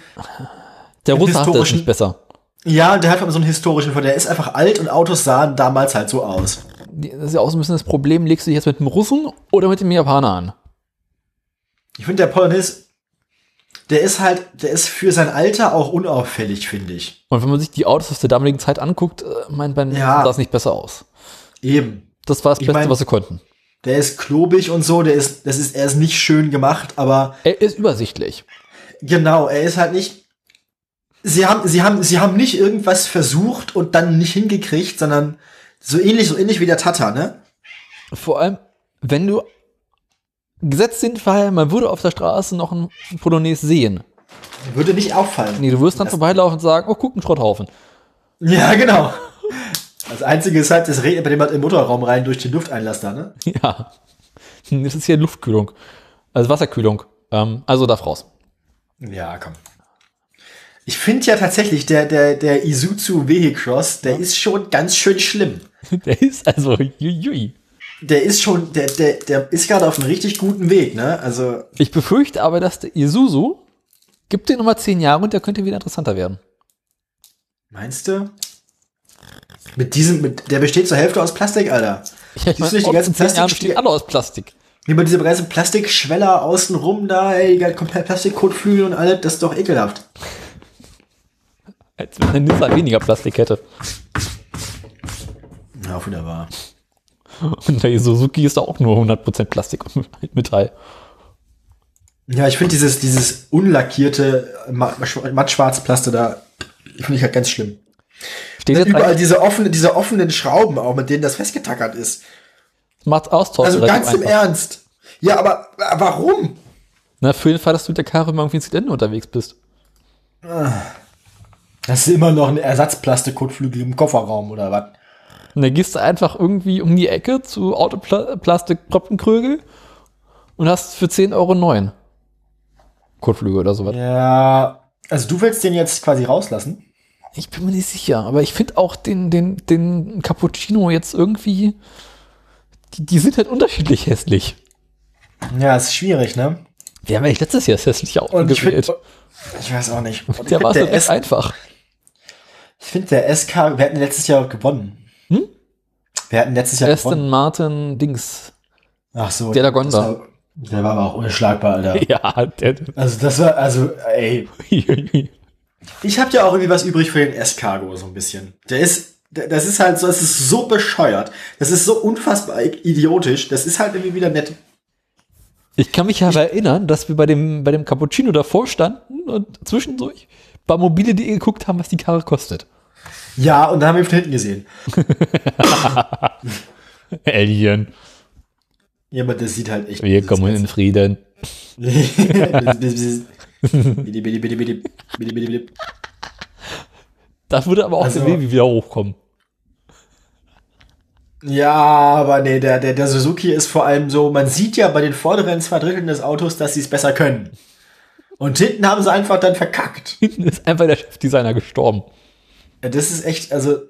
Speaker 1: Der Russe hat das nicht besser.
Speaker 2: ja, der hat so einen historischen Vor. Der ist einfach alt und Autos sahen damals halt so aus.
Speaker 1: Das ist ja auch so ein bisschen das Problem, legst du dich jetzt mit dem Russen oder mit dem Japaner an?
Speaker 2: Ich finde, der Polonaise, der ist halt, der ist für sein Alter auch unauffällig, finde ich.
Speaker 1: Und wenn man sich die Autos aus der damaligen Zeit anguckt, äh, meint man,
Speaker 2: Ja.
Speaker 1: sah es nicht besser aus.
Speaker 2: Eben.
Speaker 1: Das war das
Speaker 2: Ich
Speaker 1: Beste,
Speaker 2: mein-
Speaker 1: was sie konnten.
Speaker 2: Der ist klobig und so, der ist, das ist, er ist nicht schön gemacht, aber
Speaker 1: Er ist übersichtlich.
Speaker 2: genau, er ist halt nicht. Sie haben, sie haben, sie haben nicht irgendwas versucht und dann nicht hingekriegt, sondern so ähnlich, so ähnlich wie der Tata, ne?
Speaker 1: Vor allem, wenn du gesetzt den Fall, man würde auf der Straße noch einen Polonaise sehen.
Speaker 2: Würde nicht auffallen.
Speaker 1: Nee, du wirst dann
Speaker 2: Das-
Speaker 1: vorbeilaufen und sagen, oh, guck, ein Schrotthaufen.
Speaker 2: Ja, genau. Das einzige ist halt, das regnet bei dem halt im Motorraum rein durch den Lufteinlass da, ne? [laughs]
Speaker 1: Ja. Das ist hier Luftkühlung. Also Wasserkühlung. Ähm, also darf raus.
Speaker 2: Ja, komm. Ich finde ja tatsächlich, der, der, der Isuzu Vehicross, der ist schon ganz schön schlimm. [laughs]
Speaker 1: Der ist also, jui.
Speaker 2: Der ist schon, der, der, der ist gerade auf einem richtig guten Weg, ne? Also,
Speaker 1: Ich befürchte aber, dass der Isuzu gibt den nochmal zehn Jahre und der könnte wieder interessanter werden.
Speaker 2: meinst du? Mit diesem, mit, der besteht zur Hälfte aus Plastik, Alter.
Speaker 1: Ja, ich
Speaker 2: du nicht die ganzen Plastik-
Speaker 1: alle aus Plastik.
Speaker 2: Wie bei diese ganzen Plastikschweller außenrum da, ey, die komplett Plastikkotflügel und alles, das ist doch ekelhaft.
Speaker 1: Als wenn ein Nissan weniger Plastik hätte.
Speaker 2: Ja, wunderbar.
Speaker 1: Und der Suzuki ist auch nur 100% Plastik und Metall.
Speaker 2: Ja, ich finde dieses, dieses unlackierte Ma- Schwa- mattschwarzplaste da, finde ich halt ganz schlimm.
Speaker 1: Steht jetzt
Speaker 2: Überall diese offenen, diese offenen Schrauben auch, mit denen das festgetackert ist.
Speaker 1: macht Austausch
Speaker 2: Also ganz im
Speaker 1: einfach.
Speaker 2: Ernst. Ja, aber warum?
Speaker 1: Na, für den Fall, dass du mit der Karre immer irgendwie ins Gelände unterwegs bist.
Speaker 2: Das ist immer noch ein Ersatzplastikkotflügel im Kofferraum oder was?
Speaker 1: Und dann gehst du einfach irgendwie um die Ecke zu Autoplastik-Proppenkrögel und hast für 10 Euro einen neuen. Kotflügel oder sowas.
Speaker 2: Ja, also du willst den jetzt quasi rauslassen?
Speaker 1: Ich bin mir nicht sicher, aber ich finde auch den, den, den Cappuccino jetzt irgendwie. Die, die sind halt unterschiedlich hässlich.
Speaker 2: Ja, ist schwierig, ne?
Speaker 1: Wir haben eigentlich letztes Jahr das hässliche Auto
Speaker 2: Und ich,
Speaker 1: gewählt.
Speaker 2: ich weiß auch nicht. Und ich
Speaker 1: Der war so
Speaker 2: der,
Speaker 1: recht
Speaker 2: S,
Speaker 1: einfach.
Speaker 2: ich finde der SK, wir hatten letztes Jahr gewonnen.
Speaker 1: Hm?
Speaker 2: Wir hatten letztes Jahr gewonnen.
Speaker 1: Aston Martin Dings.
Speaker 2: Ach so.
Speaker 1: Der Lagonda.
Speaker 2: das war- Der war aber auch unschlagbar, Alter. [laughs]
Speaker 1: Ja, der.
Speaker 2: Also das war, also, ey. [laughs] Ich habe ja auch irgendwie was übrig für den S-Cargo, so ein bisschen. Der ist, das ist halt so, das ist so bescheuert. Das ist so unfassbar idiotisch. Das ist halt irgendwie wieder nett.
Speaker 1: Ich kann mich ja erinnern, dass wir bei dem, bei dem Cappuccino davor standen und zwischendurch bei mobile.de geguckt haben, was die Karre kostet.
Speaker 2: Ja, und da haben wir von hinten gesehen. [laughs]
Speaker 1: Alien.
Speaker 2: Ja, aber das sieht halt echt.
Speaker 1: Wir
Speaker 2: das
Speaker 1: kommen in Frieden. [laughs]
Speaker 2: das
Speaker 1: würde aber auch
Speaker 2: Also-
Speaker 1: der Baby wieder hochkommen.
Speaker 2: Ja, aber nee, der, der, der Suzuki ist vor allem so, man sieht ja bei den vorderen zwei Dritteln des Autos, dass sie es besser können. Und hinten haben sie einfach dann verkackt.
Speaker 1: Hinten ist einfach der Chefdesigner gestorben.
Speaker 2: Ja, Das ist echt, also,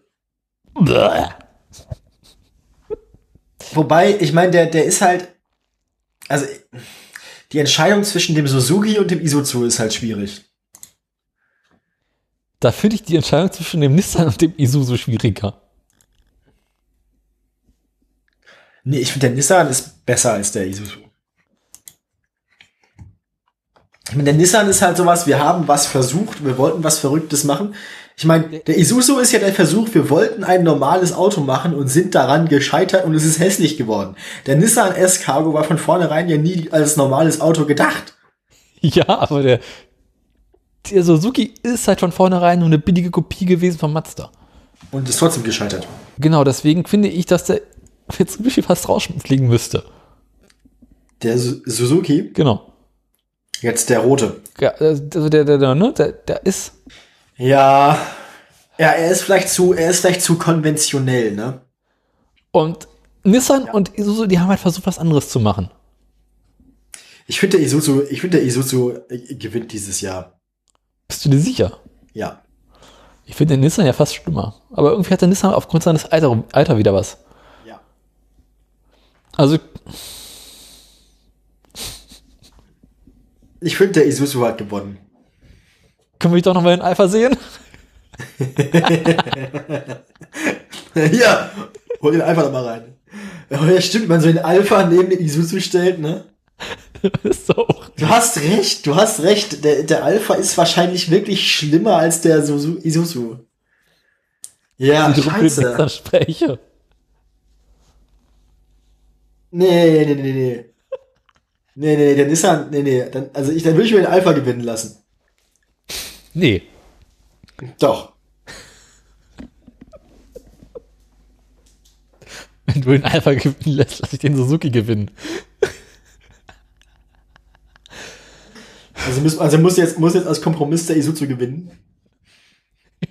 Speaker 2: wobei, ich meine, der, der ist halt, also, die Entscheidung zwischen dem Suzuki und dem Isuzu ist halt schwierig.
Speaker 1: Da finde ich die Entscheidung zwischen dem Nissan und dem Isuzu schwieriger.
Speaker 2: Nee, ich finde, der Nissan ist besser als der Isuzu. Ich meine, der Nissan ist halt sowas, wir haben was versucht, wir wollten was Verrücktes machen. Ich meine, der Isuzu ist ja der Versuch, wir wollten ein normales Auto machen und sind daran gescheitert und es ist hässlich geworden. Der Nissan S-Cargo war von vornherein ja nie als normales Auto gedacht. [laughs]
Speaker 1: Ja, aber der, der Suzuki ist halt von vornherein nur eine billige Kopie gewesen von Mazda.
Speaker 2: Und ist trotzdem gescheitert.
Speaker 1: Genau, deswegen finde ich, dass der Mitsubishi fast rausfliegen müsste.
Speaker 2: Der Su Suzuki,
Speaker 1: Genau.
Speaker 2: jetzt der rote.
Speaker 1: Ja, also der, der, der, ne, der, der ist,
Speaker 2: Ja. Ja, er ist vielleicht zu, er ist vielleicht zu konventionell, ne?
Speaker 1: und Nissan und Isuzu, die haben halt versucht, was anderes zu machen.
Speaker 2: Ich finde der Isuzu, ich finde der Isuzu äh, gewinnt dieses Jahr.
Speaker 1: Bist du dir sicher?
Speaker 2: Ja.
Speaker 1: Ich finde den Nissan ja fast schlimmer. Aber irgendwie hat der Nissan aufgrund seines Alter, Alter wieder was.
Speaker 2: Ja.
Speaker 1: Also,
Speaker 2: Ich finde, der Isuzu hat gewonnen.
Speaker 1: Können wir dich doch noch mal in Alpha sehen? [laughs]
Speaker 2: ja, hol den Alpha noch mal rein. Ja, stimmt, man so den Alpha neben den Isuzu stellt, ne? [laughs] Du hast recht, du hast recht. Der, der Alpha ist wahrscheinlich wirklich schlimmer als der Suzu Isuzu. Ja,
Speaker 1: die
Speaker 2: scheiße.
Speaker 1: Spreche.
Speaker 2: Nee, nee, nee, nee, nee. Nee, nee, der Nissan, nee, nee. Dann, also ich, dann würde ich mir den Alpha gewinnen lassen.
Speaker 1: Nee.
Speaker 2: Doch. [laughs]
Speaker 1: Wenn du den Alpha gewinnen lässt, lass ich den Suzuki gewinnen.
Speaker 2: Also, muss, also muss, jetzt, muss jetzt als Kompromiss der Isuzu gewinnen.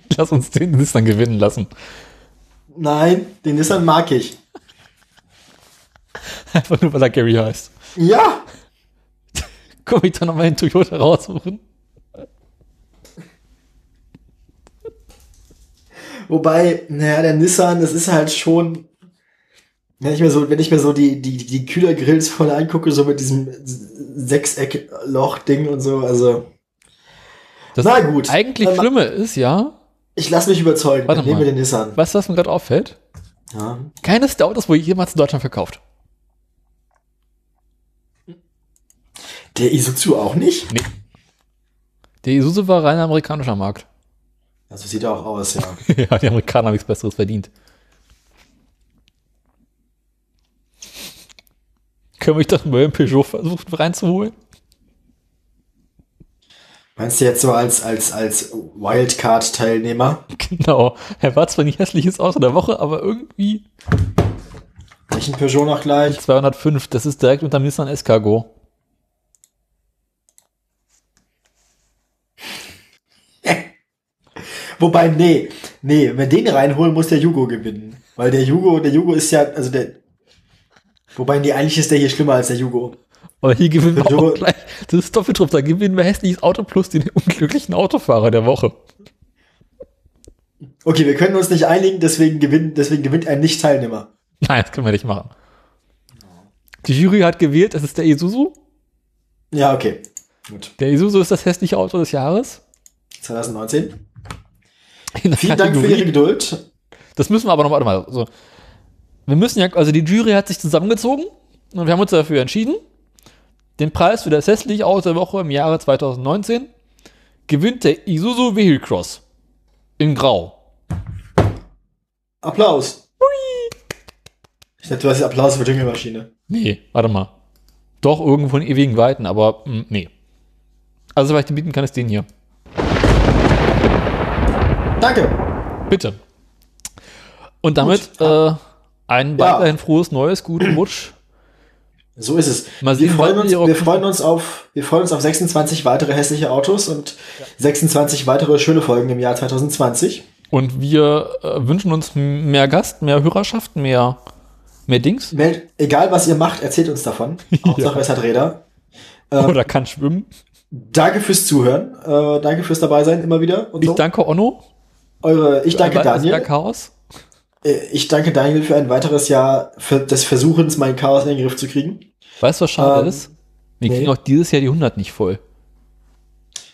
Speaker 2: [laughs]
Speaker 1: Lass uns den Nissan gewinnen lassen.
Speaker 2: Nein, den Nissan mag ich. [laughs]
Speaker 1: Einfach nur, weil er Gary heißt.
Speaker 2: Ja,
Speaker 1: Komm ich dann noch mal den Toyota raussuchen?
Speaker 2: Wobei, naja, der Nissan, das ist halt schon, wenn ich mir so, wenn ich mir so die, die, die Kühlergrills vorne angucke, so mit diesem Sechseck-Loch-Ding und so, also,
Speaker 1: Das
Speaker 2: Na gut.
Speaker 1: eigentlich
Speaker 2: ma-
Speaker 1: Schlimme ist ja,
Speaker 2: ich lass mich überzeugen,
Speaker 1: Warte
Speaker 2: dann nehmen wir den Nissan.
Speaker 1: weißt du, was mir gerade auffällt?
Speaker 2: Ja.
Speaker 1: Keines der Autos wurde jemals in Deutschland verkauft.
Speaker 2: Der Isuzu auch nicht?
Speaker 1: Der Isuzu war rein amerikanischer Markt.
Speaker 2: Also sieht er auch aus, ja. [laughs]
Speaker 1: ja, die Amerikaner haben nichts Besseres verdient. Können wir doch mal einen Peugeot versuchen reinzuholen?
Speaker 2: Meinst du jetzt so als, als, als Wildcard-Teilnehmer? [laughs]
Speaker 1: Genau. Er war zwar nicht hässliches Auto der Woche, aber irgendwie
Speaker 2: Welchen Peugeot noch gleich?
Speaker 1: 205, das ist direkt unter Nissan S-Cargo.
Speaker 2: Wobei, nee, nee, wenn wir den reinholen, muss der Jugo gewinnen. Weil der Jugo, der Jugo ist ja, also der, wobei, nee, eigentlich ist der hier schlimmer als der Jugo.
Speaker 1: Aber hier gewinnen wir
Speaker 2: Peugeot-
Speaker 1: auch gleich. Das ist Doppeltrupp, da gewinnen wir hässliches Auto plus den unglücklichen Autofahrer der Woche.
Speaker 2: Okay, wir können uns nicht einigen, deswegen gewinnen, deswegen gewinnt ein Nicht-Teilnehmer.
Speaker 1: Nein, das können wir nicht machen. Die Jury hat gewählt, es ist der Isuzu.
Speaker 2: Ja, okay. Gut.
Speaker 1: Der Isuzu ist das hässliche Auto des Jahres.
Speaker 2: 2019. Vielen Dank für Ihre Geduld.
Speaker 1: Das müssen wir aber noch, warte mal. So. Wir müssen ja, also die Jury hat sich zusammengezogen und wir haben uns dafür entschieden, den Preis für das hässliche Auto der Woche im Jahre 2019 gewinnt der Isuzu Vehicle Cross. In Grau.
Speaker 2: Applaus. Ich dachte, du hast Applaus für Düngermaschine.
Speaker 1: Nee, warte mal. Doch, irgendwo in ewigen Weiten, aber mm, nee. Also, was ich dir bieten kann, ist den hier.
Speaker 2: Danke.
Speaker 1: Bitte. Und damit äh, ein
Speaker 2: Ja.
Speaker 1: weiterhin frohes Neues, guten Rutsch.
Speaker 2: So ist es.
Speaker 1: Mal
Speaker 2: wir,
Speaker 1: sehen,
Speaker 2: freuen uns, wir, freuen uns auf, wir freuen uns auf 26 weitere hässliche Autos und 26 weitere schöne Folgen im Jahr 2020.
Speaker 1: Und wir äh, wünschen uns mehr Gast, mehr Hörerschaft, mehr, mehr Dings.
Speaker 2: Meld, egal was ihr macht, erzählt uns davon. [laughs] Hauptsache es hat Räder.
Speaker 1: Oder kann schwimmen.
Speaker 2: Danke fürs Zuhören. Äh, danke fürs dabei sein immer wieder.
Speaker 1: Ich
Speaker 2: so.
Speaker 1: danke Onno.
Speaker 2: Eure, ich danke Daniel.
Speaker 1: Chaos.
Speaker 2: Äh, Ich danke Daniel für ein weiteres Jahr für des Versuchens, mein Chaos in den Griff zu kriegen.
Speaker 1: Weißt du, was schade
Speaker 2: Ähm,
Speaker 1: ist? Wir
Speaker 2: nee.
Speaker 1: kriegen auch dieses Jahr die 100 nicht voll.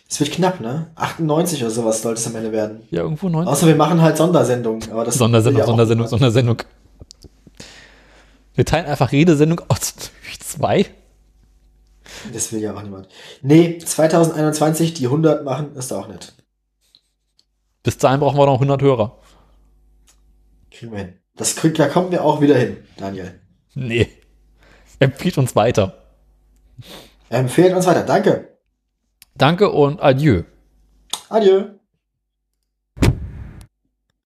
Speaker 2: Es wird knapp, ne? 98 oder sowas sollte es am Ende werden.
Speaker 1: Ja, irgendwo 90.
Speaker 2: Außer wir machen halt Sondersendungen. Aber das
Speaker 1: Sondersendung,
Speaker 2: ja
Speaker 1: Sondersendung. Sondersendung. Wir teilen einfach jede Sendung aus [laughs] zwei.
Speaker 2: Das will ja auch niemand. Nee, 2021 die 100 machen, ist auch nett.
Speaker 1: Bis dahin brauchen wir noch 100 Hörer.
Speaker 2: Kriegen wir hin. Das krieg, da kommen wir auch wieder hin, Daniel.
Speaker 1: Nee. Empfiehlt uns weiter.
Speaker 2: Empfehlt uns weiter. Danke.
Speaker 1: Danke und adieu.
Speaker 2: Adieu.